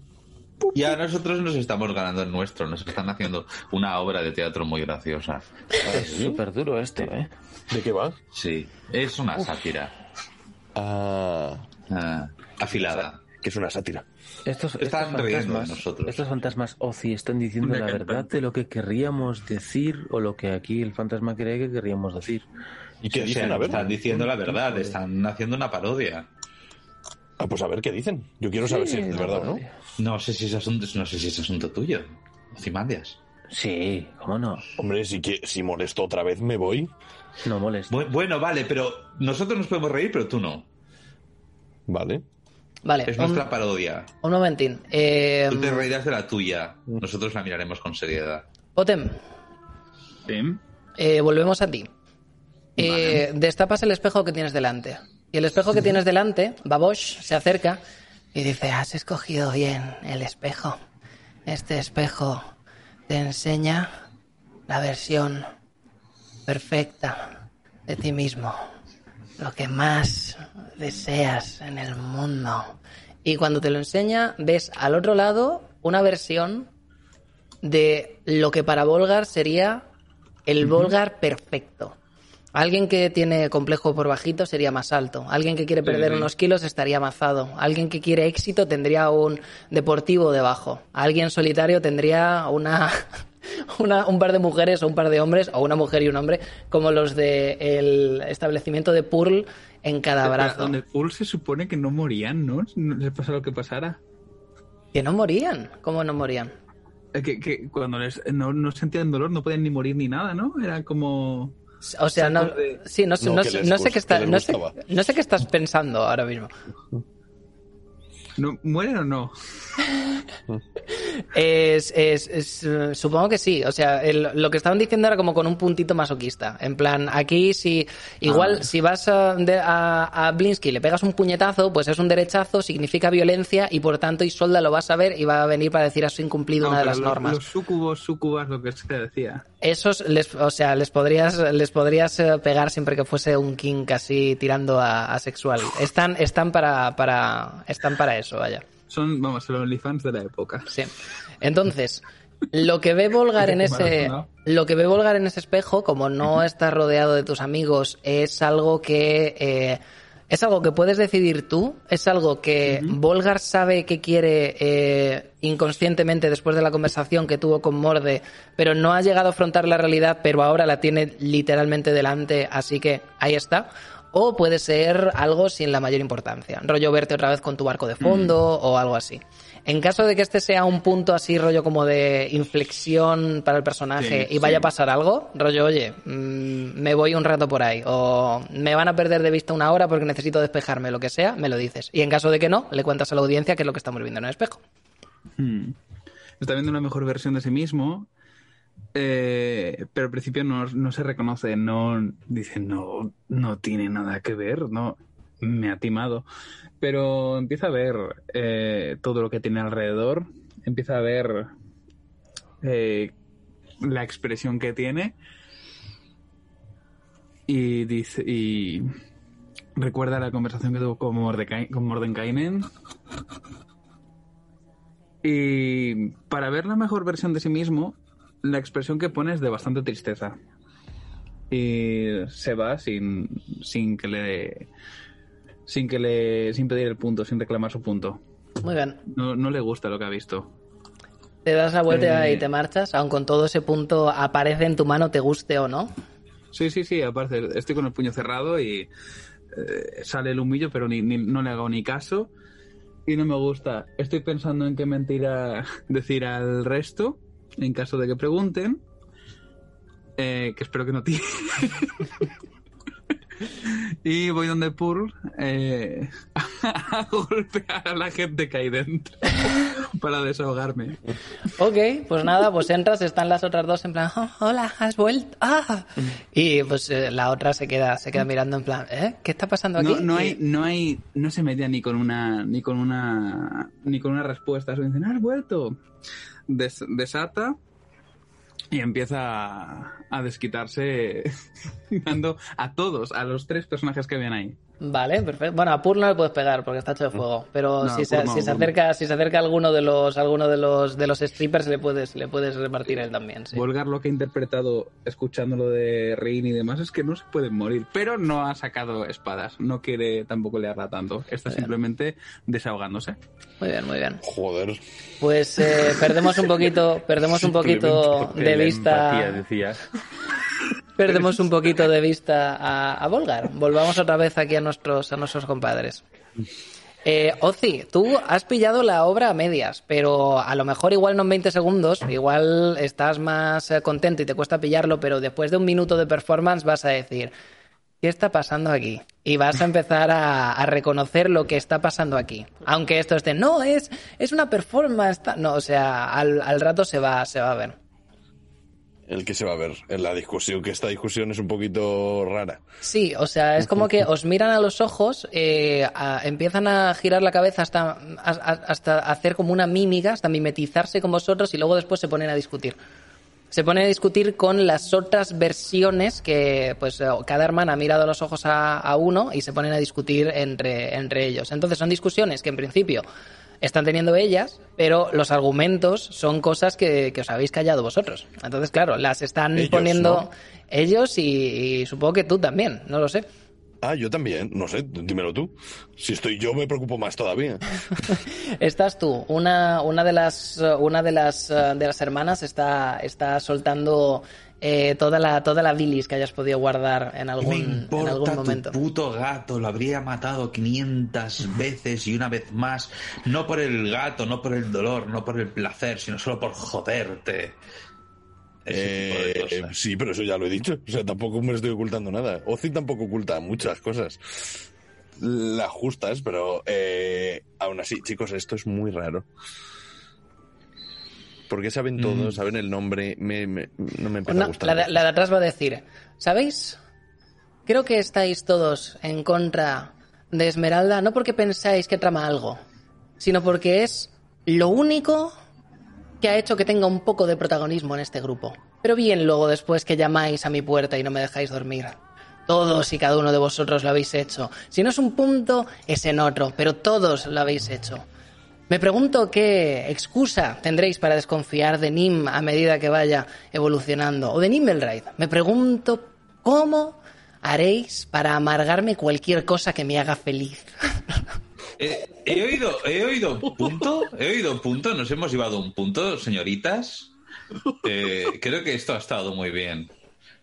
Ya nosotros nos estamos ganando el nuestro, nos están haciendo una obra de teatro muy graciosa. Es súper duro este, ¿eh? ¿De qué va? Sí, es una sátira. Ah, ah, afilada. que es una sátira. Estos, Están estos fantasmas, nosotros. estos fantasmas Ozzy están diciendo Una la verdad de lo que querríamos decir o lo que aquí el fantasma cree que querríamos decir. ¿Y qué O dicen? sea, ver. están diciendo la verdad, están haciendo una parodia. Ah, pues a ver qué dicen. Yo quiero saber si es verdad o no. No sé si es asunto, no sé si es asunto tuyo. Cimandias. Sí, ¿cómo no? Hombre, si, que, si molesto otra vez me voy. No molesta. Bu- Bueno, vale, pero nosotros nos podemos reír, pero tú no. Vale. Vale, Es un, nuestra parodia. un momentín. Eh, Tú te reirás de la tuya. Nosotros la miraremos con seriedad. Potem, Sí. eh, volvemos a ti. Eh, destapas el espejo que tienes delante. Y el espejo que tienes delante, Babosh, se acerca y dice, has escogido bien el espejo. Este espejo te enseña la versión perfecta de ti mismo. Lo que más deseas en el mundo. Y cuando te lo enseña, ves al otro lado una versión de lo que para Volgar sería el Volgar perfecto. Alguien que tiene complejo por bajito sería más alto. Alguien que quiere perder sí. unos kilos estaría mazado. Alguien que quiere éxito tendría un deportivo debajo. Alguien solitario tendría una, una- un par de mujeres o un par de hombres, o una mujer y un hombre, como los del establecimiento de Pearl en cada brazo. Donde Paul se supone que no morían, ¿no? Les pasa lo que pasara. Que no morían. ¿Cómo no morían? Eh, Que, que cuando les, no, no sentían dolor no podían ni morir ni nada, ¿no? Era como... O sea, no, sí, no, sé- No, no no sé qué está, no sé, no sé qué estás pensando ahora mismo. ¿No, ¿Mueren o no? Es, es- es, eh, supongo que sí. O sea, el- lo que estaban diciendo era como con un puntito masoquista. En plan, aquí si igual Ah. si vas a, de- a, a Blinsky y le pegas un puñetazo, pues es un derechazo, significa violencia y por tanto Isolda lo va a saber y va a venir para decir has incumplido No, una de las los, normas. Los sucubos, sucubas, lo que se decía. Esos les, o sea, les podrías, les podrías eh, pegar siempre que fuese un king casi tirando a, a sexual. Están, están para, para, están para eso, vaya. Son, vamos, los OnlyFans de la época. Sí. Entonces, lo que ve Volgar en ese, lo que ve Volgar en ese espejo, como no estás rodeado de tus amigos, es algo que eh, es algo que puedes decidir tú, es algo que Volgar sabe que quiere eh, inconscientemente después de la conversación que tuvo con Morde, pero no ha llegado a afrontar la realidad, pero ahora la tiene literalmente delante, así que ahí está. O puede ser algo sin la mayor importancia, rollo verte otra vez con tu barco de fondo o algo así. En caso de que este sea un punto así, rollo como de inflexión para el personaje Sí, y vaya sí. a pasar algo, rollo, oye, mm, me voy un rato por ahí, o me van a perder de vista una hora porque necesito despejarme, lo que sea, me lo dices. Y en caso de que no, le cuentas a la audiencia qué es lo que estamos viendo en el espejo. Hmm. Está viendo una mejor versión de sí mismo, eh, pero al principio no, se reconoce, no dice, no, no tiene nada que ver, no, me ha timado. Pero empieza a ver eh, todo lo que tiene alrededor, empieza a ver eh, la expresión que tiene. Y dice y recuerda la conversación que tuvo con, Mordecai, con Mordenkainen. Y para ver la mejor versión de sí mismo, la expresión que pone es de bastante tristeza. Y se va sin, sin que le. Sin que le. sin pedir el punto, sin reclamar su punto. Muy bien. No, no le gusta lo que ha visto. Te das la vuelta Eh. y te marchas, aun con todo ese punto aparece en tu mano, te guste o no. Sí, sí, sí, aparte, estoy con el puño cerrado y eh, sale el humillo, pero ni, ni- no le hago ni caso. Y no me gusta. Estoy pensando en qué mentira decir al resto, en caso de que pregunten. Eh, que espero que no tiene. y voy donde Pearl eh, a golpear a la gente que hay dentro para desahogarme. Ok, pues nada, pues entras, están las otras dos en plan, "Oh, hola, has vuelto. Ah. Y pues eh, la otra se queda, se queda mirando en plan, ¿eh? ¿Qué está pasando aquí? No, no hay, no hay, no se media ni con una, ni con una, ni con una respuesta. Solo dicen, has vuelto. Des- desata y empieza a, desquitarse dando a todos, a los tres personajes que ven ahí. Vale, perfecto. Bueno, a Pur no le puedes pegar porque está hecho de fuego. Pero No, si, se, no, si se acerca, si se acerca alguno de los, alguno de los, de los strippers, le puedes, le puedes repartir él también. Sí. Volgar lo que ha interpretado escuchando lo de Rein y demás es que no se pueden morir, pero no ha sacado espadas, no quiere tampoco liarla tanto, está simplemente desahogándose. Muy bien, muy bien. Joder. Pues eh, perdemos un poquito, perdemos un poquito de vista. empatía, decías. Perdemos un poquito de vista a, a Volgar. Volvamos otra vez aquí a nuestros, a nuestros compadres. Eh, Ozi, tú has pillado la obra a medias, pero a lo mejor igual no en 20 segundos, igual estás más eh, contento y te cuesta pillarlo, pero después de un minuto de performance vas a decir, ¿qué está pasando aquí? Y vas a empezar a, a reconocer lo que está pasando aquí. Aunque esto esté, no, es, es una performance. ta-". No, o sea, al, al rato se va, se va a ver. El que se va a ver en la discusión, que esta discusión es un poquito rara. Sí, o sea, es como que os miran a los ojos, eh, empiezan a girar la cabeza hasta, hasta hacer como una mímica, hasta mimetizarse con vosotros y luego después se ponen a discutir. Se ponen a discutir con las otras versiones que, pues, eh, cada hermana ha mirado a los ojos a, a uno y se ponen a discutir entre, entre ellos. Entonces son discusiones que en principio están teniendo ellas, pero los argumentos son cosas que, que os habéis callado vosotros. Entonces, claro, las están Ellos, poniendo ¿no? ellos y, y supongo que tú también, no lo sé. Ah, yo también, no sé, dímelo tú. Si estoy yo me preocupo más todavía. Estás tú, una, una de las una de las eh, de las hermanas está, está soltando eh, toda la toda la bilis que hayas podido guardar en ¿Qué algún, me en algún tu momento. puto gato? Lo habría matado 500 veces y una vez más. No por el gato, no por el dolor, no por el placer, sino solo por joderte. Ese tipo de Eh, cosas. sí, pero eso ya lo he dicho. O sea, tampoco me estoy ocultando nada. Ozzy tampoco oculta muchas cosas. Las justas, pero eh, aún así, chicos, esto es muy raro. Porque saben todo, saben el nombre. Me, me- no me empieza a gustar. la, de- la de atrás va a decir, ¿sabéis? Creo que estáis todos en contra de Esmeralda, no porque pensáis que trama algo, sino porque es lo único que ha hecho que tenga un poco de protagonismo en este grupo. Pero bien luego después que llamáis a mi puerta y no me dejáis dormir. Todos y cada uno de vosotros lo habéis hecho. Si no es un punto, es en otro, pero todos lo habéis hecho. Me pregunto qué excusa tendréis para desconfiar de Nim a medida que vaya evolucionando, o de Nimmelride. Me pregunto cómo haréis para amargarme cualquier cosa que me haga feliz. Eh, he oído, he oído punto, he oído punto, nos hemos llevado un punto, señoritas. Eh, creo que esto ha estado muy bien.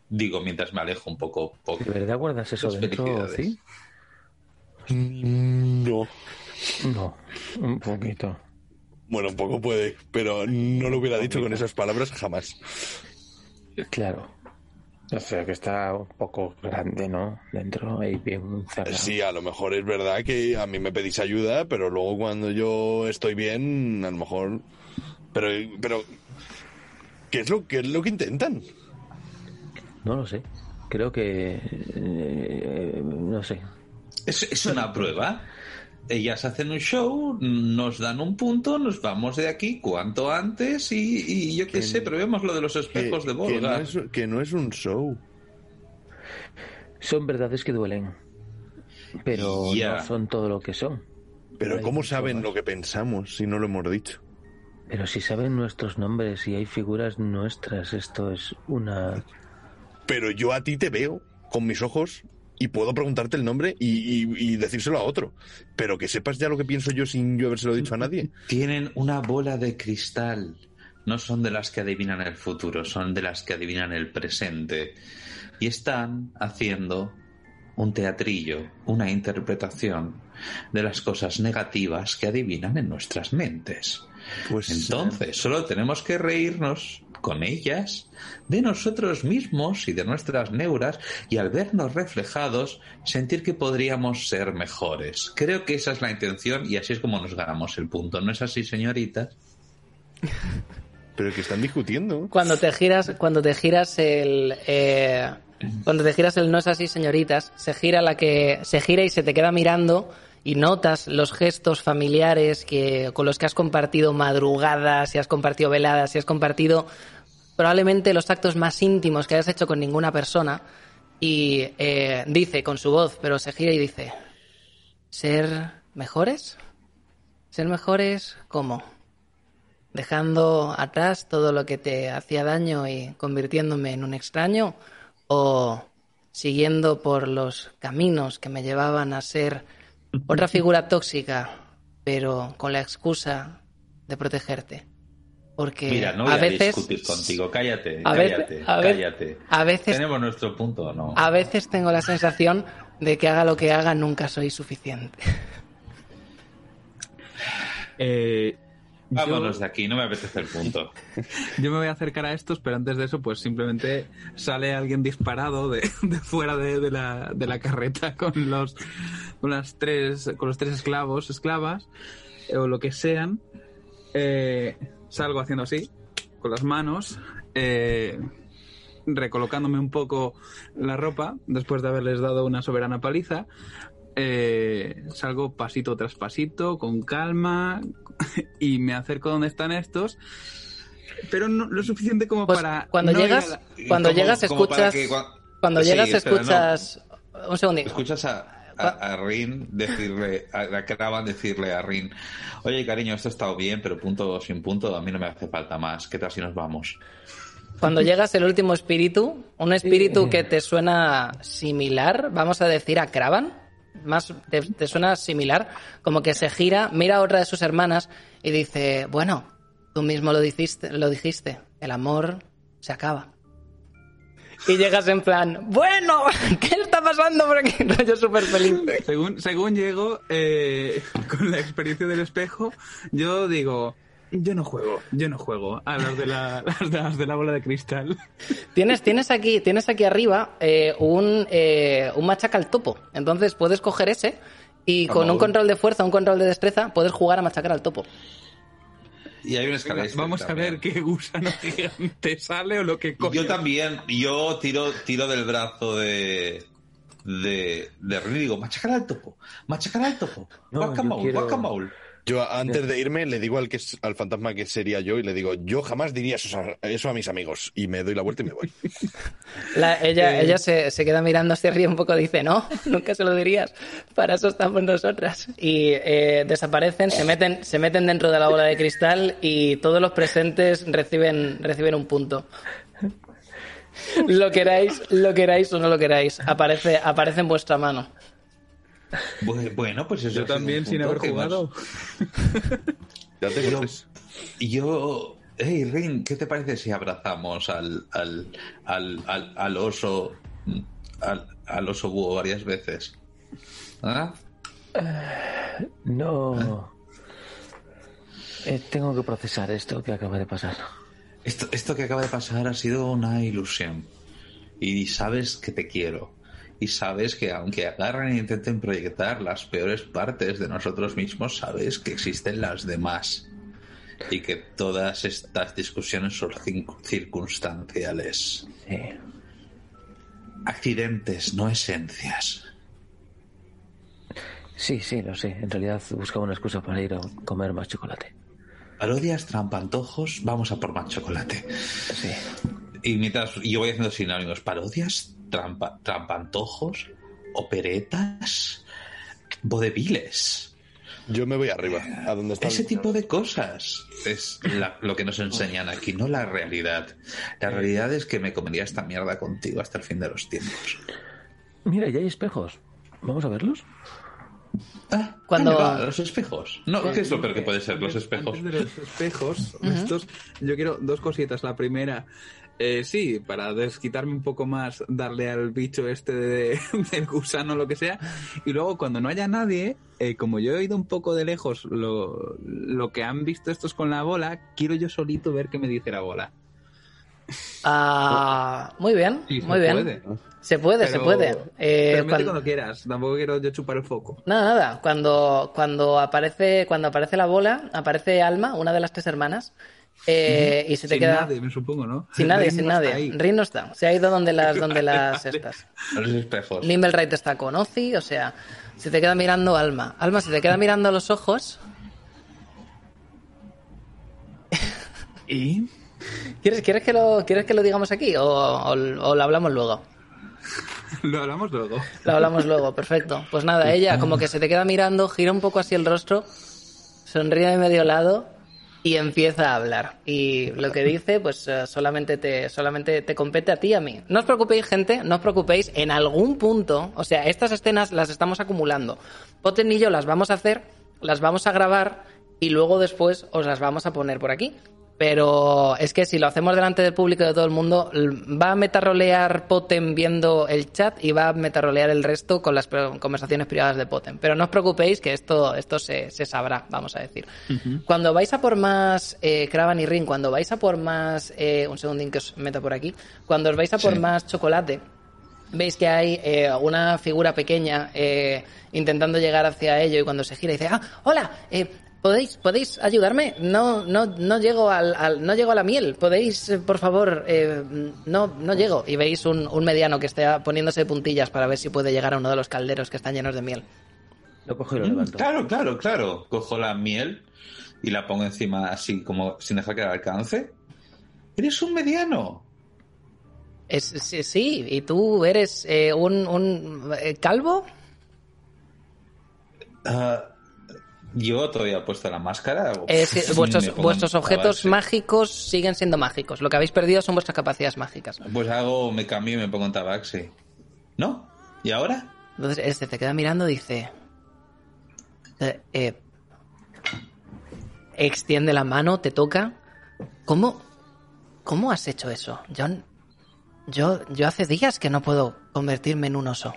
Digo, mientras me alejo un poco. poco. ¿De verdad guardas eso dentro, sí? Mm, No. No, un poquito. Bueno, un poco puede, pero no lo hubiera dicho con esas palabras jamás. Claro. O sea que está un poco grande, ¿no? Dentro, ahí bien cerrado. Sí, a lo mejor es verdad que a mí me pedís ayuda, pero luego cuando yo estoy bien, a lo mejor. Pero, pero ¿qué es lo, qué es lo que intentan? No lo sé. Creo que... eh, no sé. Es, es una prueba. Ellas hacen un show, nos dan un punto, nos vamos de aquí cuanto antes y, y yo qué Que- sé, pero vemos lo de los Que, espejos de que Volga. no es, que no es un show. Son verdades que duelen. Pero Ya. no son todo lo que son. Pero ¿cómo saben lo que pensamos si no lo hemos dicho? Pero si saben nuestros nombres y hay figuras nuestras, esto es una... Pero yo a ti te veo con mis ojos y puedo preguntarte el nombre y, y- y decírselo a otro. Pero que sepas ya lo que pienso yo sin yo habérselo dicho a nadie. Tienen una bola de cristal. No son de las que adivinan el futuro, son de las que adivinan el presente. Y están haciendo un teatrillo, una interpretación de las cosas negativas que adivinan en nuestras mentes. Pues Entonces, solo tenemos que reírnos con ellas, de nosotros mismos y de nuestras neuras, y al vernos reflejados, sentir que podríamos ser mejores. Creo que esa es la intención y así es como nos ganamos el punto. ¿No es así, señoritas? Pero que están discutiendo. Cuando te giras, cuando te giras el, eh, cuando te giras el no es así, señoritas, se gira la que se gira y se te queda mirando y notas los gestos familiares que con los que has compartido madrugadas, y has compartido veladas, y has compartido probablemente los actos más íntimos que hayas hecho con ninguna persona y eh, dice con su voz, pero se gira y dice, ¿ser mejores? ¿Ser mejores cómo? dejando atrás todo lo que te hacía daño y convirtiéndome en un extraño o siguiendo por los caminos que me llevaban a ser otra figura tóxica, pero con la excusa de protegerte. Porque Mira, no voy a a, veces discutir contigo. Cállate, a cállate, a cállate. a veces- ¿Tenemos nuestro punto no? a veces tengo la sensación de que haga lo que haga nunca soy suficiente. Eh, Vámonos yo- de aquí, no me apetece el punto. Yo me voy a acercar a estos, pero antes de eso, pues simplemente sale alguien disparado de, de fuera de, de la, de la carreta con los, con las tres, con los tres esclavos, esclavas, eh, o lo que sean. Eh, salgo haciendo así, con las manos, eh, recolocándome un poco la ropa, después de haberles dado una soberana paliza. Eh, salgo pasito tras pasito, con calma, y me acerco donde están estos, pero no lo suficiente como Pues para. cuando no llegas, cuando Como- llegas escuchas, que cua- cuando Sí, llegas espera, no. escuchas, un segundito. Escuchas a, a, a Rin decirle, a, decirle a Rin, oye cariño, esto ha estado bien, pero punto sin punto, a mí no me hace falta más. ¿Qué tal si nos vamos? Cuando llegas el último espíritu, un espíritu que te suena similar, vamos a decir a Kravan, más te, te suena similar, como que se gira, mira a otra de sus hermanas y dice, bueno, tú mismo lo dijiste, lo dijiste, el amor se acaba. Y llegas en plan, bueno, ¿qué está pasando por aquí? Yo súper feliz. Según, según llego, eh, con la experiencia del espejo, yo digo. Yo no juego, yo no juego a las de la, las de, las de la bola de cristal. Tienes, tienes, aquí, tienes aquí arriba eh, un, eh, un machaca al topo. Entonces puedes coger ese y con un control de fuerza, un control de destreza, puedes jugar a machacar al topo. Y hay un vamos a también. ver qué gusano gigante sale o lo que coño. Yo también, yo tiro, tiro del brazo de. de. de Rin y digo, machacar al topo, machacar al topo. No, guacamole, quiero- guacamole. Yo antes de irme le digo al que es- al fantasma que sería yo y le digo, yo jamás diría eso a, eso a mis amigos. Y me doy la vuelta y me voy. La- ella Eh. ella se, se queda mirando, se ríe un poco, dice, no, nunca se lo dirías, para eso estamos nosotras. Y eh, desaparecen, se meten, se meten dentro de la bola de cristal y todos los presentes reciben, reciben un punto. Lo queráis, lo queráis o no lo queráis, aparece, aparece en vuestra mano. Bu- Bueno, pues eso Yo también sin haber jugado. Ya tengo Yo- yo, hey Rin, ¿qué te parece si abrazamos al, al, al, al, al oso, al, al oso búho varias veces? ¿Ah? No. Eh, tengo que procesar esto que acaba de pasar. Esto, esto que acaba de pasar ha sido una ilusión. Y sabes que te quiero. Y sabes que aunque agarren e intenten proyectar las peores partes de nosotros mismos, sabes que existen las demás. Y que todas estas discusiones son circunstanciales. Sí. Accidentes, no esencias. Sí, sí, lo sé. En realidad buscaba una excusa para ir a comer más chocolate. Parodias, trampantojos, vamos a por más chocolate. Sí. Y mientras yo voy haciendo sinónimos, parodias, trampa, trampantojos, operetas, vodeviles. Yo me voy arriba, a donde está. Ese el- tipo de cosas es la- lo que nos enseñan aquí, no la realidad. La realidad es que me comería esta mierda contigo hasta el fin de los tiempos. Mira, ya hay espejos. ¿Vamos a verlos? Ah, Cuando- los espejos. No, ¿qué es lo peor que puede ser los Antes- espejos? Antes de los espejos, estos, yo quiero dos cositas. La primera, eh, sí, para desquitarme un poco más, darle al bicho este de- del gusano, lo que sea. Y luego, cuando no haya nadie, eh, como yo he oído un poco de lejos lo, lo que han visto estos con la bola, quiero yo solito ver qué me dice la bola. Ah, muy bien, Sí, se muy bien. puede. Se puede, se Pero- puede. Eh, cuando- cuando quieras, tampoco quiero yo chupar el foco. Nada, nada. Cuando, cuando aparece, cuando aparece la bola, aparece Alma, una de las tres hermanas, eh, y se te Sin queda nadie, me supongo, ¿no? sin nadie, Rin sin no nadie. ahí. Rin no está. Se ha ido donde las, donde las estas. Los espejos. Nimblewright está con Ozzy, o sea, se te queda mirando Alma. Alma, se te queda mirando a los ojos. ¿Y? ¿Quieres, quieres, que, lo, ¿quieres que lo digamos aquí o, o- o lo hablamos luego? Lo hablamos luego. Lo hablamos luego, perfecto. Pues nada, ella como que se te queda mirando, gira un poco así el rostro, sonríe de medio lado y empieza a hablar. Y lo que dice, pues eh, solamente te, solamente te compete a ti y a mí. No os preocupéis, gente, no os preocupéis. En algún punto, o sea, estas escenas las estamos acumulando. Poten y yo las vamos a hacer, las vamos a grabar y luego después os las vamos a poner por aquí. Pero es que si lo hacemos delante del público de todo el mundo, va a metarrolear Potem viendo el chat y va a metarrolear el resto con las conversaciones privadas de Potem. Pero no os preocupéis que esto, esto se, se sabrá, vamos a decir. Cuando vais a por más eh, y Ring, cuando vais a por más... eh, un segundín que os meto por aquí. Cuando os vais a por Sí. más chocolate, veis que hay eh, una figura pequeña eh, intentando llegar hacia ello y cuando se gira dice, ah, hola, eh, ¿podéis, ¿podéis ayudarme? No, no, no llego al, al- no llego a la miel, ¿podéis, eh, por favor, eh, no, no llego? Y veis un, un mediano que está poniéndose de puntillas para ver si puede llegar a uno de los calderos que están llenos de miel. Lo cojo y lo Mm, levanto. Claro, claro, claro. Cojo la miel y la pongo encima así como sin dejar que al alcance. Eres un mediano. Es, sí, sí, ¿y tú eres eh, un, un eh, calvo? Ah, yo todavía he puesto la máscara. Es que Sí, vuestros, vuestros objetos mágicos siguen siendo mágicos. Lo que habéis perdido son vuestras capacidades mágicas. Pues hago, me cambio y me pongo en tabaxi. ¿No? ¿Y ahora? Entonces este te queda mirando y dice... eh, eh, extiende la mano, te toca. ¿Cómo? ¿Cómo has hecho eso? Yo, yo, yo hace días que no puedo convertirme en un oso.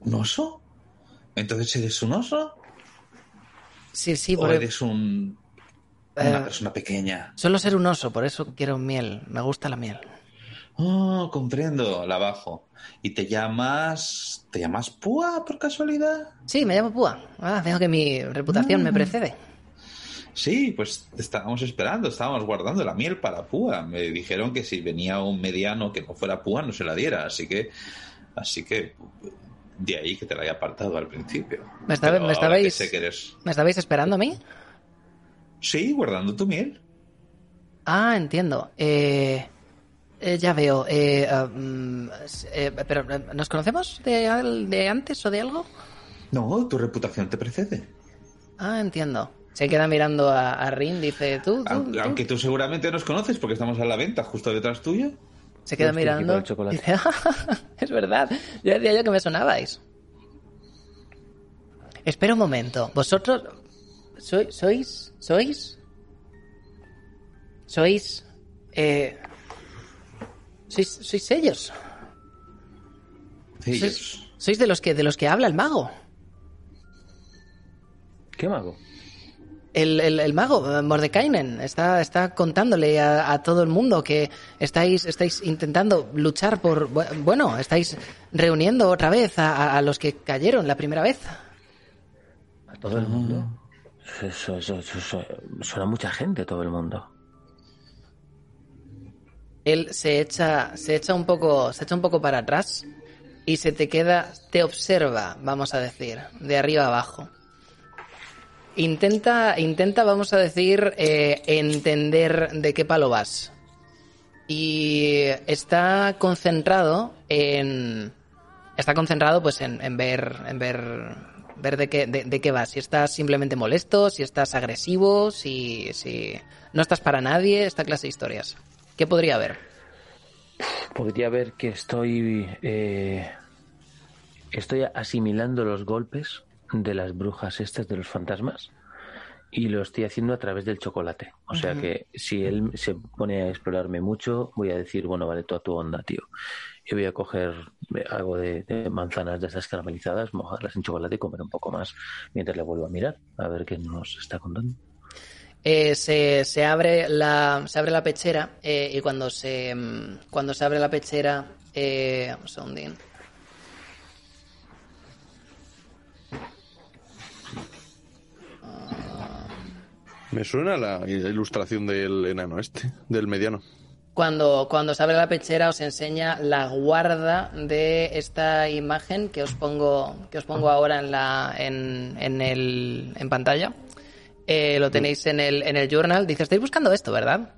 ¿Un oso? ¿Entonces eres un oso? Sí, sí, ¿O eres un, una Eh, persona pequeña? Suelo ser un oso, por eso quiero miel. Me gusta la miel. Oh, comprendo, la bajo. ¿Y te llamas... ¿Te llamas Púa por casualidad? Sí, me llamo Púa. Ah, veo que mi reputación me precede. Sí, pues estábamos esperando, estábamos guardando la miel para Púa. Me dijeron que si venía un mediano que no fuera Púa no se la diera, así que, así que de ahí que te la haya apartado al principio. ¿Me, estaba- me estabais, sé que eres- ¿Me estabais esperando a mí? Sí, guardando tu miel. Ah, entiendo. Eh, eh, ya veo. Eh, ah, mm, eh, pero, eh, ¿nos conocemos de, de antes o de algo? No, tu reputación te precede. Ah, entiendo. Se queda mirando a, a Rin, dice, ¿tú? tú, Aunque, tú?". aunque tú seguramente nos conoces porque estamos a la venta justo detrás tuyo. Se queda Yo mirando. chocolate. Dice, "Ah, es verdad. Ya decía yo que me sonabais. Espera un momento. ¿Vosotros sois sois sois sois eh, sois sois ellos? Ellos. Sois, sois de los que de los que habla el mago. ¿Qué mago? El, el- el mago, eh, Mordekainen, está, está contándole a, a todo el mundo que estáis, estáis intentando luchar por... bu- Bueno, estáis reuniendo otra vez a, los que cayeron la primera vez. ¿A todo el mundo? Eso, eso, eso, eso- suena mucha gente, todo el mundo. Él se echa, se echa un poco, se echa un poco para atrás y se te queda, te observa, vamos a decir, de arriba abajo. Intenta, intenta, vamos a decir, eh, entender de qué palo vas. Y está concentrado en, está concentrado pues en, ver, en ver, ver de qué, de, qué vas. Si estás simplemente molesto, si estás agresivo, si, si no estás para nadie, esta clase de historias. ¿Qué podría haber? Podría ver que estoy. eh, estoy asimilando los golpes de las brujas estas de los fantasmas y lo estoy haciendo a través del chocolate. O sea que si él se pone a explorarme mucho, voy a decir, bueno, vale, toda tu onda, tío. Y voy a coger algo de, de manzanas de esas caramelizadas, mojarlas en chocolate y comer un poco más mientras le vuelvo a mirar, a ver qué nos está contando. Eh, se, se abre la se abre la pechera eh, y cuando se mm, cuando se abre la pechera eh, un segundín. Me suena la ilustración del enano este, del mediano. Cuando, cuando se abre la pechera os enseña la guarda de esta imagen que os pongo, que os pongo ahora en, la, en, en, el, en pantalla. Eh, lo tenéis en el, en el journal. Dice, estáis buscando esto, ¿verdad?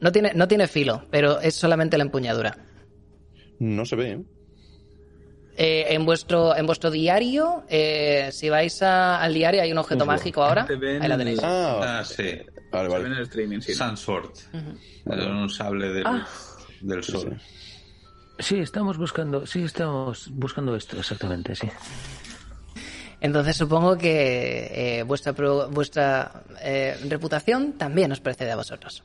No tiene, no tiene filo, pero es solamente la empuñadura. No se ve, ¿eh? Eh, en vuestro en vuestro diario, eh, si vais a- al diario, hay un objeto mágico ahora. Te ven Ahí la tenéis. Ah, Ah, sí. vale, Se ve en vale. el streaming, sí. Sunsword. Un sable del, Ah. del sol. Sí, estamos buscando, sí, estamos buscando esto, exactamente, sí. Entonces supongo que eh, vuestra pro- vuestra eh, reputación también os precede a vosotros.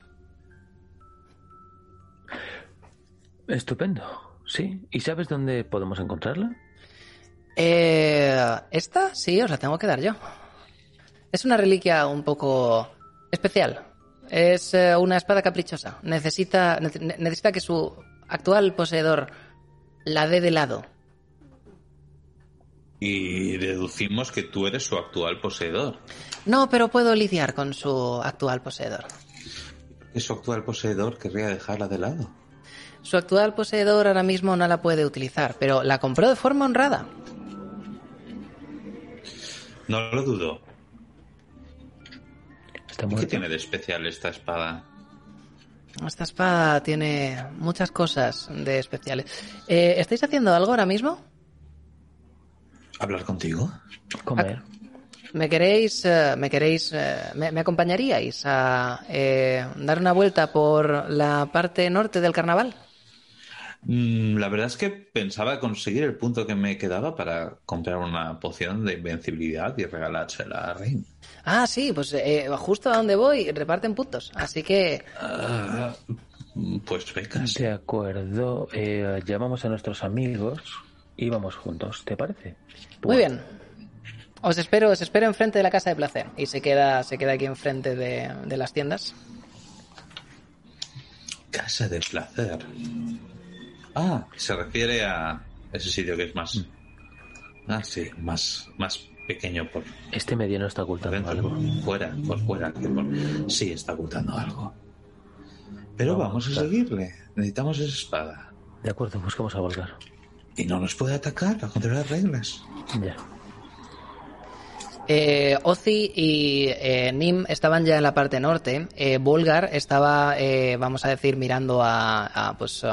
Estupendo, sí. ¿Y sabes dónde podemos encontrarla? Eh, Esta sí, os la tengo que dar yo. Es una reliquia un poco especial. Es eh, una espada caprichosa. Necesita, ne- necesita que su actual poseedor la dé de lado. Y deducimos que tú eres su actual poseedor. No, pero puedo lidiar con su actual poseedor. ¿Es su actual poseedor querría dejarla de lado? Su actual poseedor ahora mismo no la puede utilizar, pero la compró de forma honrada. No lo dudo. ¿Está ¿Qué tiene de especial esta espada? Esta espada tiene muchas cosas de especiales. Eh, ¿Estáis haciendo algo ahora mismo? ¿Hablar contigo? Comer. ¿Me queréis, eh, me queréis, eh, me, me acompañaríais a eh, dar una vuelta por la parte norte del carnaval? Mm, la verdad es que pensaba conseguir el punto que me quedaba para comprar una poción de invencibilidad y regalársela a Rin. Ah, sí, pues eh, justo a donde voy reparten puntos, así que Ah, pues becas. De acuerdo, eh, llamamos a nuestros amigos y vamos juntos, ¿te parece? muy bien. Os espero, os espero enfrente de la casa de placer y se queda, se queda aquí enfrente de, de las tiendas. Casa de placer. Ah, se refiere a ese sitio que es más. Ah, sí, más, más pequeño por Este mediano está ocultando dentro, algo. fuera, por fuera, por... sí está ocultando algo. Pero Vamos, vamos a claro. seguirle. Necesitamos esa espada. De acuerdo, buscamos a Volgar. Y no nos puede atacar, va contra las reglas. Ya. Eh, Ozzy y eh, Nim estaban ya en la parte norte. Eh, Volgar estaba, eh, vamos a decir, mirando a, pues,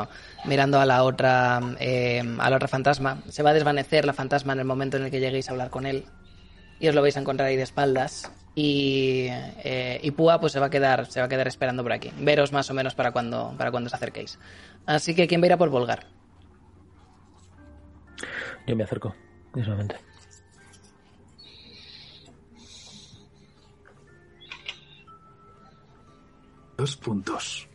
mirando a la otra, a la otra fantasma. Se va a desvanecer la fantasma en el momento en el que lleguéis a hablar con él y os lo vais a encontrar ahí de espaldas. Y, y Púa pues se va a quedar, se va a quedar esperando por aquí. Veros más o menos para cuando, para cuando os acerquéis. Así que quién va a ir a por Volgar. Yo me acerco. Dos puntos.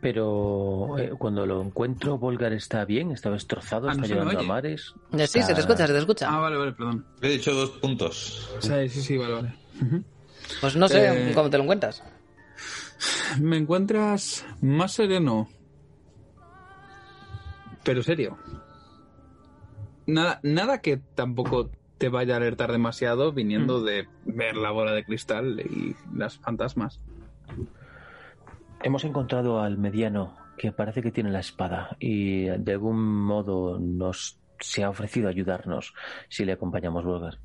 Pero eh, cuando lo encuentro, Volgar está bien, está destrozado, Ah, está ¿no se llevando a mares. Sí, se te Está- escucha, se te escucha. Ah, vale, vale, perdón. He dicho dos puntos. Sí, sí, sí, vale, vale. Pues no sé Eh, cómo te lo encuentras. Me encuentras más sereno. Pero serio. Nada, nada que tampoco te vaya a alertar demasiado viniendo de ver la bola de cristal y las fantasmas. Hemos encontrado al mediano que parece que tiene la espada y de algún modo nos se ha ofrecido a ayudarnos si le acompañamos Volgar.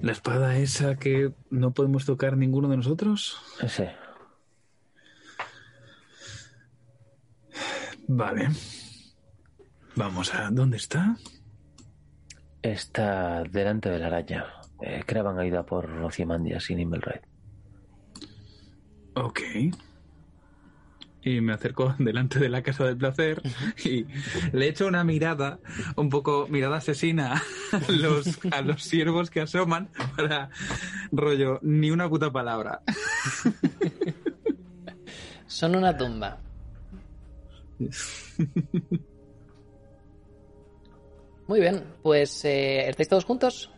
¿La espada esa que no podemos tocar ninguno de nosotros? Sí. Vale. Vamos a... ¿Dónde está? Está delante de la araña. Eh, Kravan ha ido a por Rocimandias y Nimblred. Ok. Y me acerco delante de la casa del placer y le echo una mirada, un poco mirada asesina a los, a los siervos que asoman para rollo, ni una puta palabra. Son una tumba. Muy bien, pues eh, ¿estáis todos juntos?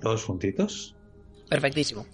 Todos juntitos. Perfectísimo.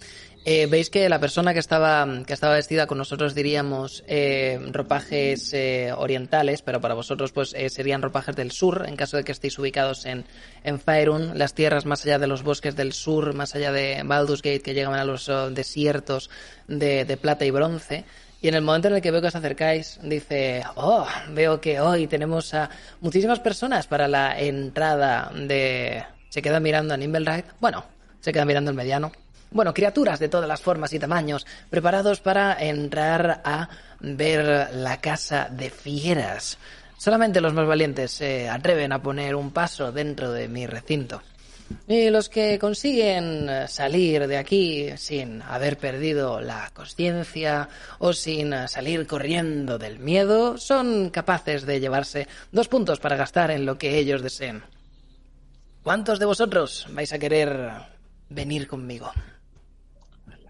Eh, Veis que la persona que estaba, que estaba vestida con nosotros diríamos eh, ropajes eh, orientales, pero para vosotros pues eh, serían ropajes del sur, en caso de que estéis ubicados en, en Faerun, las tierras más allá de los bosques del sur, más allá de Baldur's Gate, que llegan a los oh, desiertos de, de plata y bronce. Y en el momento en el que veo que os acercáis, dice, oh, veo que hoy tenemos a muchísimas personas para la entrada de... Se queda mirando a Nimblewright. Bueno, se queda mirando el mediano. Bueno, criaturas de todas las formas y tamaños, preparados para entrar a ver la casa de fieras. Solamente los más valientes se atreven a poner un paso dentro de mi recinto. Y los que consiguen eh, salir de aquí sin haber perdido la conciencia o sin eh, salir corriendo del miedo son capaces de llevarse dos puntos para gastar en lo que ellos deseen. ¿Cuántos de vosotros vais a querer venir conmigo?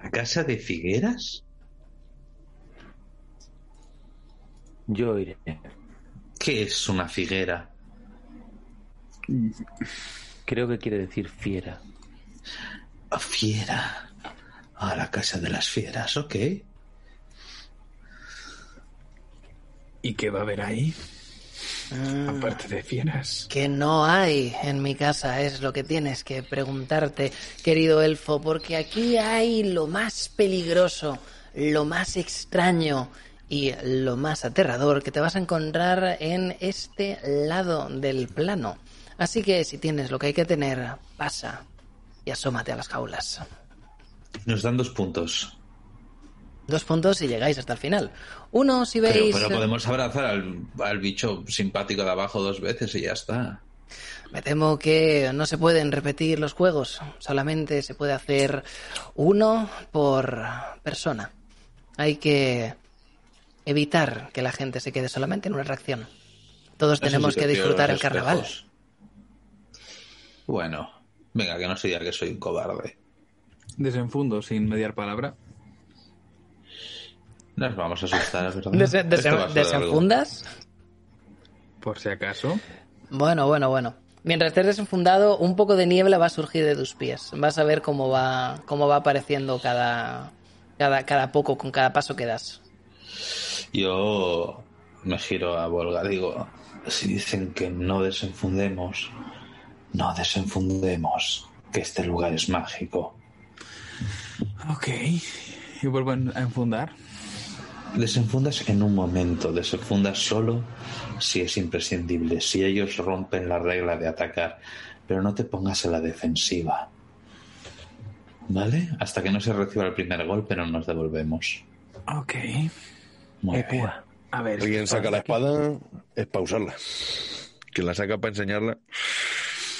¿La casa de Figueras? Yo iré. ¿Qué es una figuera? Creo que quiere decir fiera. A fiera. A la casa de las fieras, ok. ¿Y qué va a haber ahí? Aparte de fieras. Que no hay en mi casa es lo que tienes que preguntarte, querido elfo, porque aquí hay lo más peligroso, lo más extraño y lo más aterrador que te vas a encontrar en este lado del plano. Así que si tienes lo que hay que tener, pasa y asómate a las jaulas. Nos dan dos puntos. Dos puntos y llegáis hasta el final. Uno si Pero, veis... pero podemos abrazar al, al bicho simpático de abajo dos veces y ya está. Me temo que no se pueden repetir los juegos, solamente se puede hacer uno por persona. Hay que evitar que la gente se quede solamente en una reacción. Todos Eso tenemos que disfrutar el carnaval. espejos. Bueno, venga, que no se diga que soy un cobarde. Desenfundo sin mediar palabra. Nos vamos a asustar, ¿verdad? Va a algo. ¿Desenfundas? Por si acaso. Bueno, bueno, bueno. Mientras estés desenfundado, un poco de niebla va a surgir de tus pies. Vas a ver cómo va, cómo va apareciendo cada, cada, cada poco con cada paso que das. Yo me giro a Volga, digo, Si dicen que no desenfundemos, no desenfundemos, que este lugar es mágico. Ok. Y vuelvo a enfundar. Desenfundas en un momento, desenfundas solo si es imprescindible, si ellos rompen la regla de atacar, pero no te pongas en la defensiva. ¿Vale? Hasta que no se reciba el primer golpe no nos devolvemos. Ok. Muy Eh, bien. A ver. Alguien saca la espada, es pausarla. Quien la saca para enseñarla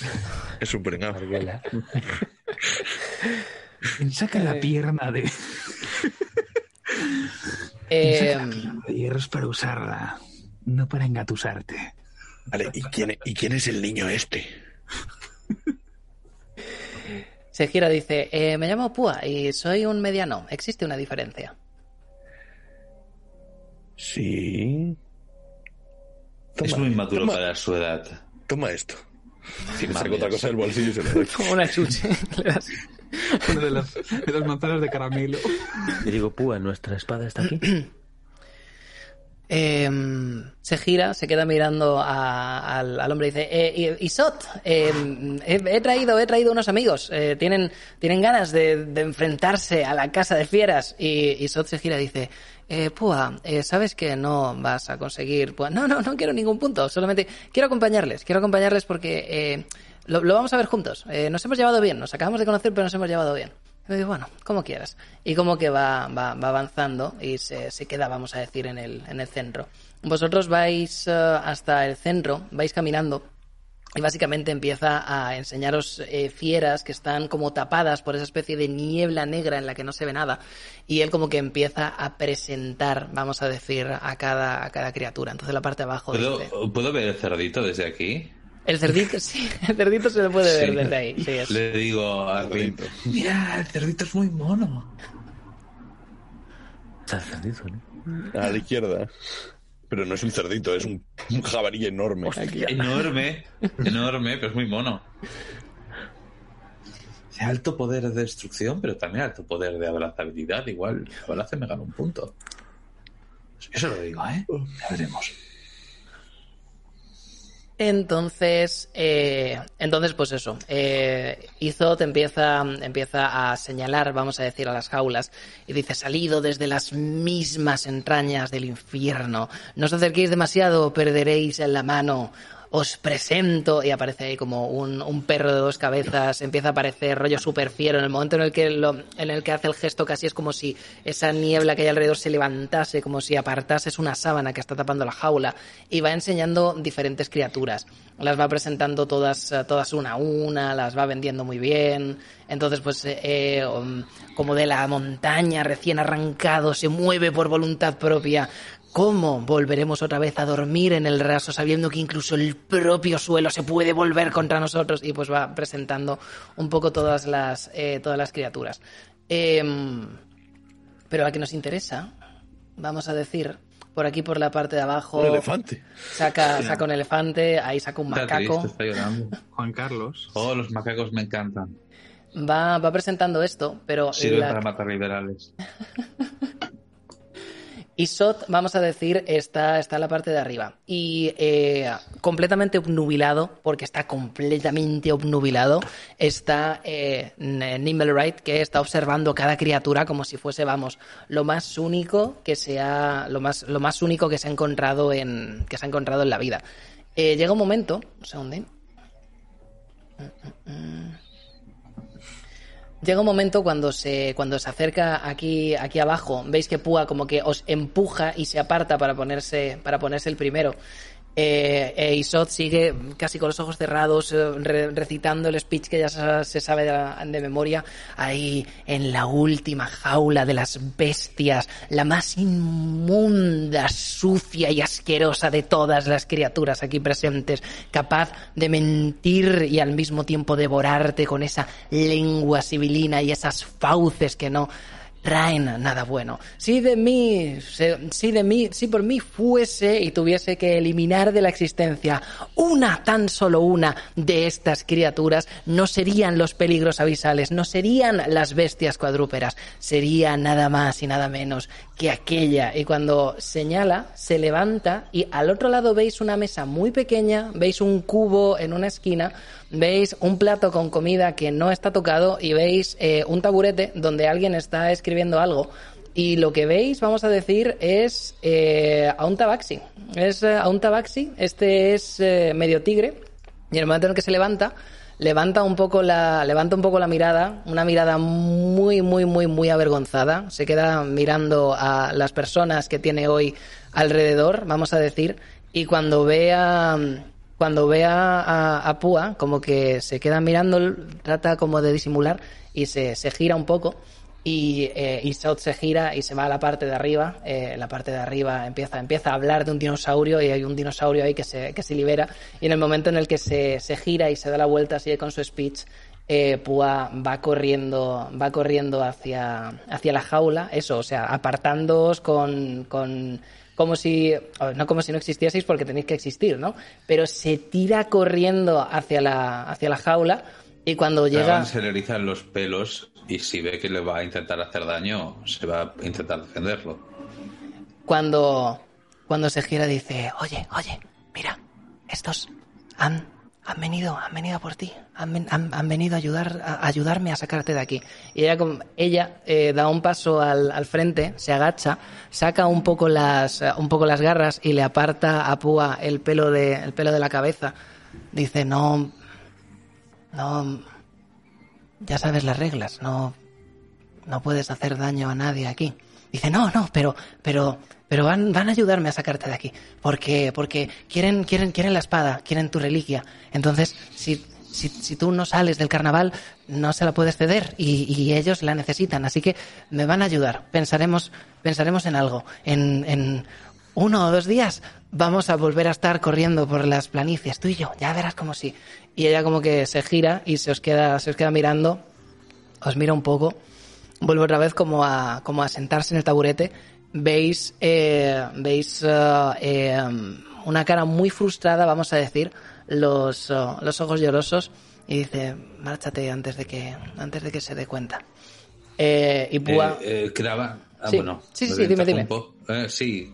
es un. ¿Quién saca la pierna de, Eh, saca la pierna de hierros para usarla? No para engatusarte. Vale, ¿y quién, ¿y quién es el niño este? se gira, dice, eh, me llamo Púa y soy un mediano. ¿Existe una diferencia? Sí. es muy maduro toma, para su edad. Toma esto. Saca mames. otra cosa del bolsillo y se lo doy. Como una chuche. Le das- Una de las, de las manzanas de caramelo. Le digo, Púa, ¿nuestra espada está aquí? Eh, se gira, se queda mirando a- al, al hombre y dice, eh, Isot, eh, he, he traído, he traído unos amigos, eh, tienen, tienen ganas de, de enfrentarse a la casa de fieras. Y Isot se gira y dice, eh, Púa, eh, sabes que no vas a conseguir, Púa, no, no, no quiero ningún punto, solamente quiero acompañarles, quiero acompañarles porque eh, lo, lo vamos a ver juntos. Eh, nos hemos llevado bien, nos acabamos de conocer, pero nos hemos llevado bien. Y digo, bueno, como quieras. Y como que va, va, va avanzando y se, se queda, vamos a decir, en el, en el centro. Vosotros vais eh, hasta el centro, vais caminando y básicamente empieza a enseñaros eh, fieras que están como tapadas por esa especie de niebla negra en la que no se ve nada. Y él como que empieza a presentar, vamos a decir, a cada, a cada criatura. Entonces la parte de abajo ¿Puedo, dice... ¿Puedo ver el cerdito desde aquí? El cerdito, sí, el cerdito se le puede ver Sí. desde ahí. Sí, es. Le digo a Rin, mira, el cerdito es muy mono. Está el cerdito, ¿no? A la izquierda. Pero no es un cerdito, es un, un jabalí enorme. Enorme, enorme, pero es muy mono. Alto poder de destrucción, pero también alto poder de abrazabilidad. Igual, Abalace me gana un punto. Eso lo digo, ¿eh? Ya veremos. Entonces, eh, entonces pues eso, eh, Izot empieza, empieza a señalar, vamos a decir, a las jaulas y dice, salido desde las mismas entrañas del infierno, no os acerquéis demasiado perderéis en la mano, os presento, y aparece ahí como un, un perro de dos cabezas, empieza a aparecer rollo super fiero, en el momento en el que en el que hace el gesto casi es como si esa niebla que hay alrededor se levantase, como si apartases una sábana que está tapando la jaula, y va enseñando diferentes criaturas. Las va presentando todas, eh, todas una a una, las va vendiendo muy bien. Entonces, pues, eh, eh, um, como de la montaña recién arrancado, se mueve por voluntad propia. ¿Cómo volveremos otra vez a dormir en el raso sabiendo que incluso el propio suelo se puede volver contra nosotros? Y pues va presentando un poco todas las, eh, todas las criaturas. Em, pero la que nos interesa, vamos a decir, por aquí por la parte de abajo, Un elefante. saca, saca un elefante, ahí saca un Está macaco. triste, está llorando. Juan Carlos. Oh, los macacos me encantan. Va, va presentando esto, pero Sirven la- para matar liberales. Isot, vamos a decir, está, está en la parte de arriba. Y eh, completamente obnubilado, porque está completamente obnubilado, está eh, Nimblewright, que está observando cada criatura como si fuese, vamos, lo más único que se ha, lo más, lo más único que se ha encontrado en, que se ha encontrado en la vida. Eh, llega un momento, un segundo. Llega un momento cuando se, cuando se acerca aquí, aquí abajo, veis que Púa como que os empuja y se aparta para ponerse, para ponerse el primero. Eh, e Isot sigue casi con los ojos cerrados, eh, re- recitando el speech que ya se, sabe de, de memoria, ahí en la última jaula de las bestias, la más inmunda, sucia y asquerosa de todas las criaturas aquí presentes, capaz de mentir y al mismo tiempo devorarte con esa lengua sibilina y esas fauces que no Rain, nada bueno. Si de mí, si de mí, si por mí fuese y tuviese que eliminar de la existencia una, tan solo una de estas criaturas, no serían los peligros abisales, no serían las bestias cuadrúperas, sería nada más y nada menos que aquella. Y cuando señala, se levanta y al otro lado veis una mesa muy pequeña, veis un cubo en una esquina, veis un plato con comida que no está tocado y veis eh, un taburete donde alguien está escribiendo algo. Y lo que veis, vamos a decir, es eh, a un tabaxi. Es eh, a un tabaxi. Este es medio tigre. Y en el momento en el que se levanta, levanta un poco la, levanta un poco la mirada, una mirada muy, muy, muy, muy avergonzada. Se queda mirando a las personas que tiene hoy alrededor, vamos a decir, y cuando vea cuando ve a, a- a Púa, como que se queda mirando, trata como de disimular y se, se gira un poco. Y, eh, y South se gira y se va a la parte de arriba. eh, la parte de arriba empieza, empieza a hablar de un dinosaurio y hay un dinosaurio ahí que se, que se libera. Y en el momento en el que se, se gira y se da la vuelta, sigue con su speech, eh, Púa va corriendo, va corriendo hacia, hacia la jaula, eso, o sea, apartándoos con, con como si, no como si no existieseis porque tenéis que existir, ¿no? Pero se tira corriendo hacia la, hacia la jaula y cuando llega... Dragan se le erizan los pelos y si ve que le va a intentar hacer daño, se va a intentar defenderlo. cuando, cuando se gira dice, oye, oye, mira, estos han, han venido, han venido por ti, han, han- han venido a, ayudar, a ayudarme a sacarte de aquí. Y ella, ella eh, da un paso al, al frente, se agacha, saca un poco, las, eh, un poco las garras y le aparta a Púa el pelo de, el pelo de la cabeza. Dice, no, no, ya sabes las reglas, no, no puedes hacer daño a nadie aquí. Dice, no, no, pero, pero, pero van, van a ayudarme a sacarte de aquí. Porque, porque quieren, quieren, quieren la espada, quieren tu reliquia. Entonces, si, si, si tú no sales del carnaval, no se la puedes ceder y, ellos la necesitan. Así que me van a ayudar. Pensaremos, pensaremos en algo. En, en uno o dos días vamos a volver a estar corriendo por las planicies, tú y yo. Ya verás como sí. Y ella como que se gira y se os queda, se os queda mirando os mira un poco, vuelve otra vez como a, como a sentarse en el taburete, veis, eh, veis eh, eh, una cara muy frustrada, vamos a decir, los, eh, los ojos llorosos, y dice, márchate antes de que, antes de que se dé cuenta. Eh, y Púa, ah, Sí. bueno, Sí, sí, sí, dime, dime. sí,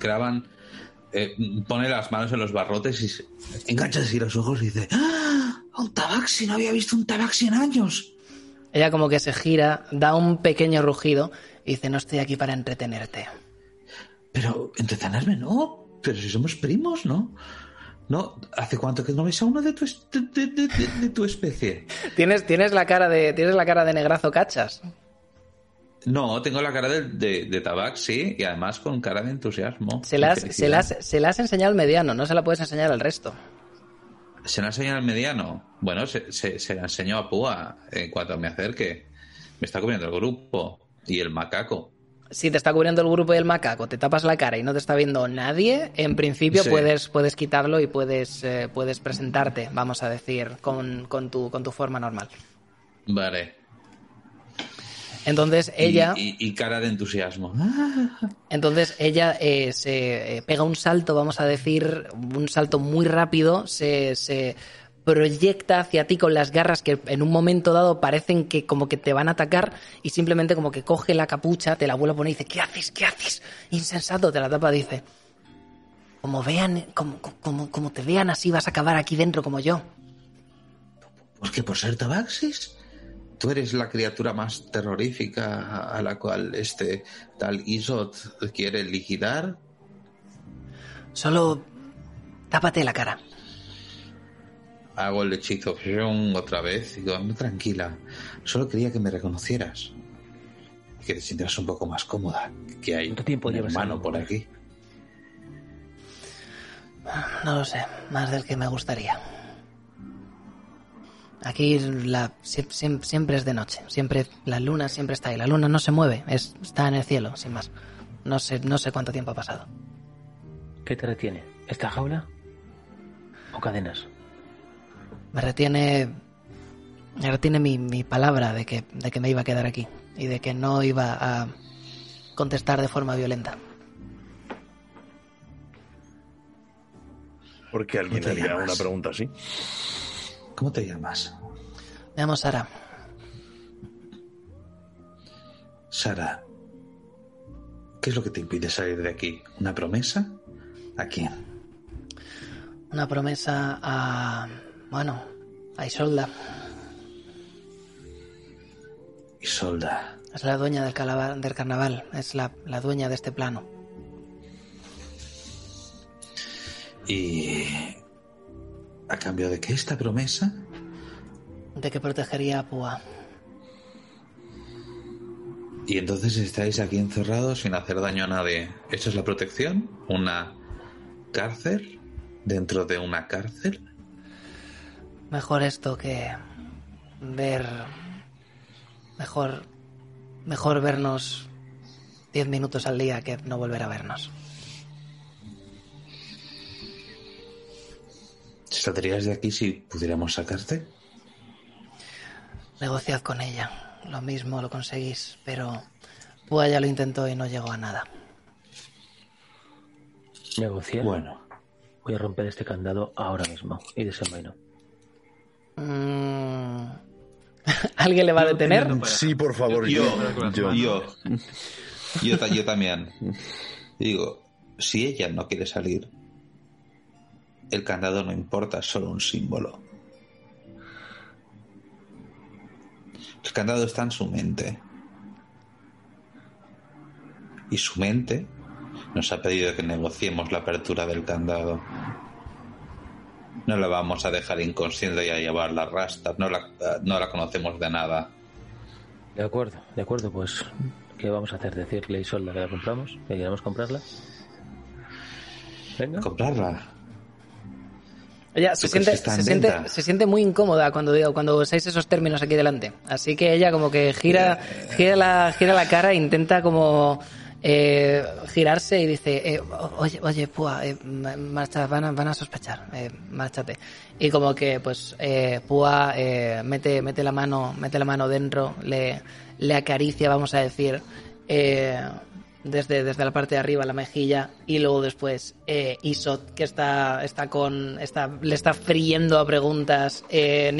pone las manos en los barrotes y se- engancha así los ojos y dice: ¡Ah! ¡Un tabaxi! No había visto un tabaxi en años. Ella como que se gira, da un pequeño rugido, y dice, no estoy aquí para entretenerte. Pero entretenerme, no. Pero si somos primos, ¿no? No, ¿hace cuánto que no ves a uno de tu, de, de- de- tu especie? Tienes, tienes la cara de, tienes la cara de negrazo cachas. No, tengo la cara de, de, de tabaxi y además con cara de entusiasmo. Se la, has, de se, la has- felicidad. se la has enseñado al mediano, no se la puedes enseñar al resto. ¿Se la enseña al mediano? Bueno, se, se, se la enseñó a Púa en cuanto me acerque. Me está cubriendo el grupo y el macaco. Si te está cubriendo el grupo y el macaco, te tapas la cara y no te está viendo nadie, en principio Sí. puedes, puedes quitarlo y puedes, eh, puedes presentarte, vamos a decir, con, con tu, con tu forma normal. Vale. Entonces Y- ella, Y, y cara de entusiasmo. entonces ella eh, se eh, pega un salto, vamos a decir, un salto muy rápido, se, se proyecta hacia ti con las garras que en un momento dado parecen que como que te van a atacar y simplemente como que coge la capucha, te la vuelve a poner y dice, ¿qué haces? ¿Qué haces? Insensato, te la tapa, dice, como vean, como, como, como te vean así vas a acabar aquí dentro como yo. ¿Por qué? ¿Por ser tabaxis? Tú eres la criatura más terrorífica a la cual este tal Isot quiere liquidar. Solo tápate la cara. Hago el hechizo otra vez. Digo, no, tranquila. Solo quería que me reconocieras. Que te sintieras un poco más cómoda. Que hay ¿Cuánto tiempo un hermano por aquí. No lo sé, más del que me gustaría. Aquí la, sie- siem- siempre es de noche, siempre la luna siempre está ahí. La luna no se mueve, es, está en el cielo, sin más. No sé, no sé cuánto tiempo ha pasado. ¿Qué te retiene? ¿Esta jaula? ¿O cadenas? Me retiene, me retiene mi, mi palabra de que, de que me iba a quedar aquí y de que no iba a, contestar de forma violenta. Porque alguien ¿Cómo te haría una pregunta así. ¿Cómo te llamas? Me llamo Sara. Sara, ¿qué es lo que te impide salir de aquí? ¿Una promesa? ¿A quién? Una promesa a... Bueno, a Isolda. Isolda. Es la dueña del, carnaval. Es la, la dueña de este plano. ¿Y a cambio de qué esta promesa? De que protegería a Púa. Y entonces estáis aquí encerrados sin hacer daño a nadie. ¿Eso es la protección? ¿Una cárcel? ¿Dentro de una cárcel? Mejor esto que ver... Mejor... Mejor vernos diez minutos al día que no volver a vernos. ¿Saldrías de aquí si pudiéramos sacarte? Negociad con ella. Lo mismo lo conseguís, pero Púa ya lo intentó y no llegó a nada. Negociar. Bueno, Voy a romper este candado ahora mismo y desenvaino. Mm. ¿Alguien le va a detener? Sí, por favor. yo, yo. yo, yo, ta- yo también. Digo, si ella no quiere salir, el candado no importa, es solo un símbolo. El candado está en su mente. Y su mente nos ha pedido que negociemos la apertura del candado. No la vamos a dejar inconsciente y a llevar las rastas. No la, no la conocemos de nada. De acuerdo, de acuerdo, pues ¿qué vamos a hacer? ¿Decirle a Isolda que la compramos? ¿Que queremos comprarla? Venga. Comprarla. Ella se ¿Tú crees siente, se, en siente, se siente muy incómoda cuando digo, cuando usáis esos términos aquí delante. Así que ella como que gira, gira la, gira la cara e intenta como eh, girarse y dice, eh, oye, oye, Púa, eh, ma- marcha, van a, van a sospechar, eh, márchate. Y como que pues eh, Púa eh, mete, mete la mano, mete la mano dentro, le, le acaricia, vamos a decir, eh, desde, desde la parte de arriba la mejilla y luego después eh, Isot que está está con está le está friendo a preguntas eh,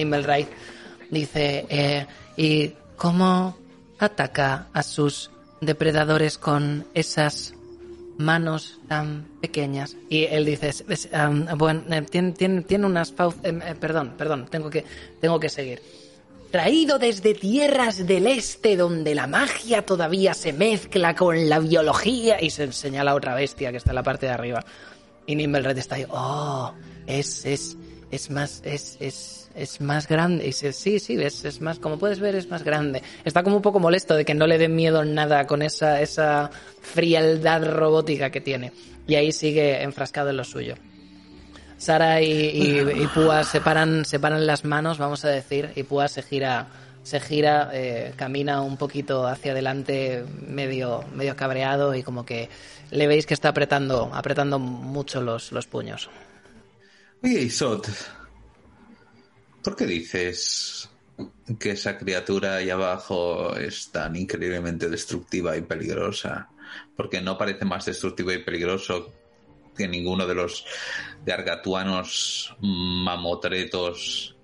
dice eh, y cómo ataca a sus depredadores con esas manos tan pequeñas y él dice es- bueno eh, tiene, tiene, tiene unas fau- eh, eh, perdón perdón tengo que tengo que seguir traído desde tierras del este donde la magia todavía se mezcla con la biología y se señala otra bestia que está en la parte de arriba. Y Nimblred está ahí oh es es es más es es es más grande y dice, sí sí es, es más como puedes ver es más grande está como un poco molesto de que no le dé miedo nada con esa esa frialdad robótica que tiene. Y ahí sigue enfrascado en lo suyo Sara y, y, y Púa separan, separan las manos, vamos a decir, y Púa se gira, se gira, eh, camina un poquito hacia adelante, medio, medio cabreado, y como que le veis que está apretando, apretando mucho los, los puños. Oye, Isot, ¿por qué dices que esa criatura ahí abajo es tan increíblemente destructiva y peligrosa? Porque no parece más destructivo y peligroso que ninguno de los gargatuanos mamotretos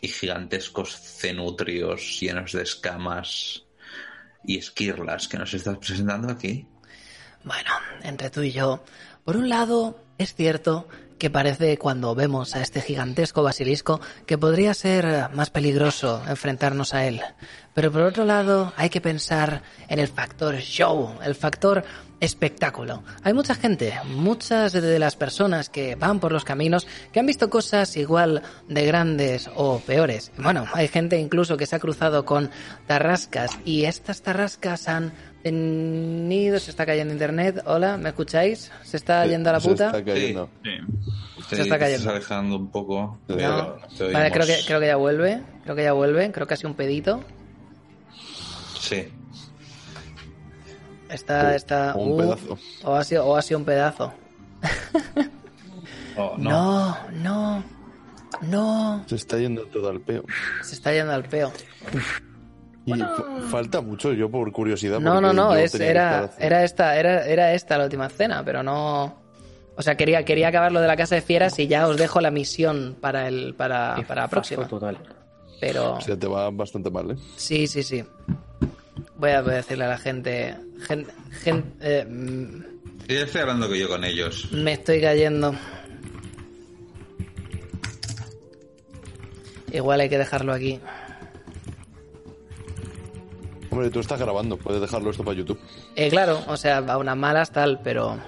y gigantescos cenutrios llenos de escamas y esquirlas que nos estás presentando aquí. Bueno, entre tú y yo, por un lado, es cierto que parece cuando vemos a este gigantesco basilisco que podría ser más peligroso enfrentarnos a él. Pero por otro lado, hay que pensar en el factor show, el factor espectáculo. Hay mucha gente, muchas de las personas que van por los caminos que han visto cosas igual de grandes o peores. Bueno, hay gente incluso que se ha cruzado con tarrascas y estas tarrascas han tenido... Se está cayendo internet. Hola, ¿me escucháis? ¿Se está yendo a la Se puta? está cayendo. Sí. Se está te cayendo. estás alejando un poco. No. pero Vale, creo que, creo que ya vuelve. Creo que ya vuelve. Creo que ha sido un pedito. Sí. Está, está. o un uh, pedazo. O ha sido, o ha sido un pedazo. Oh, no. No, no, no. Se está yendo todo al peo. Se está yendo al peo. Y fa- falta mucho, yo por curiosidad. No, no, no, es, era, era esta, era, era esta la última cena, pero no. O sea, quería, quería acabar lo de la casa de fieras y ya os dejo la misión para el, para, la próxima. total. Pero O sea, te va bastante mal, ¿eh? sí, sí, sí. Voy a, voy a decirle a la gente. Gen, gen- eh, Yo estoy hablando que yo con ellos. me estoy cayendo. Igual hay que dejarlo aquí. Hombre, tú estás grabando, puedes dejarlo esto para YouTube. Eh, claro, o sea, a unas malas tal, pero.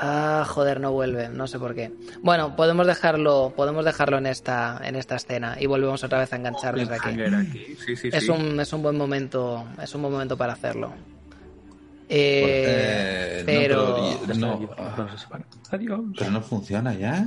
Ah, joder, no vuelve, no sé por qué. Bueno, podemos dejarlo, podemos dejarlo en esta, en esta escena y volvemos otra vez a enganchar desde aquí. Cliffhanger aquí. Sí, sí, Es sí. un, es un buen momento, es un buen momento para hacerlo. Eh, Eh, no, pero pero- no, separar. Adiós. pero no funciona ya.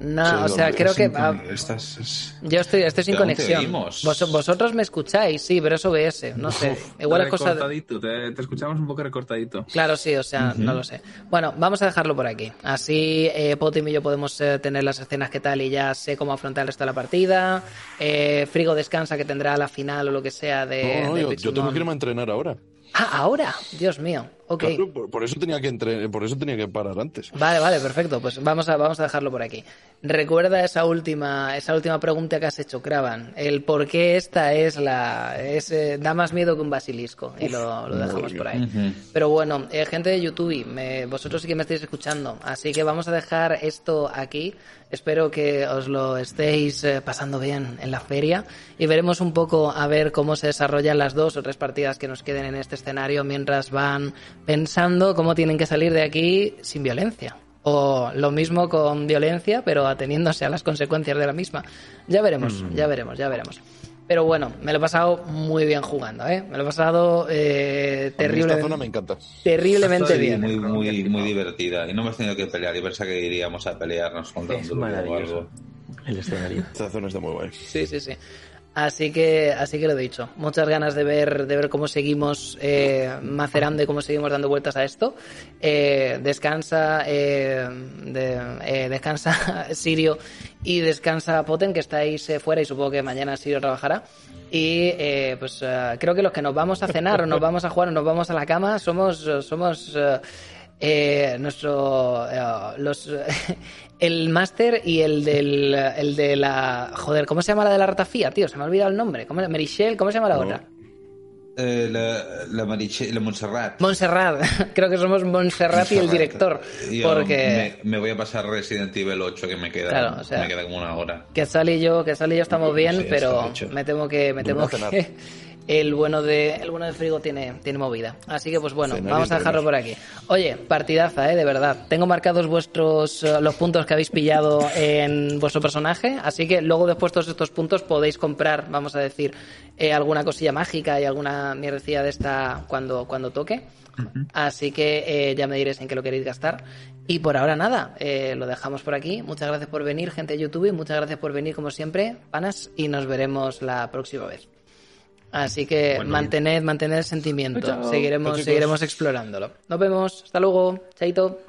No, Sí, o sea, creo que ah, Estás, es- yo estoy, estoy sin conexión. Vos- vosotros me escucháis, sí, pero es OBS, no sé. Igual es cosa de... Te, te escuchamos un poco recortadito. Claro, sí, o sea, no lo sé. Bueno, vamos a dejarlo por aquí. Así eh, Potim y yo podemos eh, tener las escenas que tal y ya sé cómo afrontar el resto de la partida. Eh, Frigo descansa que tendrá la final o lo que sea de... No, no, de yo, yo tengo que irme a entrenar ahora. Ah, ahora. Dios mío. Ok. Claro, por, por eso tenía que entre- por eso tenía que parar antes. Vale, vale, perfecto. Pues vamos a, vamos a dejarlo por aquí. Recuerda esa última, esa última pregunta que has hecho, Cravan. El por qué esta es la. Es, eh, da más miedo que un basilisco. Y lo, lo dejamos por ahí. Pero bueno, eh, gente de YouTube, me- vosotros sí que me estáis escuchando. Así que vamos a dejar esto aquí. Espero que os lo estéis eh, pasando bien en la feria. Y veremos un poco a ver cómo se desarrollan las dos o tres partidas que nos queden en este escenario mientras van pensando cómo tienen que salir de aquí sin violencia. O lo mismo con violencia, pero ateniéndose a las consecuencias de la misma. Ya veremos, ya veremos, ya veremos. Pero bueno, me lo he pasado muy bien jugando, ¿eh? Me lo he pasado eh, mí esta zona me encanta. terriblemente Estoy bien. muy, muy, muy divertida. Y no hemos tenido que pelear. Yo pensaba que iríamos a pelearnos contra un Es druida o maravilloso. algo. El escenario. Esta zona está muy guay. Sí, sí, sí. Así que, así que lo he dicho. Muchas ganas de ver, de ver cómo seguimos eh, macerando y cómo seguimos dando vueltas a esto. Eh, descansa, eh, de- eh, descansa Sirio y descansa Poten, que estáis fuera y supongo que mañana Sirio trabajará. Y eh, pues eh, creo que los que nos vamos a cenar o nos vamos a jugar o nos vamos a la cama somos, somos eh, nuestro eh, los el máster y el del el de la joder cómo se llama la de la ratafía tío se me ha olvidado el nombre. ¿Cómo, Merichel cómo se llama la No. otra Eh, la, la, Mariche- la Montserrat. Montserrat. Creo que somos Montserrat y el director Yo porque me, me voy a pasar Resident Evil 8 que me queda, Claro, o sea- me queda como una hora. que Sal y yo que Sal y yo estamos bien Sí, pero me temo que me temo que el bueno de el bueno de Frigo tiene tiene movida así que pues bueno vamos a dejarlo por aquí oye partidaza eh de verdad tengo marcados vuestros eh, los puntos que habéis pillado en vuestro personaje así que luego después todos estos puntos podéis comprar vamos a decir eh, alguna cosilla mágica y alguna mierdecilla de esta cuando cuando toque Así que eh, ya me diréis en qué lo queréis gastar. Y por ahora nada, eh, lo dejamos por aquí. Muchas gracias por venir, gente de YouTube. Muchas gracias por venir, como siempre, panas. Y nos veremos la próxima vez. Así que mantened, mantened el sentimiento. Chao. Seguiremos, Chao, seguiremos explorándolo. Nos vemos. Hasta luego. Chaito.